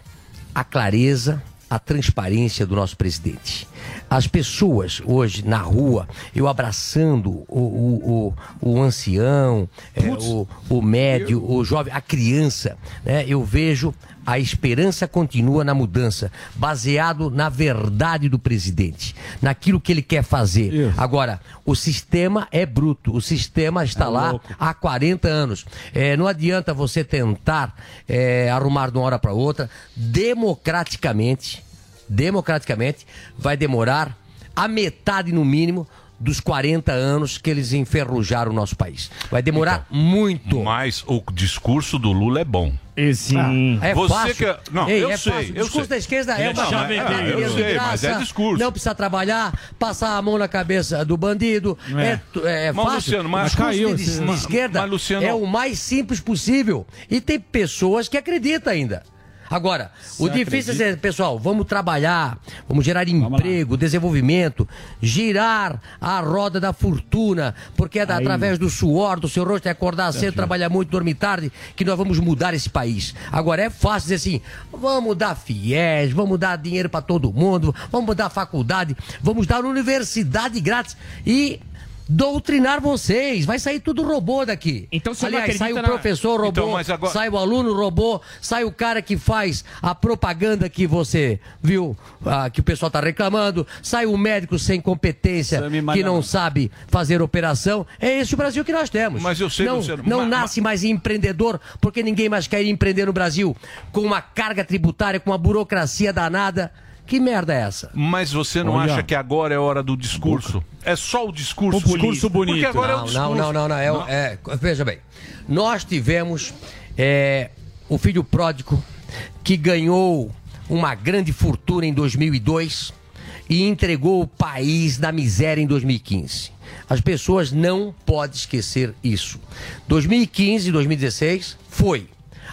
Speaker 16: a clareza, a transparência do nosso presidente. As pessoas hoje na rua, eu abraçando o, o, o, o ancião, é, o, o médio, o jovem, a criança, né, eu vejo a esperança continua na mudança, baseado na verdade do presidente, naquilo que ele quer fazer.
Speaker 5: Isso.
Speaker 16: Agora, o sistema é bruto, o sistema está lá há 40 anos. É, não adianta você tentar é, arrumar de uma hora para outra, democraticamente, democraticamente, vai demorar a metade no mínimo dos 40 anos que eles enferrujaram o nosso país. Vai demorar muito.
Speaker 3: Mas o discurso do Lula é bom.
Speaker 1: Sim.
Speaker 16: É
Speaker 3: Você
Speaker 16: fácil.
Speaker 3: que- não,
Speaker 16: Ei,
Speaker 3: eu
Speaker 16: é
Speaker 3: sei,
Speaker 16: fácil.
Speaker 3: eu
Speaker 16: O discurso
Speaker 3: sei.
Speaker 16: da esquerda é
Speaker 4: é
Speaker 16: uma
Speaker 4: chavequeiro.
Speaker 16: é,
Speaker 3: Eu
Speaker 16: de
Speaker 3: sei, mas é
Speaker 16: graça,
Speaker 3: discurso.
Speaker 16: Não precisa trabalhar, passar a mão na cabeça do bandido. É, é,
Speaker 3: Mas,
Speaker 16: fácil.
Speaker 3: Luciano, mas
Speaker 5: caiu
Speaker 16: de, de
Speaker 3: mas-
Speaker 16: esquerda
Speaker 3: mas, Luciano-
Speaker 16: é o mais simples possível. E tem pessoas que acreditam ainda. Agora, o difícil é dizer, pessoal, vamos trabalhar, vamos gerar emprego, desenvolvimento, girar a roda da fortuna, porque é da- através do suor, do seu rosto, é acordar cedo, trabalhar muito, dormir tarde, que nós vamos mudar esse país. Agora, é fácil dizer assim, vamos dar fiéis, vamos dar dinheiro para todo mundo, vamos dar faculdade, vamos dar universidade grátis e doutrinar vocês. Vai sair tudo robô daqui.
Speaker 1: Então, você
Speaker 16: Aliás, sai o
Speaker 1: na-
Speaker 16: professor robô,
Speaker 3: Então, mas agora-
Speaker 16: sai o aluno robô, sai o cara que faz a propaganda que você viu, ah, que o pessoal tá reclamando, sai o médico sem competência, que não sabe fazer operação. É esse o Brasil que nós temos.
Speaker 3: Mas eu sei,
Speaker 16: não,
Speaker 3: Luciano,
Speaker 16: não
Speaker 3: ma-
Speaker 16: nasce mais empreendedor, porque ninguém mais quer empreender no Brasil com uma carga tributária, com uma burocracia danada. Que merda é essa?
Speaker 3: Mas você não
Speaker 16: Olha.
Speaker 3: acha que agora é hora do discurso? É só o discurso. Porque agora é o
Speaker 16: não,
Speaker 3: discurso.
Speaker 16: não, não, não, não, é, o- é- veja bem. Nós tivemos é, o filho pródigo que ganhou uma grande fortuna em 2002 e entregou o país na miséria em 2015. As pessoas não podem esquecer isso. 2015 e 2016 foi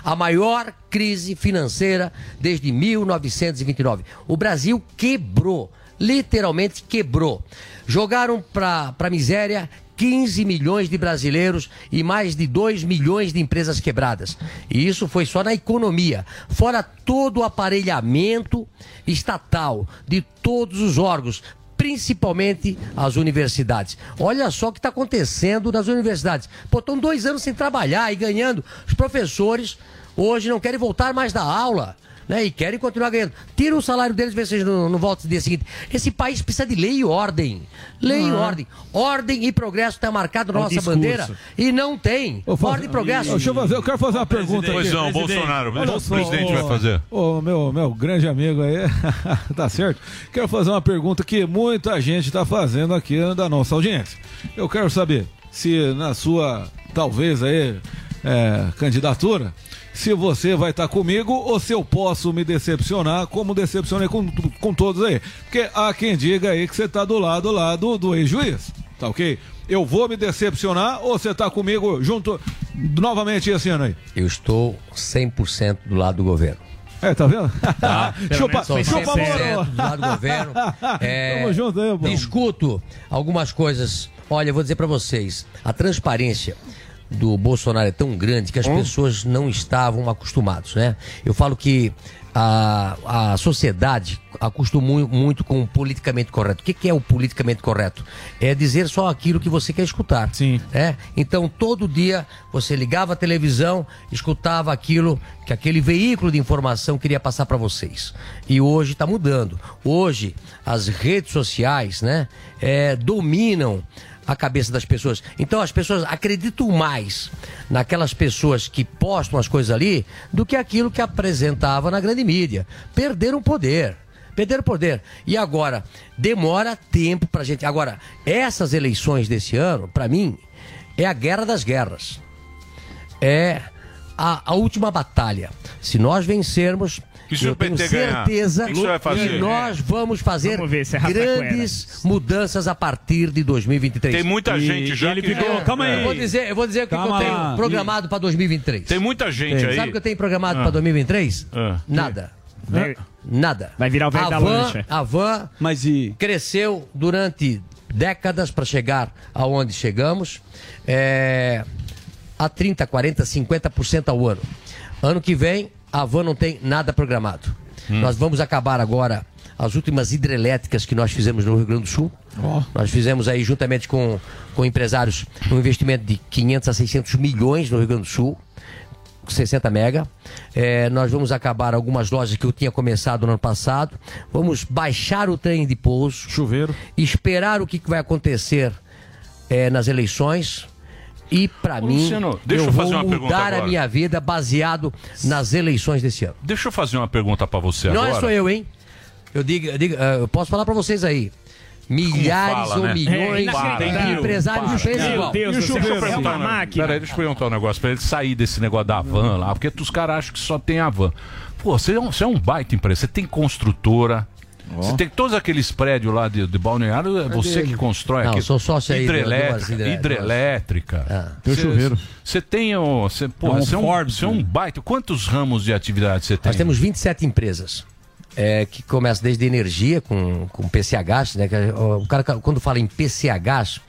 Speaker 16: a maior crise financeira desde 1929. O Brasil quebrou, literalmente quebrou. Jogaram para a miséria 15 milhões de brasileiros e mais de 2 milhões de empresas quebradas. E isso foi só na economia, fora todo o aparelhamento estatal de todos os órgãos, principalmente as universidades. Olha só o que está acontecendo nas universidades. Pô, estão dois anos sem trabalhar e ganhando. Os professores hoje não querem voltar mais da aula. Né, e querem continuar ganhando. Tira o salário deles, vê se eles não, não voltam no dia seguinte. Esse país precisa de lei e ordem. Lei e
Speaker 5: Ah.
Speaker 16: ordem. Ordem e progresso está marcado na
Speaker 5: É
Speaker 16: nossa
Speaker 5: discurso.
Speaker 16: bandeira e não tem.
Speaker 5: Ô,
Speaker 16: Ordem e progresso.
Speaker 5: Deixa eu fazer, eu quero fazer uma pergunta
Speaker 3: Pois
Speaker 5: aqui.
Speaker 3: não, Bolsonaro,
Speaker 5: Olha
Speaker 3: o presidente vai fazer.
Speaker 5: Ô, meu, meu grande amigo aí, tá certo? Quero fazer uma pergunta que muita gente está fazendo aqui da nossa audiência. Eu quero saber se na sua, talvez aí, é, candidatura, se você vai estar comigo ou se eu posso me decepcionar como decepcionei com, com todos aí. Porque há quem diga aí que você tá do lado lá do, do ex-juiz, tá ok? Eu vou me decepcionar ou você tá comigo junto novamente esse ano aí?
Speaker 16: Eu estou 100% do lado do governo.
Speaker 5: É, tá vendo?
Speaker 16: Tá?
Speaker 5: chupa, chupa
Speaker 16: 100%
Speaker 5: moro.
Speaker 16: do lado do governo. É,
Speaker 5: Tamo junto aí, bom.
Speaker 16: Discuto algumas coisas. Olha, eu vou dizer pra vocês, a transparência do Bolsonaro é tão grande que as pessoas não estavam acostumadas, né? Eu falo que a, a sociedade acostumou muito com o politicamente correto. O que, que é o politicamente correto? É dizer só aquilo que você quer escutar. Sim. É? Então, todo dia você ligava a televisão, escutava aquilo que aquele veículo de informação queria passar para vocês. E hoje está mudando. Hoje, as redes sociais né, é, dominam a cabeça das pessoas. Então as pessoas acreditam mais naquelas pessoas que postam as coisas ali do que aquilo que apresentava na grande mídia. Perderam poder. Perderam poder. E agora, demora tempo pra gente. Agora, essas eleições desse ano, pra mim, é a guerra das guerras. É a, a última batalha. Se nós vencermos,
Speaker 3: E se
Speaker 16: eu
Speaker 3: o
Speaker 16: tenho
Speaker 3: PT ganhar?
Speaker 16: certeza
Speaker 3: que que você vai fazer?
Speaker 16: que nós vamos fazer
Speaker 1: Vamos ver é
Speaker 16: grandes mudanças a partir de 2023.
Speaker 3: Tem muita gente já que-
Speaker 16: Calma aí.
Speaker 3: É.
Speaker 16: Eu vou dizer, eu vou dizer o que, que eu tenho programado para 2023.
Speaker 3: Tem muita gente aí.
Speaker 16: Sabe o que eu tenho programado
Speaker 3: Ah.
Speaker 16: para 2023?
Speaker 3: Ah.
Speaker 16: Nada.
Speaker 1: Vai-
Speaker 16: Nada.
Speaker 1: Vai virar o velho
Speaker 16: a
Speaker 1: da
Speaker 16: van,
Speaker 1: lancha.
Speaker 16: A van cresceu durante décadas para chegar aonde chegamos. É, a 30, 40, 50% ao ano. Ano que vem, a van não tem nada programado.
Speaker 3: Hum.
Speaker 16: Nós vamos acabar agora as últimas hidrelétricas que nós fizemos no Rio Grande do Sul. Nós fizemos aí, juntamente com, com empresários, um investimento de 500 a 600 milhões no Rio Grande do Sul. 60 mega. É, nós vamos acabar algumas lojas que eu tinha começado no ano passado. Vamos baixar o trem de pouso.
Speaker 5: Chuveiro.
Speaker 16: Esperar o que que vai acontecer é, nas eleições. E para mim,
Speaker 3: Luciano, deixa
Speaker 16: eu
Speaker 3: eu
Speaker 16: vou
Speaker 3: fazer uma pergunta
Speaker 16: mudar a
Speaker 3: agora.
Speaker 16: minha vida baseado nas eleições desse ano.
Speaker 3: Deixa eu fazer uma pergunta pra você
Speaker 16: Não
Speaker 3: agora.
Speaker 16: é só eu, hein? Eu digo, eu, digo, eu posso falar para vocês aí. Milhares
Speaker 3: fala,
Speaker 16: ou
Speaker 3: né?
Speaker 16: milhões
Speaker 3: É, para,
Speaker 16: de empresários
Speaker 3: Para.
Speaker 16: pensam
Speaker 3: Meu
Speaker 16: igual.
Speaker 3: Deus do céu, deixa eu perguntar, um- Peraí, deixa eu perguntar um negócio pra ele sair desse negócio da van lá, porque os caras acham que só tem a van. Pô, você é um, você é um baita empresa, você tem construtora. Você tem todos aqueles prédios lá de, de balneário, é você que constrói
Speaker 16: Não,
Speaker 3: aqui.
Speaker 16: sou sócio aí
Speaker 3: hidrelétrica.
Speaker 16: hidre-
Speaker 3: hidrelétrica.
Speaker 5: Tem o
Speaker 3: Você-
Speaker 5: chuveiro.
Speaker 3: Você tem o. Você, pô,
Speaker 16: É um
Speaker 3: você, é um,
Speaker 16: Forbes,
Speaker 3: você é um baita. Quantos ramos de atividade você tem?
Speaker 16: Nós temos 27 empresas. é, que começa desde energia com, com PCH, né? é, O cara, quando fala em PCH,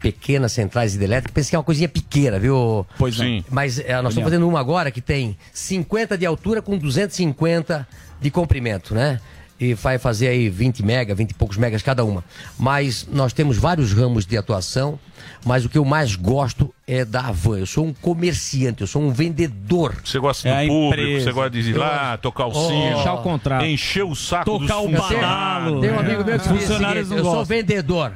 Speaker 16: pequenas centrais hidrelétricas, pensa que é uma coisinha pequena, viu?
Speaker 3: Pois não. Sim.
Speaker 16: Mas é, nós estamos fazendo uma agora que tem 50 de altura com 250 de comprimento, né? E vai fazer aí 20 mega, 20 e poucos megas cada uma. Mas nós temos vários ramos de atuação, mas o que eu mais gosto é da van. Eu sou um comerciante, eu sou um vendedor.
Speaker 3: Você gosta
Speaker 16: É
Speaker 3: do público, você gosta de ir lá, tocar o sino,
Speaker 16: Fechar o
Speaker 1: contrato.
Speaker 3: encher o saco
Speaker 16: Tocar
Speaker 3: dos
Speaker 16: o
Speaker 3: funcionários.
Speaker 16: Tem um amigo meu que diz eu sou vendedor.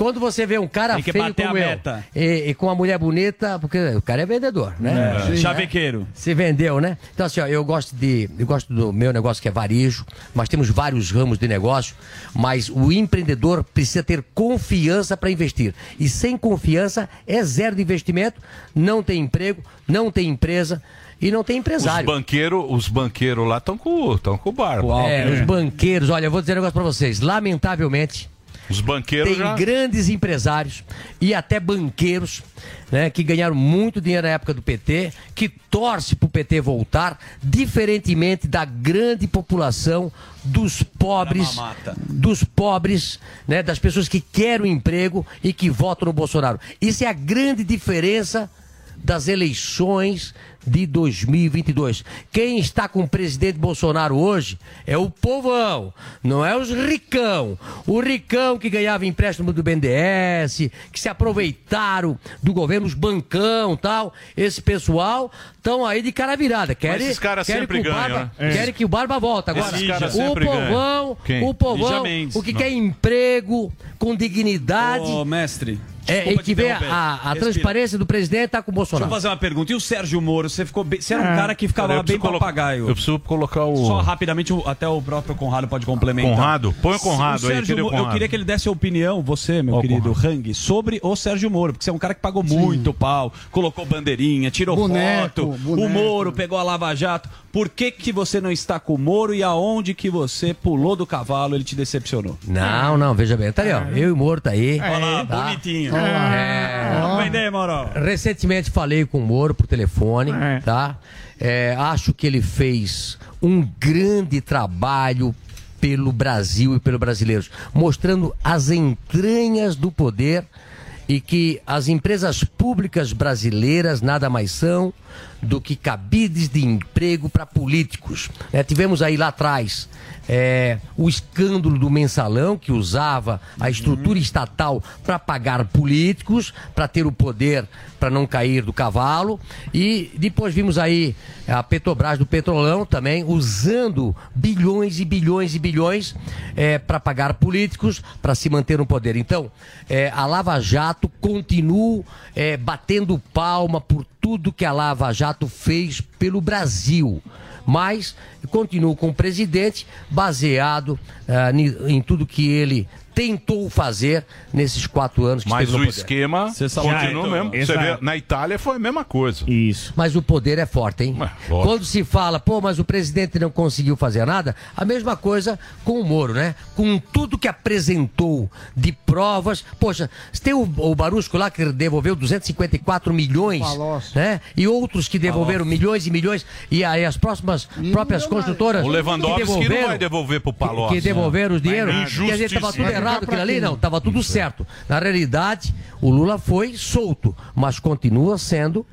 Speaker 16: Quando você vê um cara
Speaker 4: Tem que
Speaker 16: feio
Speaker 4: bater
Speaker 16: como
Speaker 4: a
Speaker 16: eu
Speaker 4: meta.
Speaker 16: e, e com uma mulher bonita, porque o cara é vendedor, né?
Speaker 4: É. Sim. Chavequeiro.
Speaker 16: Se vendeu, né? Então assim, ó, eu gosto de, eu gosto do meu negócio que é varejo. Nós temos vários ramos de negócio, mas o empreendedor precisa ter confiança para investir. E sem confiança é zero de investimento, não tem emprego, não tem empresa e não tem
Speaker 3: Os
Speaker 16: empresário.
Speaker 3: banqueiros os banqueiro lá estão com, tão com o barba.
Speaker 16: É, os banqueiros, olha, eu vou dizer um negócio pra vocês. Lamentavelmente,
Speaker 3: Os banqueiros
Speaker 16: tem
Speaker 3: já...
Speaker 16: grandes empresários e até banqueiros, né, que ganharam muito dinheiro na época do PT, que torce pro PT voltar, diferentemente da grande população dos pobres, dos pobres, né, das pessoas que querem um emprego e que votam no Bolsonaro. Isso é a grande diferença das eleições de 2022. Quem está com o presidente Bolsonaro hoje é o povão, não é os ricão. O ricão que ganhava empréstimo do BNDES, que se aproveitaram do governo, os bancão tal. Esse pessoal estão aí de cara virada. Querem,
Speaker 3: esses caras
Speaker 16: querem
Speaker 3: sempre
Speaker 16: que o
Speaker 3: ganham,
Speaker 16: Barba,
Speaker 3: né? É.
Speaker 16: Querem que o Barba volta. Agora,
Speaker 3: Esses caras
Speaker 16: o povão, o povão, o que
Speaker 4: Não.
Speaker 16: quer emprego com dignidade.
Speaker 4: Ô, mestre.
Speaker 16: É, e que vê a, a transparência do presidente tá com o
Speaker 4: Deixa eu
Speaker 16: Bolsonaro.
Speaker 4: fazer uma pergunta. E o Sérgio Moro? Você, ficou bem- você era um
Speaker 3: É.
Speaker 4: cara que ficava
Speaker 3: eu
Speaker 4: bem
Speaker 3: colocar-
Speaker 4: papagaio.
Speaker 3: eu preciso colocar o-
Speaker 4: Só rapidamente, o- até o próprio Conrado pode complementar.
Speaker 3: Conrado? Põe o Conrado aí,
Speaker 4: Sérgio
Speaker 3: o
Speaker 4: Moro- Eu
Speaker 3: Conrado?
Speaker 4: queria que ele desse a opinião, você, meu
Speaker 3: Ó,
Speaker 4: querido Hang, sobre o Sérgio Moro. Porque você é um cara que pagou muito pau, colocou bandeirinha, tirou
Speaker 7: Boneco,
Speaker 4: foto.
Speaker 7: boneco.
Speaker 4: O Moro pegou a Lava Jato. Por que, que você não está com o Moro e aonde que você pulou do cavalo ele te decepcionou?
Speaker 16: Não, não, veja bem. Tá aí, ó. Eu e o Moro tá aí.
Speaker 4: Olha lá,
Speaker 16: Tá?
Speaker 4: bonitinho.
Speaker 16: É.
Speaker 4: Vamos vender, Moro.
Speaker 16: Recentemente falei com o Moro por telefone, tá? É, acho que ele fez um grande trabalho pelo Brasil e pelos brasileiros, mostrando as entranhas do poder e que as empresas públicas brasileiras nada mais são do que cabides de emprego para políticos. né? tivemos aí lá atrás é, o escândalo do mensalão que usava a estrutura estatal para pagar políticos, para ter o poder para não cair do cavalo. E depois vimos aí a Petrobras do Petrolão também usando bilhões e bilhões e bilhões para pagar políticos para se manter no poder. Então, é, a Lava Jato continua é, batendo palma por tudo que a Lava Jato fez pelo Brasil. Mas continuo com o presidente baseado ni- em tudo que ele tentou fazer nesses quatro anos que
Speaker 3: Mas
Speaker 16: esteve
Speaker 3: o esquema continua mesmo. Você vê, na Itália foi a mesma coisa.
Speaker 1: Isso.
Speaker 16: Mas o poder é forte, hein?
Speaker 3: lógico.
Speaker 16: Quando se fala, pô, mas o presidente não conseguiu fazer nada, a mesma coisa com o Moro, né? Com tudo que apresentou de provas. Poxa, tem o, o Barusco lá que devolveu 254 milhões,
Speaker 7: Palocci.
Speaker 16: né? E outros que devolveram milhões e milhões, e aí as próximas próprias construtoras.
Speaker 3: O Lewandowski
Speaker 16: que
Speaker 3: não
Speaker 16: devolveram-
Speaker 3: vai devolver pro Palocci.
Speaker 16: que devolveram os dinheiro.
Speaker 3: Vai nada.
Speaker 16: Quer dizer, tava tudo
Speaker 3: Injustiça.
Speaker 16: Errado aquilo ali? Não, tava tudo certo. Na realidade, o Lula foi solto, mas continua sendo.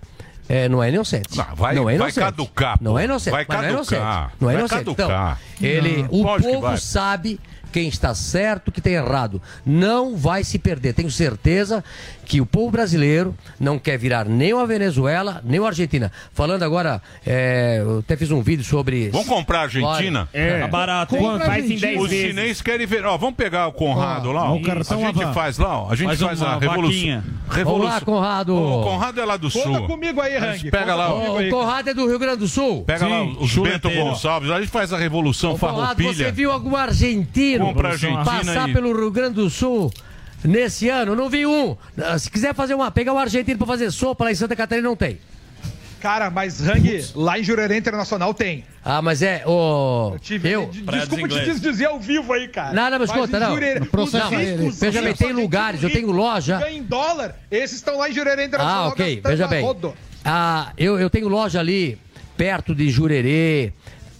Speaker 16: é, não é inocente.
Speaker 3: Não, vai-
Speaker 16: não é
Speaker 3: vai
Speaker 16: inocente.
Speaker 3: caducar, pô.
Speaker 16: Não é inocente.
Speaker 3: Vai
Speaker 16: mas não é
Speaker 3: caducar.
Speaker 16: inocente. Não é
Speaker 3: Vai
Speaker 16: inocente.
Speaker 3: caducar.
Speaker 16: Então, ele,
Speaker 3: Não,
Speaker 16: o povo
Speaker 3: vai.
Speaker 16: sabe quem está certo, que tem errado. Não vai se perder. Tenho certeza que o povo brasileiro não quer virar nem uma Venezuela, nem uma Argentina. Falando agora, é, eu até fiz um vídeo sobre.
Speaker 3: Vamos comprar a Argentina?
Speaker 16: É.
Speaker 4: Tá barato?
Speaker 1: Compra Faz em
Speaker 4: Argentina.
Speaker 1: 10
Speaker 3: Os
Speaker 1: vezes.
Speaker 3: chineses querem ver. Ó, vamos pegar o Conrado
Speaker 5: Ó,
Speaker 3: lá. ó.
Speaker 5: o cartão
Speaker 3: a gente faz lá, ó. A gente
Speaker 4: Faz
Speaker 3: faz,
Speaker 4: uma
Speaker 3: a revolução. revolução.
Speaker 16: Vamos lá, Conrado.
Speaker 3: O Conrado é lá do
Speaker 22: Conta
Speaker 3: sul.
Speaker 22: comigo aí,
Speaker 3: A
Speaker 22: Hang.
Speaker 3: pega lá,
Speaker 22: Conta aí.
Speaker 16: O Conrado é do Rio Grande do Sul.
Speaker 3: Pega lá os Bento. Gonçalves. A gente faz a revolução
Speaker 16: Ô, Conrado, você viu algum argentino
Speaker 3: Compra a Argentina
Speaker 16: passar
Speaker 3: aí.
Speaker 16: pelo Rio Grande do Sul nesse ano? Não vi um. Ah, Se quiser fazer uma, pegar um argentino pra fazer sopa lá em Santa Catarina, não tem.
Speaker 22: Cara, mas Hang, lá em Jurerê Internacional tem.
Speaker 16: Ah, mas é, ô.
Speaker 22: Tive,
Speaker 16: Eu.
Speaker 22: de- desculpa te dizer ao vivo aí, cara.
Speaker 16: Nada, mas escuta,
Speaker 22: em
Speaker 16: não.
Speaker 22: Jurerê-
Speaker 7: ele.
Speaker 22: ricos,
Speaker 16: Veja bem, tem lugares, eu tenho loja.
Speaker 22: que ganham em dólar, esses estão lá em Jurerê Internacional.
Speaker 16: Ah, ok, veja bem. Ah, eu, eu tenho loja ali perto de Jurerê,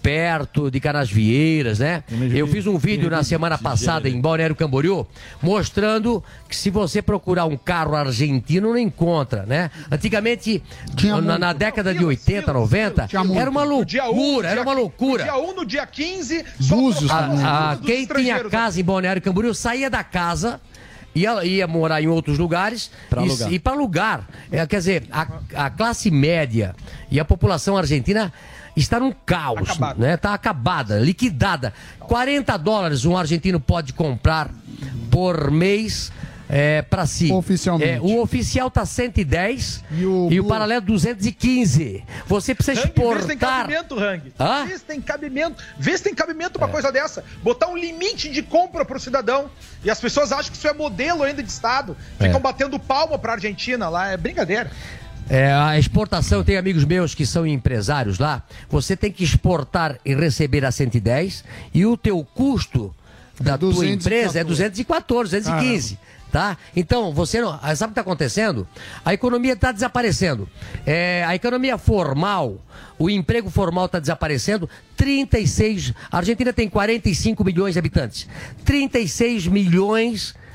Speaker 16: perto de Canasvieiras, né? Eu fiz um vídeo na semana passada em Balneário Camboriú mostrando que se você procurar um carro argentino não encontra, né? Antigamente,
Speaker 7: Tinha
Speaker 16: na, na década de 80, 90,
Speaker 7: Tinha muito.
Speaker 16: era uma
Speaker 22: No dia 1,
Speaker 16: loucura, era uma loucura.
Speaker 22: Dia 1, no dia 15, só
Speaker 7: Búzios
Speaker 22: os
Speaker 16: Ah,
Speaker 22: dos
Speaker 16: quem tinha casa em Balneário Camboriú saía da casa ia, ia morar em outros lugares
Speaker 4: Pra
Speaker 16: e, e para alugar. É, quer dizer, a, a classe média e a população argentina está num caos,
Speaker 22: Acabado.
Speaker 16: né? Está acabada, liquidada. 40 dólares um argentino pode comprar por mês É, para si.
Speaker 7: Oficialmente.
Speaker 16: É, o oficial tá 110 e o, paralelo 215. Você precisa
Speaker 22: Hang, vê se tem
Speaker 16: exportar.
Speaker 22: cabimento, Hang.
Speaker 16: Hã?
Speaker 22: Vê se tem cabimento. Vê se tem cabimento uma
Speaker 16: É.
Speaker 22: coisa dessa. Botar um limite de compra pro cidadão. E as pessoas acham que isso é modelo ainda de Estado. Ficam
Speaker 16: É.
Speaker 22: batendo palma pra Argentina lá. É brincadeira.
Speaker 16: É, a exportação, eu tenho amigos meus que são empresários lá. Você tem que exportar e receber a 110 e o teu custo da tua
Speaker 7: 214.
Speaker 16: empresa é 214, 215. Tá? Então, você não. ah, Sabe o que está acontecendo? A economia está desaparecendo. É, a economia formal, o emprego formal está desaparecendo. 36. A Argentina tem 45 milhões de habitantes. 36 milhões de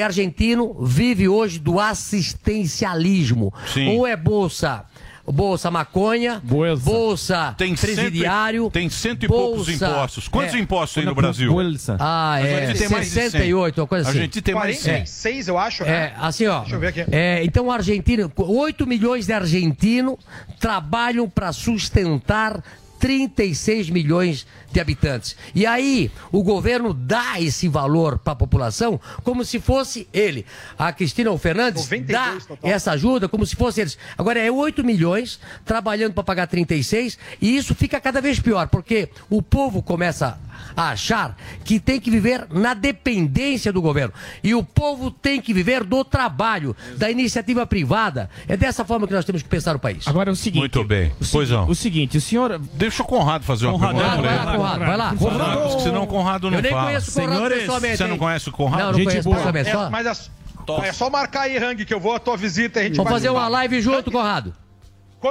Speaker 16: argentino vive hoje do assistencialismo.
Speaker 3: Sim.
Speaker 16: Ou é bolsa, bolsa maconha, bolsa
Speaker 3: Tem
Speaker 16: presidiário,
Speaker 3: cento tem cento e poucos
Speaker 16: bolsa-
Speaker 3: impostos. Quantos
Speaker 16: é.
Speaker 3: impostos tem no Brasil?
Speaker 16: Ah,
Speaker 3: A
Speaker 16: é
Speaker 3: gente tem mais de cem.
Speaker 16: 68, uma coisa assim.
Speaker 3: A gente tem mais de.
Speaker 22: 46, eu acho.
Speaker 16: É,
Speaker 22: né?
Speaker 16: assim, ó.
Speaker 22: Deixa eu ver aqui.
Speaker 16: É, então, o argentino, 8 milhões de argentinos trabalham para sustentar 36 milhões de habitantes. E aí, o governo dá esse valor para a população como se fosse ele. A Cristina Fernandes dá essa ajuda como se fosse eles. Agora, é 8 milhões trabalhando para pagar 36 e isso fica cada vez pior, porque o povo começa a achar que tem que viver na dependência do governo. E o povo tem que viver do trabalho, da iniciativa privada. É dessa forma que nós temos que pensar o país.
Speaker 1: Agora é o seguinte.
Speaker 3: Muito bem. Pois não.
Speaker 1: O seguinte, o senhor.
Speaker 3: Deixa o Conrado fazer uma
Speaker 1: Conrado,
Speaker 3: pergunta.
Speaker 1: vai lá,
Speaker 3: pra.
Speaker 16: Conrado, vai lá. Conrado.
Speaker 3: porque senão o Conrado não
Speaker 16: Eu nem
Speaker 3: fala.
Speaker 16: conheço o Conrado
Speaker 3: Senhores,
Speaker 16: pessoalmente,
Speaker 3: Você não
Speaker 16: hein?
Speaker 3: conhece o Conrado?
Speaker 16: Não, não conheço pessoalmente.
Speaker 22: É,
Speaker 16: Só...
Speaker 22: mas é, é só marcar aí, Hang, que eu vou à tua visita. e A gente
Speaker 16: Vamos
Speaker 22: vai-
Speaker 16: fazer uma live junto, Conrado.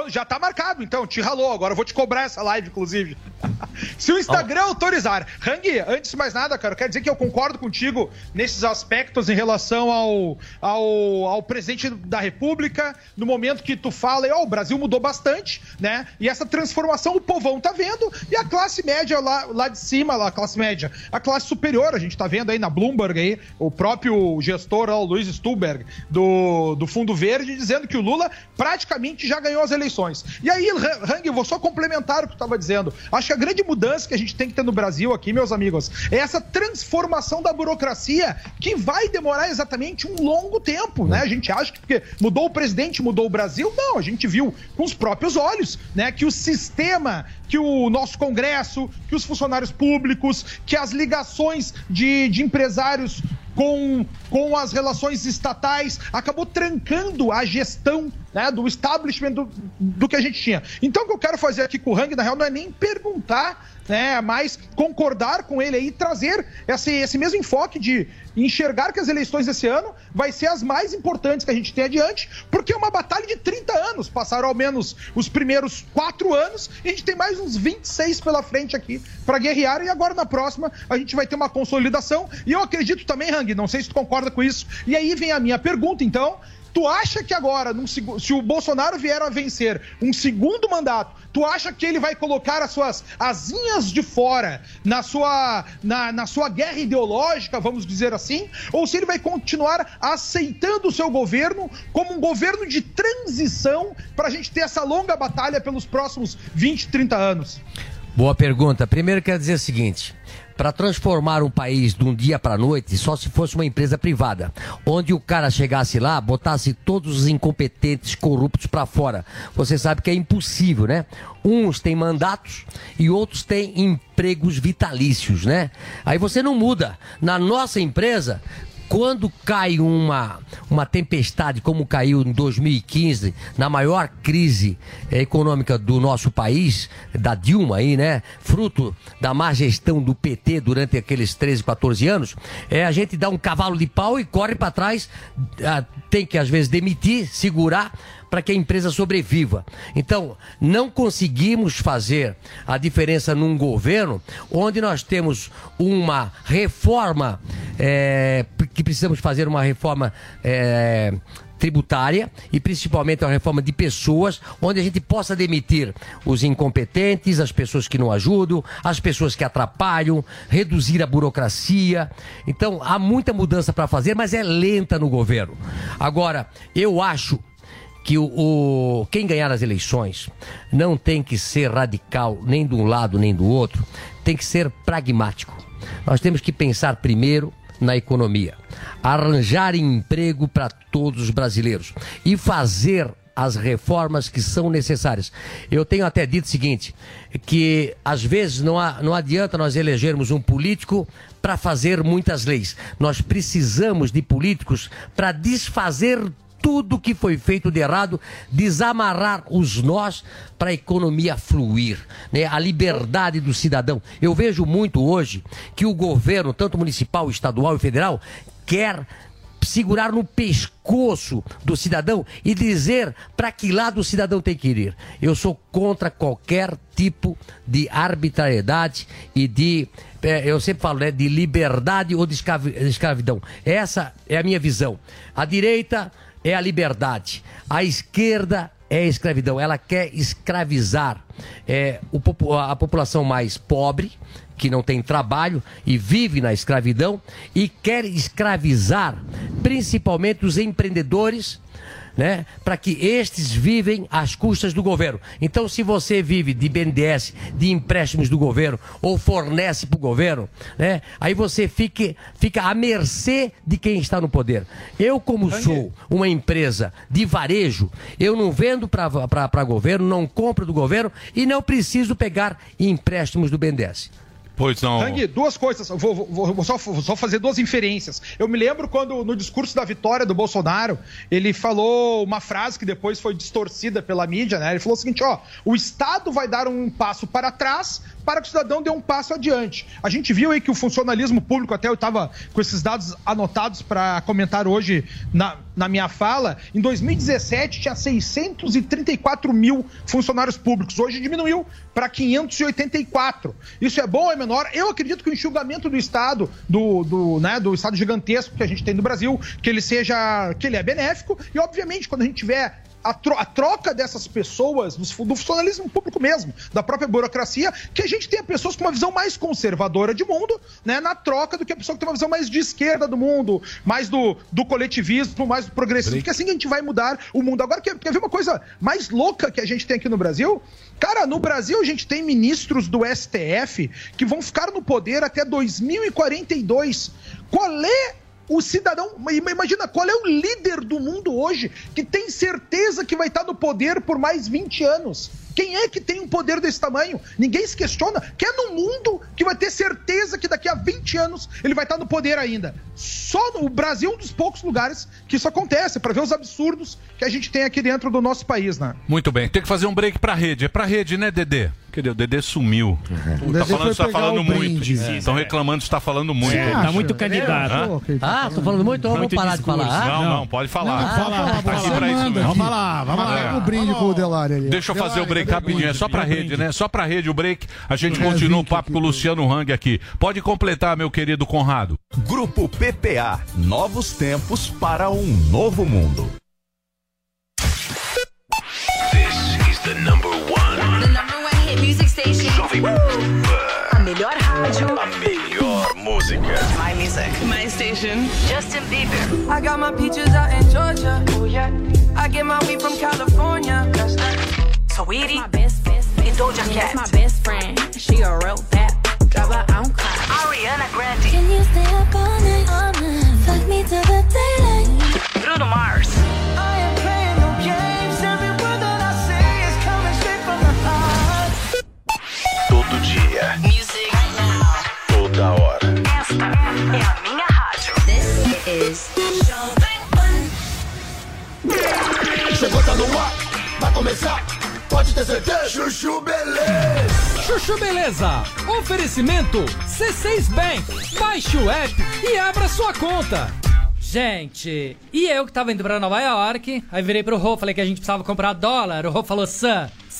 Speaker 22: Já tá marcado, então, te ralou. Agora eu vou te cobrar essa live, inclusive. Se o Instagram autorizar. Hang, antes de mais nada, cara, eu quero dizer que eu concordo contigo nesses aspectos em relação ao, ao, ao presidente da República, no momento que tu fala, ó, o Brasil mudou bastante, né? E essa transformação o povão tá vendo, e a classe média lá, lá de cima, lá, a classe média, a classe superior, a gente tá vendo aí na Bloomberg aí, o próprio gestor, ó, o Luiz Stuberg, do, do Fundo Verde, dizendo que o Lula praticamente já ganhou as eleições. E aí, Hang, eu vou só complementar o que tu estava dizendo. Acho que a grande mudança que a gente tem que ter no Brasil aqui, meus amigos, é essa transformação da burocracia que vai demorar exatamente um longo tempo, né? A gente acha que porque mudou o presidente, mudou o Brasil. Não, a gente viu com os próprios olhos, né? Que o sistema, que o nosso Congresso, que os funcionários públicos, que as ligações de, de empresários com, com as relações estatais, acabou trancando a gestão né, do establishment do, do que a gente tinha. Então, o que eu quero fazer aqui com o Hang, na real, não é nem perguntar, né, mas concordar com ele aí trazer esse, esse mesmo enfoque de enxergar que as eleições desse ano vai ser as mais importantes que a gente tem adiante, porque é uma batalha de 30 anos. Passaram ao menos os primeiros quatro anos e a gente tem mais uns 26 pela frente aqui para guerrear. E agora na próxima a gente vai ter uma consolidação. E eu acredito também, Hang, não sei se tu concorda com isso. E aí vem a minha pergunta, então. Tu acha que agora, num se o Bolsonaro vier a vencer um segundo mandato, tu acha que ele vai colocar as suas asinhas de fora na sua, na, na sua guerra ideológica, vamos dizer assim? Ou se ele vai continuar aceitando o seu governo como um governo de transição para a gente ter essa longa batalha pelos próximos 20, 30 anos?
Speaker 16: Boa pergunta. Primeiro quero dizer o seguinte: para transformar um país de um dia para noite, só se fosse uma empresa privada, onde o cara chegasse lá, botasse todos os incompetentes, corruptos para fora. Você sabe que é impossível, né? Uns têm mandatos e outros têm empregos vitalícios, né? Aí você não muda. Na nossa empresa, quando cai uma, uma tempestade como caiu em 2015, na maior crise econômica do nosso país, da Dilma aí, né? Fruto da má gestão do PT durante aqueles 13, 14 anos, é, a gente dá um cavalo de pau e corre para trás, ah, tem que às vezes demitir, segurar para que a empresa sobreviva. Então, não conseguimos fazer a diferença num governo onde nós temos uma reforma, é, que precisamos fazer uma reforma. é, tributária e principalmente uma reforma de pessoas, onde a gente possa demitir os incompetentes, as pessoas que não ajudam, as pessoas que atrapalham, reduzir a burocracia. Então, há muita mudança para fazer, mas é lenta no governo. Agora, eu acho que o, o- quem ganhar as eleições não tem que ser radical nem de um lado nem do outro, tem que ser pragmático. Nós temos que pensar primeiro na economia. arranjar emprego para todos os brasileiros e fazer as reformas que são necessárias. Eu tenho até dito o seguinte, que às vezes não, há, não adianta nós elegermos um político para fazer muitas leis. Nós precisamos de políticos para desfazer tudo que foi feito de errado, desamarrar os nós para a economia fluir, né? a liberdade do cidadão. Eu vejo muito hoje que o governo, tanto municipal, estadual e federal, quer segurar no pescoço do cidadão e dizer para que lado o cidadão tem que ir. Eu sou contra qualquer tipo de arbitrariedade e de, eh, eu sempre falo, né, de liberdade ou de escravi- escravidão. Essa é a minha visão. A direita é a liberdade, a esquerda é a escravidão. Ela quer escravizar eh, o a população mais pobre, que não tem trabalho e vive na escravidão e quer escravizar principalmente os empreendedores, né, para que estes vivem às custas do governo. Então, se você vive de BNDES, de empréstimos do governo ou fornece para o governo, né, aí você fique, fica à mercê de quem está no poder. Eu, como sou uma empresa de varejo, eu não vendo para governo, não compro do governo e não preciso pegar empréstimos do BNDES.
Speaker 3: Pois não.
Speaker 22: Tang, duas coisas. Vou, vou- vou só, vou só fazer duas inferências. Eu me lembro quando, no discurso da vitória do Bolsonaro, ele falou uma frase que depois foi distorcida pela mídia, né? Ele falou o seguinte: ó, o Estado vai dar um passo para trás para que o cidadão dê um passo adiante. A gente viu aí que o funcionalismo público, até eu estava com esses dados anotados para comentar hoje na, na minha fala, em 2017 tinha 634 mil funcionários públicos. Hoje diminuiu para 584. Isso é bom é menor? Eu acredito que o enxugamento do Estado, do, do, né, do Estado gigantesco que a gente tem no Brasil, que ele seja. que ele é benéfico, e obviamente, quando a gente tiver a, tro- a troca dessas pessoas, do, do funcionalismo público mesmo, da própria burocracia, que a gente tenha pessoas com uma visão mais conservadora de mundo, né, na troca do que a pessoa que tem uma visão mais de esquerda do mundo, mais do, do coletivismo, mais do progressismo, porque assim a gente vai mudar o mundo. Agora, quer, quer ver uma coisa mais louca que a gente tem aqui no Brasil? Cara, no Brasil a gente tem ministros do STF que vão ficar no poder até 2042. Qual é o cidadão, ima- imagina qual é o líder do mundo hoje que tem certeza que vai estar no poder por mais 20 anos. Quem é que tem um poder desse tamanho? Ninguém se questiona. Que é no mundo que vai ter certeza que daqui a 20 anos ele vai estar no poder ainda. Só no Brasil é um dos poucos lugares que isso acontece, para ver os absurdos que a gente tem aqui dentro do nosso país, né?
Speaker 3: Muito bem, tem que fazer um break pra rede. É pra rede, né, Dedê? Cadê? O Dedê sumiu.
Speaker 22: O
Speaker 3: Tá
Speaker 22: Dedê
Speaker 3: falando tá
Speaker 22: pegar
Speaker 3: falando muito. Estão reclamando que você tá falando muito.
Speaker 8: É, tá muito candidato.
Speaker 16: Ah, tô falando muito, então vamos
Speaker 3: Muito
Speaker 16: parar de
Speaker 3: discurso.
Speaker 16: falar.
Speaker 3: Não, não, pode falar.
Speaker 16: Não, fala,
Speaker 3: tá aqui pra isso mesmo.
Speaker 7: Vamos lá, vamos lá. O brinde com o Delari ali.
Speaker 3: Deixa eu fazer o break rapidinho, é só pra rede, né? Só pra rede o break. A gente
Speaker 7: É,
Speaker 3: continua o papo com o Luciano Hang aqui. Pode completar, meu querido Conrado.
Speaker 11: Grupo PPA. Novos tempos para um novo mundo.
Speaker 23: Jovem Pan.
Speaker 15: A melhor rádio.
Speaker 23: A melhor música.
Speaker 15: My music. My station. Justin Bieber.
Speaker 21: I got my peaches out in Georgia. Oh yeah. I get my weed from California. That's
Speaker 15: Sweetie. My best, best, and Doja Cat.
Speaker 12: my best friend. She a real bad. Drive her own car.
Speaker 15: Ariana Grande.
Speaker 12: Can you stay up all night? All night. Fuck me till the daylight.
Speaker 15: Bruno Mars.
Speaker 23: Todo dia.
Speaker 15: Music.
Speaker 23: Toda hora.
Speaker 15: Esta é a minha rádio.
Speaker 12: This is
Speaker 24: Chegou, tá no ar, vai começar, pode ter certeza. Chuchu Beleza.
Speaker 25: Chuchu Beleza. Oferecimento C6 Bank. Baixe o app e abra sua conta.
Speaker 26: Gente, e eu que tava indo pra Nova York, aí virei pro Rô, falei que a gente precisava comprar dólar. O Rô falou, Sam,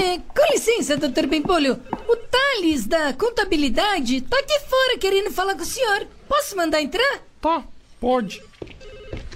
Speaker 27: É, com licença, doutor Pimpolho. O Thales da contabilidade tá aqui fora querendo falar com o senhor. Posso mandar entrar?
Speaker 25: Tá, pode.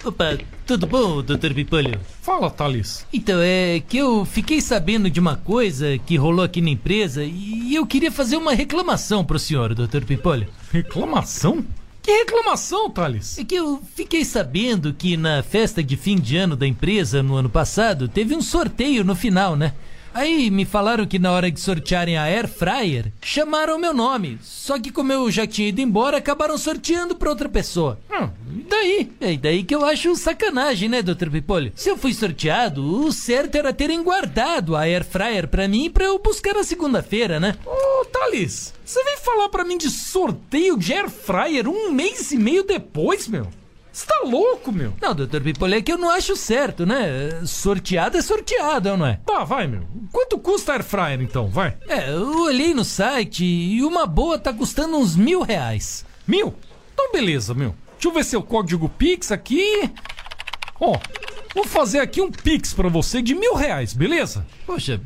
Speaker 26: Opa, tudo bom, doutor Pimpolho?
Speaker 25: Fala, Thales.
Speaker 26: Então, é que eu fiquei sabendo de uma coisa que rolou aqui na empresa e eu queria fazer uma reclamação pro senhor, doutor Pimpolho.
Speaker 25: Reclamação? Que reclamação, Thales?
Speaker 26: É que eu fiquei sabendo que na festa de fim de ano da empresa no ano passado teve um sorteio no final, né? Aí me falaram que na hora de sortearem a Air Fryer, chamaram o meu nome. Só que como eu já tinha ido embora, acabaram sorteando pra outra pessoa.
Speaker 25: Hum,
Speaker 26: e daí? É daí que eu acho sacanagem, né, Dr. Pipolho? Se eu fui sorteado, o certo era terem guardado a Air Fryer pra mim pra eu buscar na segunda-feira, né?
Speaker 25: Ô, Thales, você vem falar pra mim de sorteio de Air Fryer um mês e meio depois, meu? Você tá louco, meu?
Speaker 26: Não, doutor Pipolho, é que eu não acho certo, né? Sorteado é sorteado, não é?
Speaker 25: Tá, vai, meu. Quanto custa a Air Fryer, então? Vai.
Speaker 26: É, eu olhei no site e uma boa tá custando uns mil reais.
Speaker 25: Mil? Então beleza, meu. Deixa eu ver seu código Pix aqui. Ó, vou fazer aqui um Pix pra você de mil reais, beleza?
Speaker 26: Poxa,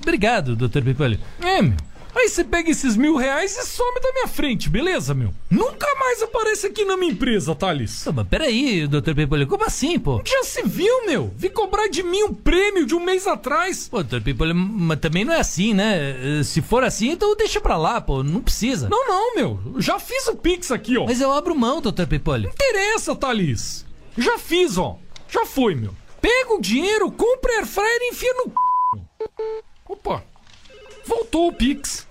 Speaker 26: obrigado, doutor Pipolho.
Speaker 25: É, meu. Aí você pega esses mil reais e some da minha frente, beleza, meu? Nunca mais aparece aqui na minha empresa, Thales.
Speaker 26: Mas peraí, doutor Pipolho, como assim, pô?
Speaker 25: Já se viu, meu? Vi cobrar de mim um prêmio de um mês atrás.
Speaker 26: Pô, doutor Pipolho, mas também não é assim, né? Se for assim, então deixa pra lá, pô. Não precisa.
Speaker 25: Não, não, meu. Já fiz o Pix aqui, ó.
Speaker 26: Mas eu abro mão, doutor Pipolho.
Speaker 25: Interessa, Thales. Já fiz, ó. Já foi, meu. Pega o dinheiro, compra Air Fryer e enfia no c... Opa. Voltou o Pix.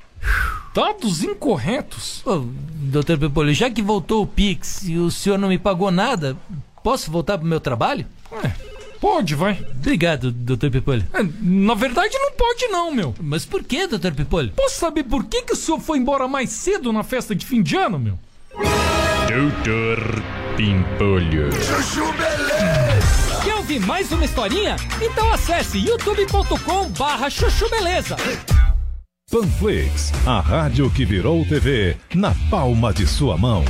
Speaker 25: Dados incorretos?
Speaker 26: Ô, doutor Pipolho, já que voltou o Pix e o senhor não me pagou nada, posso voltar pro meu trabalho?
Speaker 25: É, pode, vai.
Speaker 26: Obrigado, doutor Pipolho.
Speaker 25: É, na verdade, não pode não, meu.
Speaker 26: Mas por que, doutor Pipolho?
Speaker 25: Posso saber por que, que o senhor foi embora mais cedo na festa de fim de ano, meu?
Speaker 28: Doutor Pimpolho.
Speaker 29: Chuchu Beleza!
Speaker 30: Quer ouvir mais uma historinha? Então acesse youtube.com barra chuchu beleza.
Speaker 13: Panflix, a rádio que virou TV na palma de sua mão.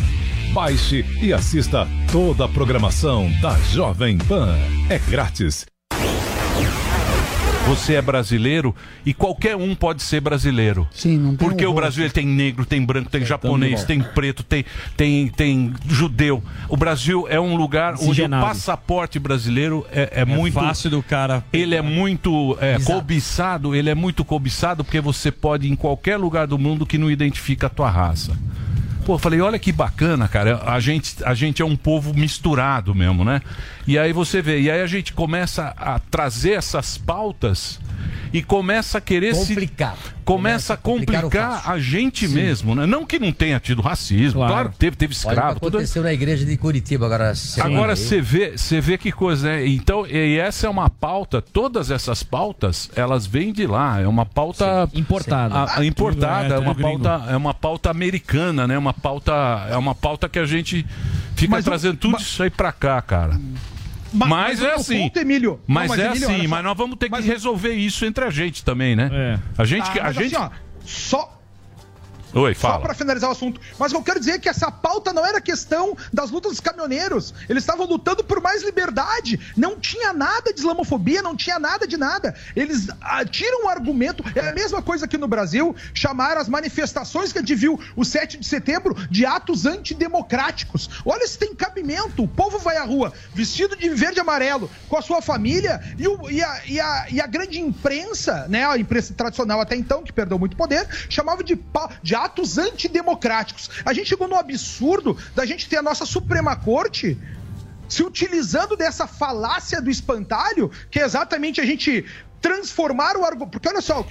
Speaker 13: Baixe e assista toda a programação da Jovem Pan. É grátis.
Speaker 3: Você é brasileiro e qualquer um pode ser brasileiro.
Speaker 7: Sim, não tem
Speaker 3: Porque
Speaker 7: um
Speaker 3: o Brasil ele tem negro, tem branco, tem japonês, tem preto, tem, tem, tem judeu. O Brasil é um lugar onde o passaporte brasileiro é, é muito.
Speaker 4: fácil do cara.
Speaker 3: Ele é muito é, cobiçado, ele é muito cobiçado porque você pode ir em qualquer lugar do mundo que não identifica a tua raça. Pô, falei, olha que bacana, cara. A gente, a gente é um povo misturado mesmo, né? E aí você vê, e aí a gente começa a trazer essas pautas e começa a querer
Speaker 16: Complicar.
Speaker 3: se. Começa a
Speaker 16: complicar
Speaker 3: complicar a gente
Speaker 16: Sim.
Speaker 3: mesmo, né? Não que não tenha tido racismo, claro, teve, teve
Speaker 16: Olha o
Speaker 3: escravo,
Speaker 16: que
Speaker 3: tudo.
Speaker 16: aconteceu na igreja de Curitiba agora.
Speaker 3: Agora você vê, você vê que coisa, né? Então, e essa é uma pauta, todas essas pautas, elas vêm de lá, é uma pauta
Speaker 4: Importada.
Speaker 3: A- a importada,
Speaker 4: é,
Speaker 3: é, uma
Speaker 4: gringo.
Speaker 3: pauta, é uma pauta americana, né? Uma pauta, é uma pauta que a gente fica
Speaker 22: Mas
Speaker 3: trazendo tudo isso aí pra cá, cara.
Speaker 22: Ma-
Speaker 3: Mas,
Speaker 22: mas
Speaker 3: é assim.
Speaker 22: ponto, Emílio-
Speaker 3: Mas,
Speaker 22: Não, mas,
Speaker 3: é
Speaker 22: Emílio,
Speaker 3: assim, mas nós vamos ter que resolver isso entre a gente também, né? A gente,
Speaker 22: Ah,
Speaker 3: que- a gente.
Speaker 22: assim, ó, só,
Speaker 3: Oi,
Speaker 22: Só
Speaker 3: fala.
Speaker 22: pra finalizar o assunto. Mas eu quero dizer que essa pauta não era questão das lutas dos caminhoneiros. Eles estavam lutando por mais liberdade. Não tinha nada de islamofobia, não tinha nada de nada. Eles ah, tiram o argumento. É a mesma coisa aqui no Brasil. Chamaram as manifestações que a gente viu o 7 de setembro de atos antidemocráticos. Olha se tem cabimento. O povo vai à rua vestido de verde e amarelo com a sua família e, o- e a, e a- e a grande imprensa, né? A imprensa tradicional até então, que perdeu muito poder, chamava de, de atos antidemocráticos. A gente chegou no absurdo da gente ter a nossa Suprema Corte se utilizando dessa falácia do espantalho, que é exatamente a gente transformar o argumento. Porque olha só,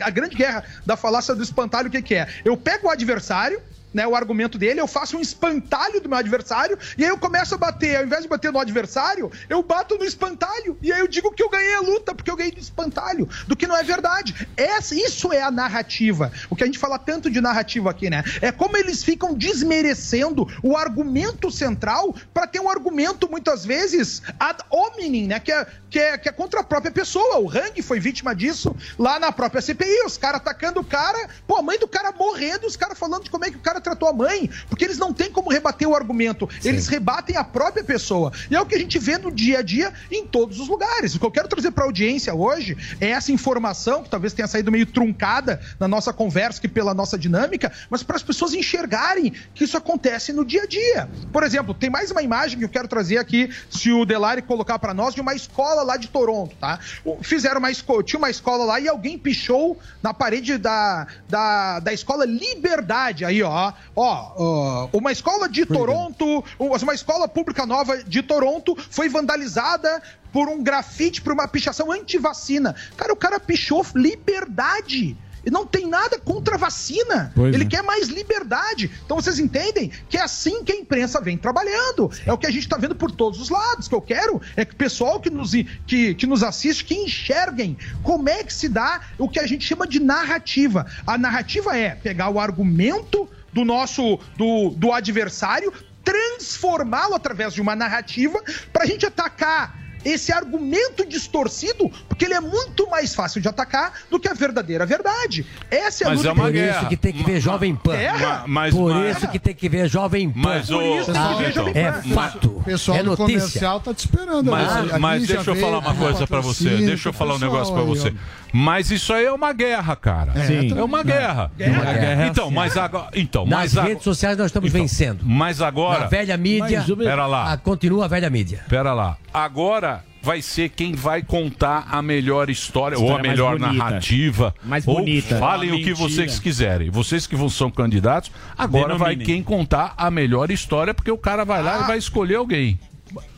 Speaker 22: a grande guerra da falácia do espantalho, o que, que é? Eu pego o adversário, né, o argumento dele, eu faço um espantalho do meu adversário, e aí eu começo a bater, ao invés de bater no adversário, eu bato no espantalho, e aí eu digo que eu ganhei a luta, porque eu ganhei do espantalho, do que não é verdade. Essa, isso é a narrativa. O que a gente fala tanto de narrativa aqui, né? É como eles ficam desmerecendo o argumento central para ter um argumento, muitas vezes, ad hominem, né? Que é, que, é, que é contra a própria pessoa. O Hang foi vítima disso lá na própria CPI, os caras atacando o cara, pô, a mãe do cara morrendo, os caras falando de como é que o cara tratou a mãe, porque eles não têm como rebater o argumento, eles rebatem a própria pessoa. E é o que a gente vê no dia a dia em todos os lugares. O que eu quero trazer para a audiência hoje é essa informação, que talvez tenha saído meio truncada na nossa conversa, que pela nossa dinâmica, mas para as pessoas enxergarem que isso acontece no dia a dia. Por exemplo, tem mais uma imagem que eu quero trazer aqui, se o Delari colocar para nós, de uma escola lá de Toronto, tá? Fizeram uma escola, tinha uma escola lá e alguém pichou na parede da, da, da escola Liberdade, aí, ó. Ó, ó, uma escola de Toronto, uma escola pública nova de Toronto foi vandalizada por um grafite, por uma pichação anti-vacina. Cara, o cara pichou liberdade. E não tem nada contra a vacina.
Speaker 5: Pois
Speaker 22: Ele
Speaker 5: é.
Speaker 22: quer mais liberdade. Então vocês entendem que é assim que a imprensa vem trabalhando. É o que a gente está vendo por todos os lados. O que eu quero é que o pessoal que nos, que, que nos assiste, que enxerguem como é que se dá o que a gente chama de narrativa. A narrativa é pegar o argumento do nosso do, do adversário, transformá-lo através de uma narrativa para a gente atacar esse argumento distorcido, porque ele é muito mais fácil de atacar do que a verdadeira verdade. Essa é a
Speaker 16: Mas
Speaker 22: luta
Speaker 16: é uma Por isso que tem que ver Jovem Pan.
Speaker 22: Guerra.
Speaker 16: Ma- Por isso que tem que ver Jovem Pan.
Speaker 3: Mas,
Speaker 16: Tá?
Speaker 3: Vitor,
Speaker 16: é
Speaker 3: mas-
Speaker 16: fato.
Speaker 7: O pessoal
Speaker 16: é
Speaker 7: do
Speaker 16: notícia.
Speaker 7: comercial tá te esperando.
Speaker 3: Mas,
Speaker 7: ali.
Speaker 3: mas deixa eu falar uma coisa pra você. Deixa eu falar um negócio pra
Speaker 7: aí,
Speaker 3: você. Mas isso aí é uma guerra, cara.
Speaker 7: É,
Speaker 3: Sim. É uma guerra.
Speaker 16: Guerra. Uma guerra
Speaker 3: Então, mas agora. Então,
Speaker 16: Nas
Speaker 3: mas
Speaker 16: redes sociais nós estamos vencendo.
Speaker 3: Mas agora.
Speaker 16: Na velha mídia.
Speaker 3: Pera lá.
Speaker 16: a- continua a velha mídia.
Speaker 3: Pera lá. Agora vai ser quem vai contar a melhor história, ou a
Speaker 1: História mais
Speaker 3: melhor
Speaker 1: bonita.
Speaker 3: narrativa.
Speaker 1: Mais
Speaker 3: ou
Speaker 1: bonita.
Speaker 3: Falem o que vocês quiserem. Vocês que vão- são candidatos, agora vai
Speaker 1: Denominem.
Speaker 3: quem contar a melhor história, porque o cara vai lá e vai escolher alguém.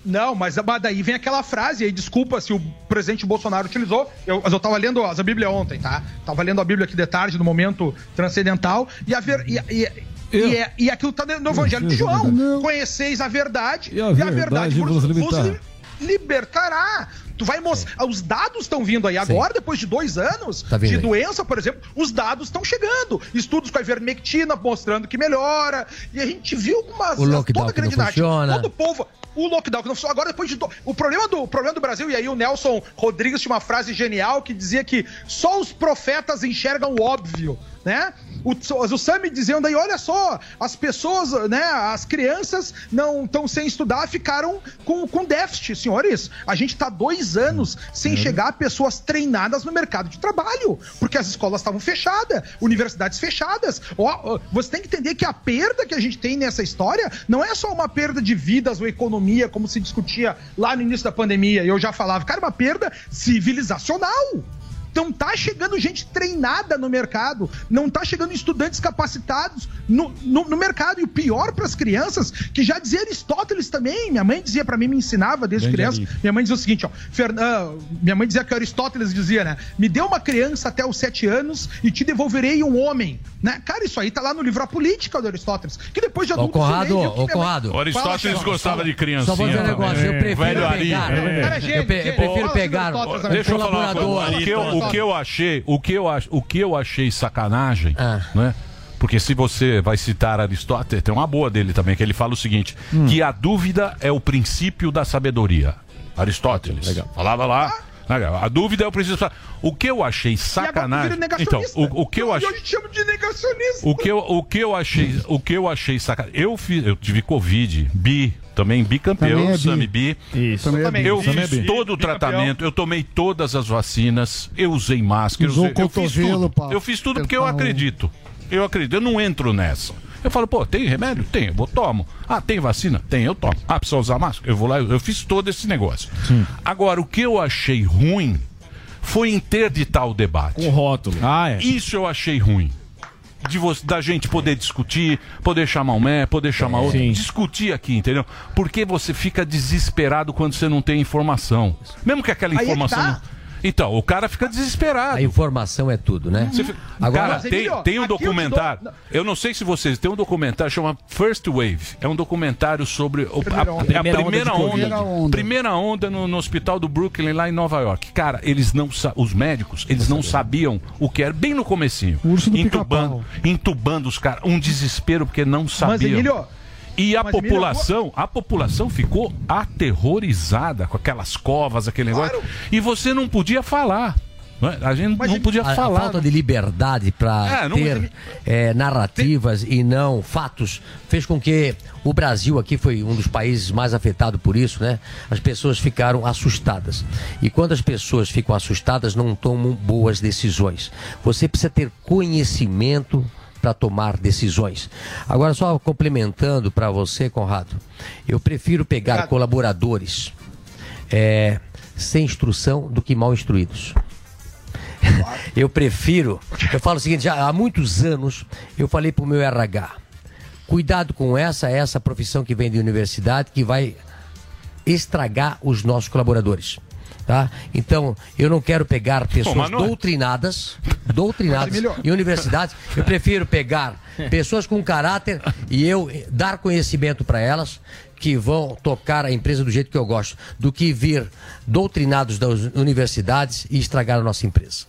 Speaker 22: Não, mas mas daí vem aquela frase aí, desculpa se o presidente Bolsonaro utilizou. Eu, mas eu tava lendo a Bíblia ontem, tá? Tava lendo a Bíblia aqui de tarde, no momento transcendental, e a ver. E, e, e, é- e aquilo tá no Evangelho de João. Conheceis a verdade,
Speaker 5: E a verdade vos libertará.
Speaker 22: libertará. Tu vai mostrar. Os dados estão vindo aí. Agora, depois de dois anos
Speaker 16: Tá
Speaker 22: de
Speaker 16: aí.
Speaker 22: doença, por exemplo, os dados estão chegando. Estudos com a ivermectina mostrando que melhora. E a gente viu umas.
Speaker 16: O lockdown
Speaker 22: toda
Speaker 16: não
Speaker 22: grande. Todo o povo. O lockdown que não funciona. Agora, depois de. do- O problema do, o problema do Brasil, e aí o Nelson Rodrigues tinha uma frase genial que dizia que só os profetas enxergam o óbvio, né? O, o Sami dizendo aí, olha só, as pessoas, né, as crianças não estão sem estudar, ficaram com, com déficit, senhores. A gente tá dois anos sem chegar a pessoas treinadas no mercado de trabalho, porque as escolas estavam fechadas, universidades fechadas. Ó, você tem que entender que a perda que a gente tem nessa história não é só uma perda de vidas ou economia, como se discutia lá no início da pandemia, e eu já falava, cara, uma perda civilizacional. Não tá chegando gente treinada no mercado, não tá chegando estudantes capacitados no, no, no mercado. E o pior para as crianças, que já dizia Aristóteles também, minha mãe dizia para mim, me ensinava desde
Speaker 5: Grande
Speaker 22: criança. Minha mãe dizia o seguinte, ó, Fern- ah, minha mãe dizia que Aristóteles dizia, né? Me dê uma criança até os sete anos e te devolverei um homem, né? Cara, isso aí tá lá no livro A Política do Aristóteles, que depois de
Speaker 16: Ô,
Speaker 22: adulto eu viu que
Speaker 16: ô,
Speaker 22: minha mãe-
Speaker 3: Aristóteles
Speaker 22: Fala,
Speaker 3: gostava de criancinha.
Speaker 16: Só vou dizer um negócio, eu prefiro
Speaker 3: Velho Ari.
Speaker 16: pegar.
Speaker 3: É.
Speaker 16: Eu, pe- eu prefiro pegar
Speaker 3: Deixa eu falar uma
Speaker 16: colaborador.
Speaker 3: coisa. O que eu, o que eu achei, o que eu, ach- o que eu achei sacanagem, né? Porque se você vai citar Aristóteles, tem uma boa dele também, que ele fala o seguinte: que a dúvida é o princípio da sabedoria. Aristóteles. Falava lá. A dúvida é o princípio. da- O que eu achei sacanagem. Então, o, o que eu achei. O que eu, o que eu achei, o que eu achei sacanagem. Eu fiz, eu tive covid, bi, também bicampeão,
Speaker 7: Também é bi.
Speaker 3: Sami bi.
Speaker 1: Isso.
Speaker 7: Também é
Speaker 22: também.
Speaker 7: bi.
Speaker 3: Eu
Speaker 22: Também
Speaker 3: fiz
Speaker 22: é
Speaker 3: todo o tratamento, eu tomei todas as vacinas, eu usei máscara,
Speaker 7: Usou
Speaker 3: eu, usei, eu fiz
Speaker 7: cotovelo
Speaker 3: tudo.
Speaker 7: pra
Speaker 3: Eu fiz tudo porque eu
Speaker 7: um-
Speaker 3: acredito. Eu acredito, eu não entro nessa. Eu falo, pô, tem remédio? Tem, eu vou, tomo. Ah, tem vacina? Tem, eu tomo. Ah, precisa usar máscara? Eu vou lá, eu, eu fiz todo esse negócio. Agora, o que eu achei ruim foi interditar o debate.
Speaker 1: Com rótulo.
Speaker 5: Ah, é.
Speaker 3: Isso eu achei ruim. De você, da gente poder discutir, poder chamar um mé, poder chamar outro,
Speaker 1: Sim.
Speaker 3: discutir aqui, entendeu? Porque você fica desesperado quando você não tem informação. Mesmo que aquela
Speaker 22: Aí é que
Speaker 3: informação.
Speaker 22: tá.
Speaker 3: Então, o cara fica desesperado.
Speaker 16: A informação é tudo, né?
Speaker 3: Fica- cara, tem, tem um documentário. Eu não sei se vocês tem um documentário chama First Wave. É um documentário sobre o- a,
Speaker 5: Primeira onda.
Speaker 3: a
Speaker 5: Primeira onda
Speaker 3: primeira onda, primeira onda no, no hospital do Brooklyn lá em Nova York. Cara, eles não os médicos, eles não sabiam o que era bem no comecinho. entubando, entubando os caras, um desespero porque não sabiam.
Speaker 22: Emílio,
Speaker 3: e a
Speaker 22: mas,
Speaker 3: população, a população ficou aterrorizada com aquelas covas, aquele negócio. E você não podia falar. não é? A gente não podia
Speaker 16: a, a
Speaker 3: falar.
Speaker 16: falta de liberdade para
Speaker 3: É, não-
Speaker 16: ter é, narrativas e não fatos fez com que o Brasil aqui foi um dos países mais afetados por isso, né? As pessoas ficaram assustadas. E quando as pessoas ficam assustadas, não tomam boas decisões. Você precisa ter conhecimento para tomar decisões. Agora, só complementando para você, Conrado, eu prefiro pegar colaboradores é, sem instrução do que mal instruídos. Eu prefiro. Eu falo o seguinte: já há muitos anos eu falei para o meu RH: cuidado com essa, essa profissão que vem de universidade que vai estragar os nossos colaboradores. Tá? Então, eu não quero pegar pessoas
Speaker 3: não é.
Speaker 16: doutrinadas, doutrinadas em universidades. Eu prefiro pegar pessoas com caráter e eu dar conhecimento para elas que vão tocar a empresa do jeito que eu gosto, do que vir doutrinados das universidades e estragar a nossa empresa.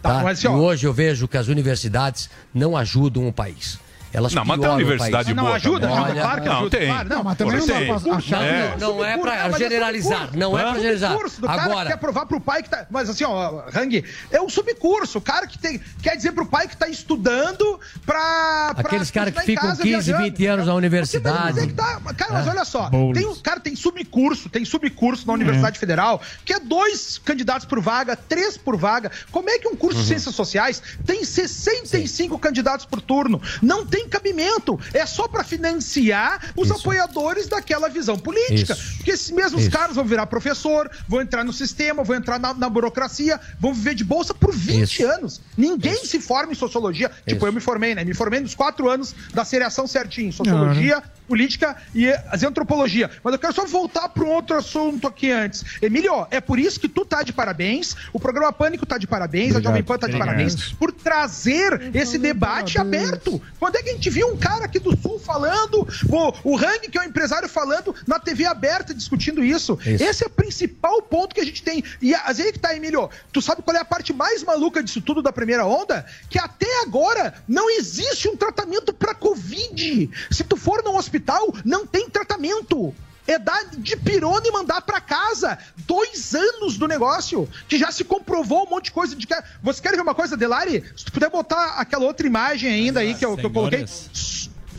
Speaker 22: Tá,
Speaker 16: Tá?
Speaker 22: mas, assim,
Speaker 16: e hoje eu vejo que as universidades não ajudam o país. Elas
Speaker 3: Não, mas tem universidade
Speaker 16: país.
Speaker 3: boa Não, ajuda, também. ajuda, claro que
Speaker 16: não,
Speaker 3: ajuda,
Speaker 16: tem.
Speaker 3: claro, não,
Speaker 7: mas também não dá
Speaker 3: tem.
Speaker 7: pra achar
Speaker 16: Não,
Speaker 7: que-
Speaker 16: não é pra generalizar, não é pra generalizar.
Speaker 22: subcurso do cara que
Speaker 16: Agora,
Speaker 22: quer provar pro pai que tá. Mas assim, ó, Hang, é um subcurso. O cara que tem, quer dizer pro pai que tá estudando pra.
Speaker 16: Aqueles caras que ficam
Speaker 22: casa
Speaker 16: 15,
Speaker 22: viajando.
Speaker 16: 20 anos na universidade.
Speaker 22: Mas é tá- cara, mas
Speaker 16: É.
Speaker 22: olha só, tem um cara tem subcurso, tem subcurso na Universidade Federal, que é dois candidatos por vaga, três por vaga. Como é que um curso de ciências sociais tem 65 candidatos por turno? Não tem cabimento. É só pra financiar os apoiadores daquela visão política.
Speaker 16: Isso.
Speaker 22: Porque esses mesmos
Speaker 16: Isso.
Speaker 22: caras vão virar professor, vão entrar no sistema, vão entrar na, na burocracia, vão viver de bolsa por 20 anos. Ninguém se forma em sociologia. Tipo, eu me formei, né? Me formei nos quatro anos da seriação certinho. Sociologia, política e as antropologia. Mas eu quero só voltar para um outro assunto aqui antes. Emílio, é por isso que tu tá de parabéns, o programa Pânico tá de parabéns, a Jovem Pan tá de
Speaker 5: Obrigado.
Speaker 22: parabéns, por trazer esse debate aberto. Quando é que gente viu um cara aqui do Sul falando, o, o Hang, que é um empresário, falando na TV aberta, discutindo isso?
Speaker 16: Isso.
Speaker 22: Esse é o principal ponto que a gente tem. E às vezes que tá, Emílio, tu sabe qual é a parte mais maluca disso tudo da primeira onda? Que até agora não existe um tratamento pra Covid. Se tu for num hospital, não tem tratamento. É dar de pirona e mandar pra casa. Dois anos do negócio. Que já se comprovou um monte de coisa. De que... Você quer ver uma coisa, Delari? Se tu puder botar aquela outra imagem ainda aí que eu, que eu coloquei.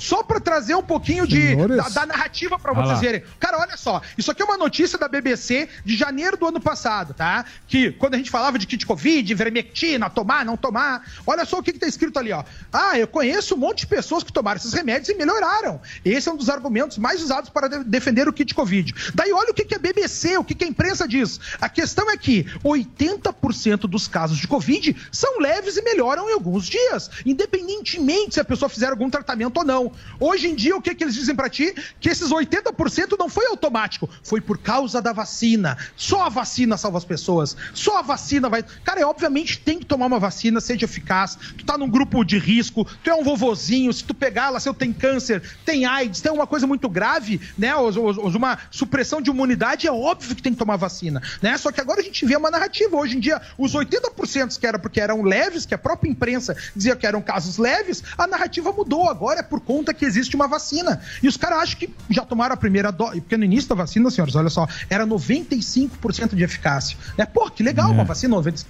Speaker 22: Só pra trazer um pouquinho de, da, da narrativa pra
Speaker 5: Olha
Speaker 22: vocês verem. Cara, olha só. Isso aqui é uma notícia da BBC de janeiro do ano passado, tá? Que quando a gente falava de kit Covid, vermectina, tomar, não tomar. Olha só o que, que tá escrito ali, ó. Ah, eu conheço um monte de pessoas que tomaram esses remédios e melhoraram. Esse é um dos argumentos mais usados para de- defender o kit Covid. Daí olha o que, que a BBC, o que, que a imprensa diz. A questão é que 80% dos casos de Covid são leves e melhoram em alguns dias, independentemente se a pessoa fizer algum tratamento ou não. Hoje em dia, o que, que eles dizem pra ti? Que esses 80% não foi automático, foi por causa da vacina. Só a vacina salva as pessoas. Só a vacina vai. Cara, é, obviamente tem que tomar uma vacina, seja eficaz. Tu tá num grupo de risco, tu é um vovozinho, se tu pegar lá, se eu tenho câncer, tem AIDS, tem uma coisa muito grave, né? Uma supressão de imunidade, é óbvio que tem que tomar vacina, né? Só que agora a gente vê uma narrativa. Hoje em dia, os 80% que era porque eram leves, que a própria imprensa dizia que eram casos leves, a narrativa mudou. Agora é por conta que existe uma vacina. E os caras acham que já tomaram a primeira dose. Porque no início da vacina, senhores, olha só, era 95% de eficácia. Né? Pô, que legal, uma vacina 95%,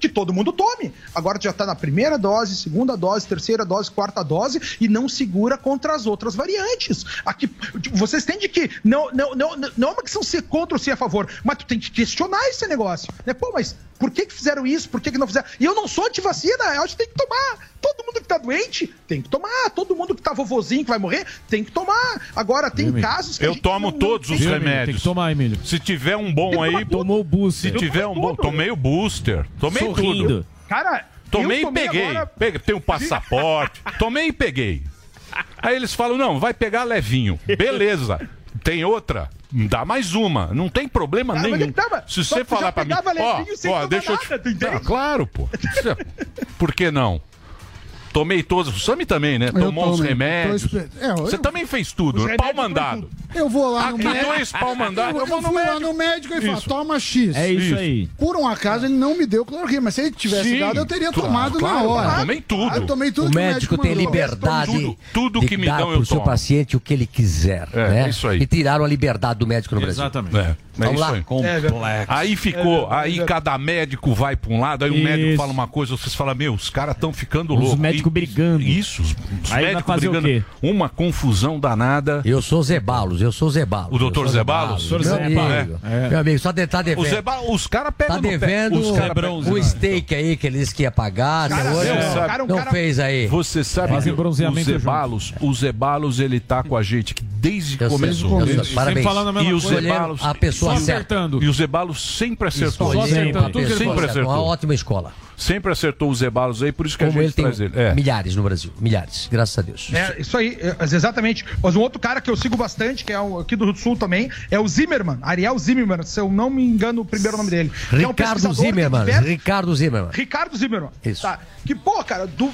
Speaker 22: que todo mundo tome. Agora já tá na primeira dose, segunda dose, terceira dose, quarta dose e não segura contra as outras variantes. Aqui, vocês têm de que. Não, não, não, não é uma questão ser contra ou ser a favor, mas tu tem que questionar esse negócio. Né? Pô, mas por que, que fizeram isso? Por que, que não fizeram? E eu não sou antivacina, eu acho que tem que tomar. Todo mundo que tá doente tem que tomar. Todo mundo que tá vovozinho que vai morrer tem que tomar. Agora, tem
Speaker 5: Emílio?
Speaker 22: casos que. a
Speaker 3: Eu
Speaker 22: gente
Speaker 3: tomo
Speaker 22: não-
Speaker 3: todos os remédios.
Speaker 5: Tem que tomar, Emílio.
Speaker 3: Se tiver um bom aí,
Speaker 5: Tomou o booster.
Speaker 3: se tiver um bom, tomei o booster. Tomei
Speaker 5: Sorrindo.
Speaker 3: tudo.
Speaker 22: Cara,
Speaker 3: Tomei
Speaker 22: eu
Speaker 3: e peguei.
Speaker 22: agora-
Speaker 3: Peguei, Tenho passaporte. tomei e peguei. Aí eles falam: não, vai pegar levinho. Beleza. Tem outra? dá mais uma. Não tem problema
Speaker 22: Ah,
Speaker 3: nenhum.
Speaker 22: ele tava-
Speaker 3: Se você falar pra mim,
Speaker 22: pegava
Speaker 3: ó, ó, deixa eu te...
Speaker 22: nada, tu entende?
Speaker 3: Ah, claro, pô. Por que não? Tomei todos. O Sami também, né? Tomou os remédios.
Speaker 7: É, eu-
Speaker 3: Você também fez tudo.
Speaker 7: Os
Speaker 3: Pau mandado.
Speaker 7: Eu vou lá no
Speaker 3: Aqui
Speaker 7: médico.
Speaker 3: dois pau mandado,
Speaker 7: Eu,
Speaker 3: eu vou
Speaker 7: eu
Speaker 3: no
Speaker 7: fui lá
Speaker 3: médico.
Speaker 7: no médico e falo, toma X.
Speaker 3: É isso Isso. aí.
Speaker 7: Por um acaso ele não me deu cloroquina, mas se ele tivesse
Speaker 3: Sim,
Speaker 7: dado, eu teria
Speaker 3: claro,
Speaker 7: tomado na
Speaker 3: claro,
Speaker 7: hora.
Speaker 3: eu tomei tudo.
Speaker 7: Eu tomei tudo
Speaker 16: o
Speaker 7: que
Speaker 16: médico tem
Speaker 7: mandou.
Speaker 16: liberdade
Speaker 3: Tudo- tudo
Speaker 16: de
Speaker 3: que me
Speaker 16: dar
Speaker 3: dão, eu
Speaker 16: pro seu paciente o que ele quiser.
Speaker 3: É,
Speaker 16: né?
Speaker 3: é isso aí.
Speaker 16: E tiraram a liberdade do médico no Brasil.
Speaker 3: Exatamente. É, é
Speaker 16: Vamos
Speaker 3: isso
Speaker 16: lá.
Speaker 3: aí.
Speaker 16: Complexo.
Speaker 3: Aí ficou, aí cada médico vai pra um lado, aí o
Speaker 1: Isso.
Speaker 3: médico fala uma coisa, vocês falam, meu, os caras estão ficando
Speaker 1: Os
Speaker 3: loucos.
Speaker 1: médicos brigando.
Speaker 3: Isso, os, os
Speaker 1: Aí
Speaker 3: médicos
Speaker 1: fazer o
Speaker 3: brigando.
Speaker 1: quê?
Speaker 3: Uma confusão danada.
Speaker 16: Eu sou Zebalos, eu sou Zebalos.
Speaker 3: O doutor Zebalos?
Speaker 16: Meu
Speaker 3: Doutor
Speaker 16: amigo,
Speaker 3: Zebalos, é.
Speaker 16: meu amigo, só de, tá devendo.
Speaker 3: Os, Zeba- os caras pegam
Speaker 16: Tá
Speaker 3: no pé.
Speaker 16: devendo
Speaker 3: Os cara pegam-
Speaker 16: o steak aí que ele disse que ia pagar,
Speaker 3: Cara,
Speaker 16: hoje
Speaker 3: você
Speaker 16: não,
Speaker 3: sabe-
Speaker 16: não fez aí.
Speaker 3: Você sabe
Speaker 16: Fazem
Speaker 3: que o
Speaker 16: bronzeamento
Speaker 3: Zebalos, o Zebalos, ele tá com a gente que desde que começou.
Speaker 16: eu sei. Parabéns. Sempre falando a mesma
Speaker 3: E o. Zebalos,
Speaker 16: A pessoa
Speaker 3: o-
Speaker 16: certa.
Speaker 3: E o Zebalos sempre acertou.
Speaker 16: Escolhendo
Speaker 3: Sempre,
Speaker 16: a pessoa
Speaker 3: sempre
Speaker 16: certa.
Speaker 3: acertou.
Speaker 16: Uma ótima escola.
Speaker 3: Sempre acertou os Zebalos aí, por isso que a
Speaker 16: Como ele
Speaker 3: gente
Speaker 16: tem
Speaker 3: traz ele. É.
Speaker 16: milhares no Brasil, milhares, graças a Deus.
Speaker 22: É, isso aí, é, exatamente. Mas um outro cara que eu sigo bastante, que é um, aqui do Rio do Sul também, é o Zimmerman, Ariel Zimmerman, se eu não me engano o primeiro nome dele. Que é um
Speaker 16: Ricardo
Speaker 22: diverte-
Speaker 16: Ricardo Zimmermann.
Speaker 22: Ricardo Zimmermann.
Speaker 16: Isso.
Speaker 22: Tá. Que, pô, cara, du-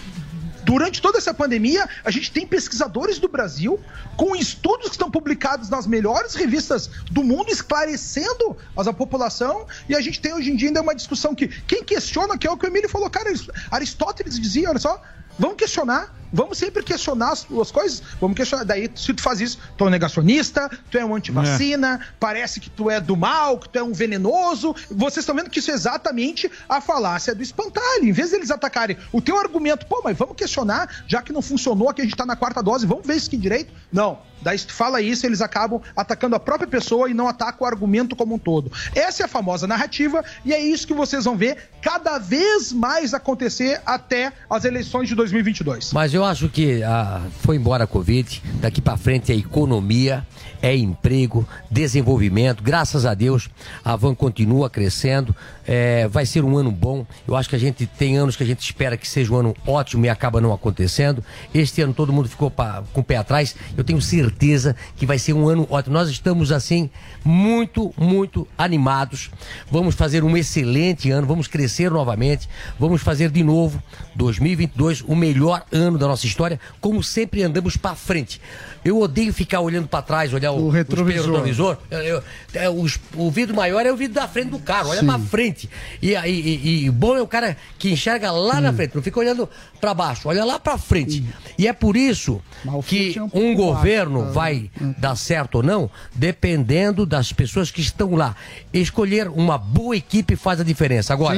Speaker 22: durante toda essa pandemia, a gente tem pesquisadores do Brasil com estudos que estão publicados nas melhores revistas do mundo, esclarecendo a população. E a gente tem hoje em dia ainda uma discussão que quem questiona, que é o que o Emílio falou, cara, Aristóteles dizia, olha só, vamos questionar. Vamos sempre questionar as, as coisas. Vamos questionar. Daí, se tu faz isso, tu é um negacionista, tu é um antivacina, parece que tu é do mal, que tu é um venenoso. Vocês estão vendo que isso é exatamente a falácia do espantalho. Em vez deles atacarem o teu argumento, pô, mas vamos questionar, já que não funcionou, que a gente tá na quarta dose, vamos ver isso aqui direito? Não. Daí, se tu fala isso, eles acabam atacando a própria pessoa e não atacam o argumento como um todo. Essa é a famosa narrativa, e é isso que vocês vão ver cada vez mais acontecer até as eleições de 2022.
Speaker 16: Mas eu acho que ah, foi embora a Covid, daqui pra frente é economia, é emprego, desenvolvimento. Graças a Deus, a Van continua crescendo. É, vai ser um ano bom. Eu acho que a gente tem anos que a gente espera que seja um ano ótimo e acaba não acontecendo. Este ano todo mundo ficou pa- com o pé atrás. Eu tenho certeza que vai ser um ano ótimo. Nós estamos assim muito, muito animados. Vamos fazer um excelente ano, vamos crescer novamente, vamos fazer de novo 2022 o melhor ano da nossa história, como sempre andamos para frente. Eu odeio ficar olhando para trás, olhar o,
Speaker 7: O retrovisor.
Speaker 16: retrovisor. Eu- eu- é, o, o vidro maior é o vidro da frente do carro, olha para frente. E, aí- e, e bom é o cara que enxerga lá na frente, não fica olhando para baixo, olha lá para frente. E é por isso que um governo vai dar certo ou não, dependendo das pessoas que estão lá. Escolher uma boa equipe faz a diferença. Agora,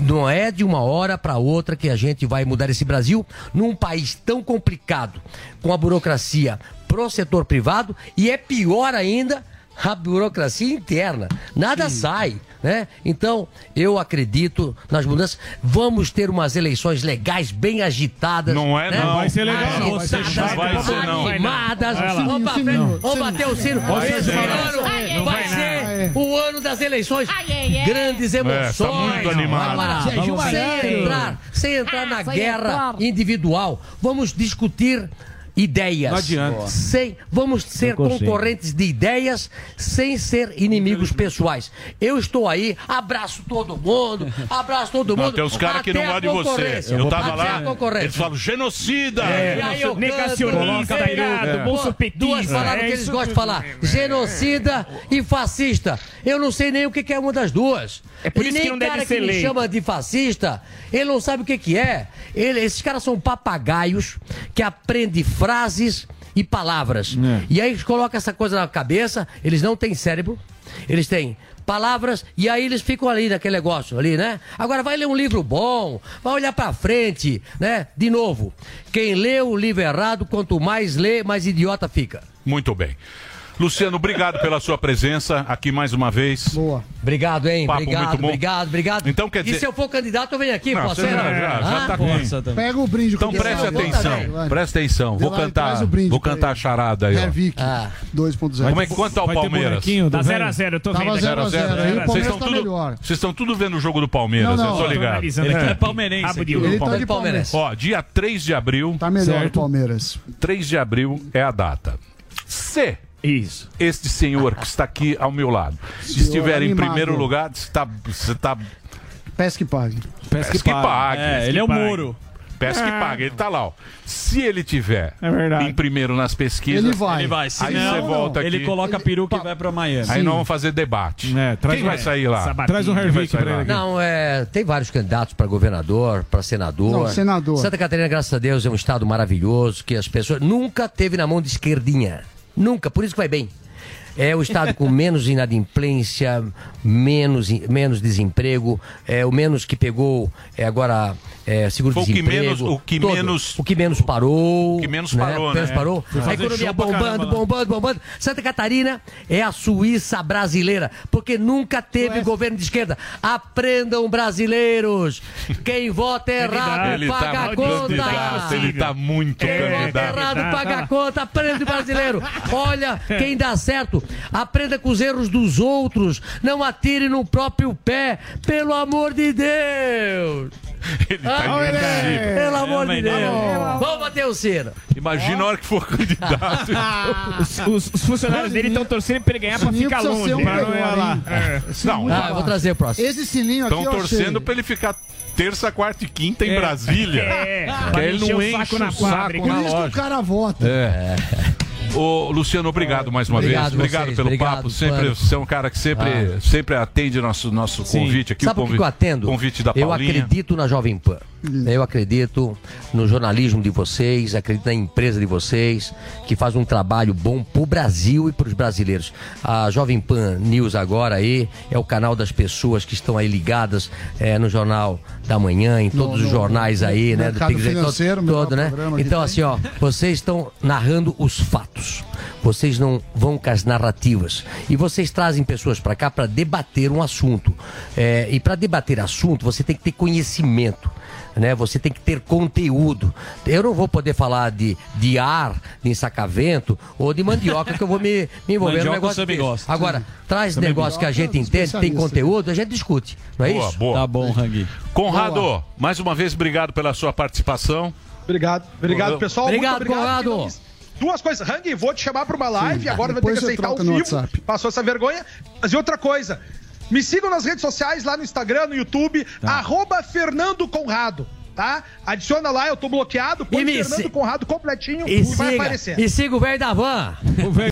Speaker 16: não é de uma hora para outra que a gente vai mudar esse Brasil num país tão complicado, com a burocracia pro setor privado e é pior ainda a burocracia interna. Nada sai, né? Então, eu acredito nas mudanças. Vamos ter umas eleições legais, bem agitadas.
Speaker 3: Não é,
Speaker 16: né?
Speaker 3: não. Vai ser legal, não.
Speaker 16: Agitadas,
Speaker 3: Não vai ser, não.
Speaker 16: animadas.
Speaker 3: Vai.
Speaker 16: Vamos,
Speaker 3: Sim,
Speaker 16: bater o sino.
Speaker 3: Vai ser. Não
Speaker 16: vai
Speaker 3: vai
Speaker 16: ser o ano das eleições. Grandes
Speaker 3: É,
Speaker 16: emoções.
Speaker 3: tá muito animado.
Speaker 16: Agora,
Speaker 3: Vamos
Speaker 16: sem entrar, sem entrar na guerra
Speaker 3: entrar.
Speaker 16: individual. Vamos discutir ideias.
Speaker 5: Não adianta.
Speaker 16: Sem, vamos ser concorrentes de ideias sem ser inimigos pessoais. Eu estou aí, abraço todo mundo, abraço todo
Speaker 3: Não,
Speaker 16: mundo.
Speaker 3: tem os caras que não gostam de você. Eu tava lá, eles falam genocida.
Speaker 16: É, aí eu
Speaker 1: Negacionista,
Speaker 16: é.
Speaker 1: bolsopetista.
Speaker 16: Duas palavras
Speaker 1: É
Speaker 16: que eles gostam de falar:
Speaker 1: é.
Speaker 16: genocida e fascista. Eu não sei nem o que é uma das duas.
Speaker 1: É por
Speaker 16: E
Speaker 1: isso
Speaker 16: nem
Speaker 1: que não deve
Speaker 16: cara
Speaker 1: ser
Speaker 16: que me
Speaker 1: lei.
Speaker 16: chama de fascista, ele não sabe o que que é. Ele- esses caras são papagaios que aprendem frases e palavras. E aí eles colocam essa coisa na cabeça, eles não têm cérebro, eles têm palavras e aí eles ficam ali naquele negócio ali, né? Agora vai ler um livro bom, vai olhar pra frente, né? De novo, quem lê o livro errado, quanto mais lê, mais idiota fica.
Speaker 3: Muito bem. Luciano, obrigado pela sua presença aqui mais uma vez.
Speaker 7: Boa.
Speaker 16: Obrigado, hein?
Speaker 3: Papo
Speaker 16: obrigado,
Speaker 3: muito bom.
Speaker 16: obrigado, obrigado.
Speaker 3: Então quer
Speaker 16: E
Speaker 3: dizer-
Speaker 16: se eu for candidato, eu venho aqui,
Speaker 3: Não,
Speaker 16: posso
Speaker 3: você
Speaker 16: ser?
Speaker 3: já- já- já
Speaker 16: Ah,
Speaker 3: tá com-.
Speaker 7: Pega o brinde
Speaker 3: Então
Speaker 7: com
Speaker 3: preste
Speaker 7: você.
Speaker 3: atenção,
Speaker 7: Vai.
Speaker 3: presta atenção. Vou
Speaker 7: e
Speaker 3: cantar,
Speaker 7: o brinde
Speaker 3: vou
Speaker 7: pra
Speaker 3: cantar a
Speaker 7: ele.
Speaker 3: charada aí, ó.
Speaker 7: Hervik
Speaker 16: Ah.
Speaker 7: 2.0.
Speaker 3: Como é que quanto o
Speaker 5: Vai ter
Speaker 3: Palmeiras?
Speaker 5: bonequinho do
Speaker 1: Tá
Speaker 5: velho?
Speaker 1: 0 a 0 eu tô
Speaker 7: Tava
Speaker 1: vendo aqui.
Speaker 7: 0 a 0
Speaker 3: 0
Speaker 7: aí o
Speaker 3: Vocês estão
Speaker 7: tá
Speaker 3: tudo,
Speaker 7: melhor.
Speaker 3: vocês estão tudo vendo o jogo do Palmeiras,
Speaker 7: Não, não,
Speaker 3: eu tô
Speaker 7: tô
Speaker 3: ligado.
Speaker 1: analisando
Speaker 5: Ele
Speaker 1: aqui.
Speaker 5: é palmeirense
Speaker 1: Rabo de
Speaker 5: aqui.
Speaker 1: ouro.
Speaker 7: Ele tá de Palmeiras.
Speaker 3: Ó, dia 3 de abril,
Speaker 7: Tá melhor o Palmeiras.
Speaker 3: 3 de abril é a data. Se
Speaker 1: Isso.
Speaker 3: Este senhor que está aqui ao meu lado. Se
Speaker 7: Senhor
Speaker 3: estiver em
Speaker 7: animado.
Speaker 3: primeiro lugar, você está. Você tá,
Speaker 7: Pesca e pague.
Speaker 3: Pesca que pague.
Speaker 4: É, ele
Speaker 3: que
Speaker 4: é o
Speaker 3: pague.
Speaker 4: muro.
Speaker 3: Pesca que
Speaker 4: Ah.
Speaker 3: paga, ele tá lá, ó. Se ele tiver
Speaker 1: É verdade.
Speaker 3: em primeiro nas pesquisas,
Speaker 4: Ele vai. Ele vai. Se
Speaker 3: aí
Speaker 4: não,
Speaker 3: você volta aqui.
Speaker 4: ele coloca a peruca e vai pra Miami.
Speaker 3: Aí nós vamos fazer debate.
Speaker 5: traz
Speaker 3: Quem
Speaker 5: um-
Speaker 3: vai sair lá?
Speaker 5: Traz um
Speaker 3: Quem vai sair
Speaker 5: pra
Speaker 3: lá?
Speaker 5: ele aqui.
Speaker 16: Não, é, tem vários candidatos para governador, para senador.
Speaker 7: Não, senador.
Speaker 16: Santa Catarina, graças a Deus, é um estado maravilhoso que as pessoas nunca teve na mão de esquerdinha. Nunca, por isso que vai bem. É o estado com menos inadimplência, menos, menos desemprego, é o menos que pegou é, agora é,
Speaker 3: Foi o que menos- o que
Speaker 16: todo.
Speaker 3: menos-
Speaker 16: o que menos parou.
Speaker 3: O que menos
Speaker 16: né?
Speaker 3: parou,
Speaker 16: Menos
Speaker 3: né?
Speaker 16: parou. A economia bombando,
Speaker 3: caramba
Speaker 16: bombando, bombando. Santa Catarina é a Suíça brasileira, porque nunca teve governo de esquerda. Aprendam, brasileiros. Quem vota errado
Speaker 3: Ele
Speaker 16: paga
Speaker 3: tá
Speaker 16: conta.
Speaker 3: ele tá muito
Speaker 16: Quem vota errado paga a conta, aprende brasileiro. Olha, quem dá certo, aprenda com os erros dos outros. Não atire no próprio pé, pelo amor de Deus.
Speaker 3: Ele
Speaker 16: Ah,
Speaker 3: tá irreversível.
Speaker 16: Pelo amor
Speaker 3: É,
Speaker 16: de Deus. Vamos bater o cera.
Speaker 3: Imagina a hora que for candidato.
Speaker 1: Os, os- os funcionários dele estão torcendo pra ele ganhar pra ficar longe.
Speaker 7: um
Speaker 1: pra não ir lá. É.
Speaker 3: Não,
Speaker 16: Ah, eu vou trazer o próximo.
Speaker 7: Esse sininho aqui
Speaker 3: Estão torcendo pra ele ficar terça, quarta e quinta em
Speaker 1: É.
Speaker 3: Brasília.
Speaker 1: É.
Speaker 3: Que ele
Speaker 1: encher
Speaker 3: não
Speaker 1: o
Speaker 3: enche
Speaker 1: saco
Speaker 3: o
Speaker 1: na
Speaker 3: saco
Speaker 1: fábrica.
Speaker 3: na
Speaker 7: Por isso que o cara vota.
Speaker 3: É. Ô, Luciano, obrigado mais uma
Speaker 16: Obrigado
Speaker 3: vez. Obrigado
Speaker 16: vocês,
Speaker 3: pelo
Speaker 16: obrigado,
Speaker 3: papo. Sempre,
Speaker 16: Pânico.
Speaker 3: você é um cara que sempre,
Speaker 16: Ah.
Speaker 3: sempre atende nosso, nosso
Speaker 16: Sim.
Speaker 3: convite aqui.
Speaker 16: Sabe
Speaker 3: o
Speaker 16: por que
Speaker 3: convite,
Speaker 16: eu atendo?
Speaker 3: convite da
Speaker 16: Eu
Speaker 3: Paulinha.
Speaker 16: acredito na Jovem Pan. Eu acredito no jornalismo de vocês, acredito na empresa de vocês, que faz um trabalho bom pro Brasil e pros brasileiros. A Jovem Pan News agora aí é o canal das pessoas que estão aí ligadas eh, no Jornal da Manhã, em todos
Speaker 7: No-
Speaker 16: os
Speaker 7: no
Speaker 16: jornais aí, né?
Speaker 7: Mercado
Speaker 16: Tem que dizer, todo-
Speaker 7: Financeiro, melhor
Speaker 16: todo, né? Então, assim, ó, vocês estão narrando os fatos. Vocês não vão com as narrativas. E vocês trazem pessoas para cá para debater um assunto. É, e para debater assunto, você tem que ter conhecimento. Né? Você tem que ter conteúdo. Eu não vou poder falar de, de ar, de ensacavento ou de mandioca, que eu vou me, me envolver no
Speaker 4: Mandioca
Speaker 16: negócio
Speaker 4: você me
Speaker 16: desse.
Speaker 4: gosta.
Speaker 16: Agora, traz
Speaker 4: Também
Speaker 16: negócio que a gente entende, tem conteúdo, a gente discute. Não é
Speaker 3: Boa,
Speaker 16: isso?
Speaker 3: boa.
Speaker 4: Tá bom, Rangui.
Speaker 3: Conrado, mais uma vez, obrigado pela sua participação.
Speaker 22: Obrigado, obrigado, pessoal.
Speaker 16: Obrigado,
Speaker 22: muito obrigado.
Speaker 16: Conrado.
Speaker 22: Duas coisas. Hang, vou te chamar pra uma live,
Speaker 7: Sim.
Speaker 22: agora vai ter que aceitar o
Speaker 7: no
Speaker 22: vivo.
Speaker 7: WhatsApp.
Speaker 22: Passou essa vergonha. Mas e outra coisa. Me sigam nas redes sociais, lá no Instagram, no YouTube,
Speaker 7: Tá.
Speaker 22: arroba Fernando Conrado, tá? Adiciona lá, eu tô bloqueado, põe
Speaker 16: E
Speaker 22: Fernando
Speaker 16: se-
Speaker 22: Conrado completinho
Speaker 16: E
Speaker 22: e vai
Speaker 16: siga,
Speaker 22: aparecer.
Speaker 16: e siga o velho da van.
Speaker 5: O velho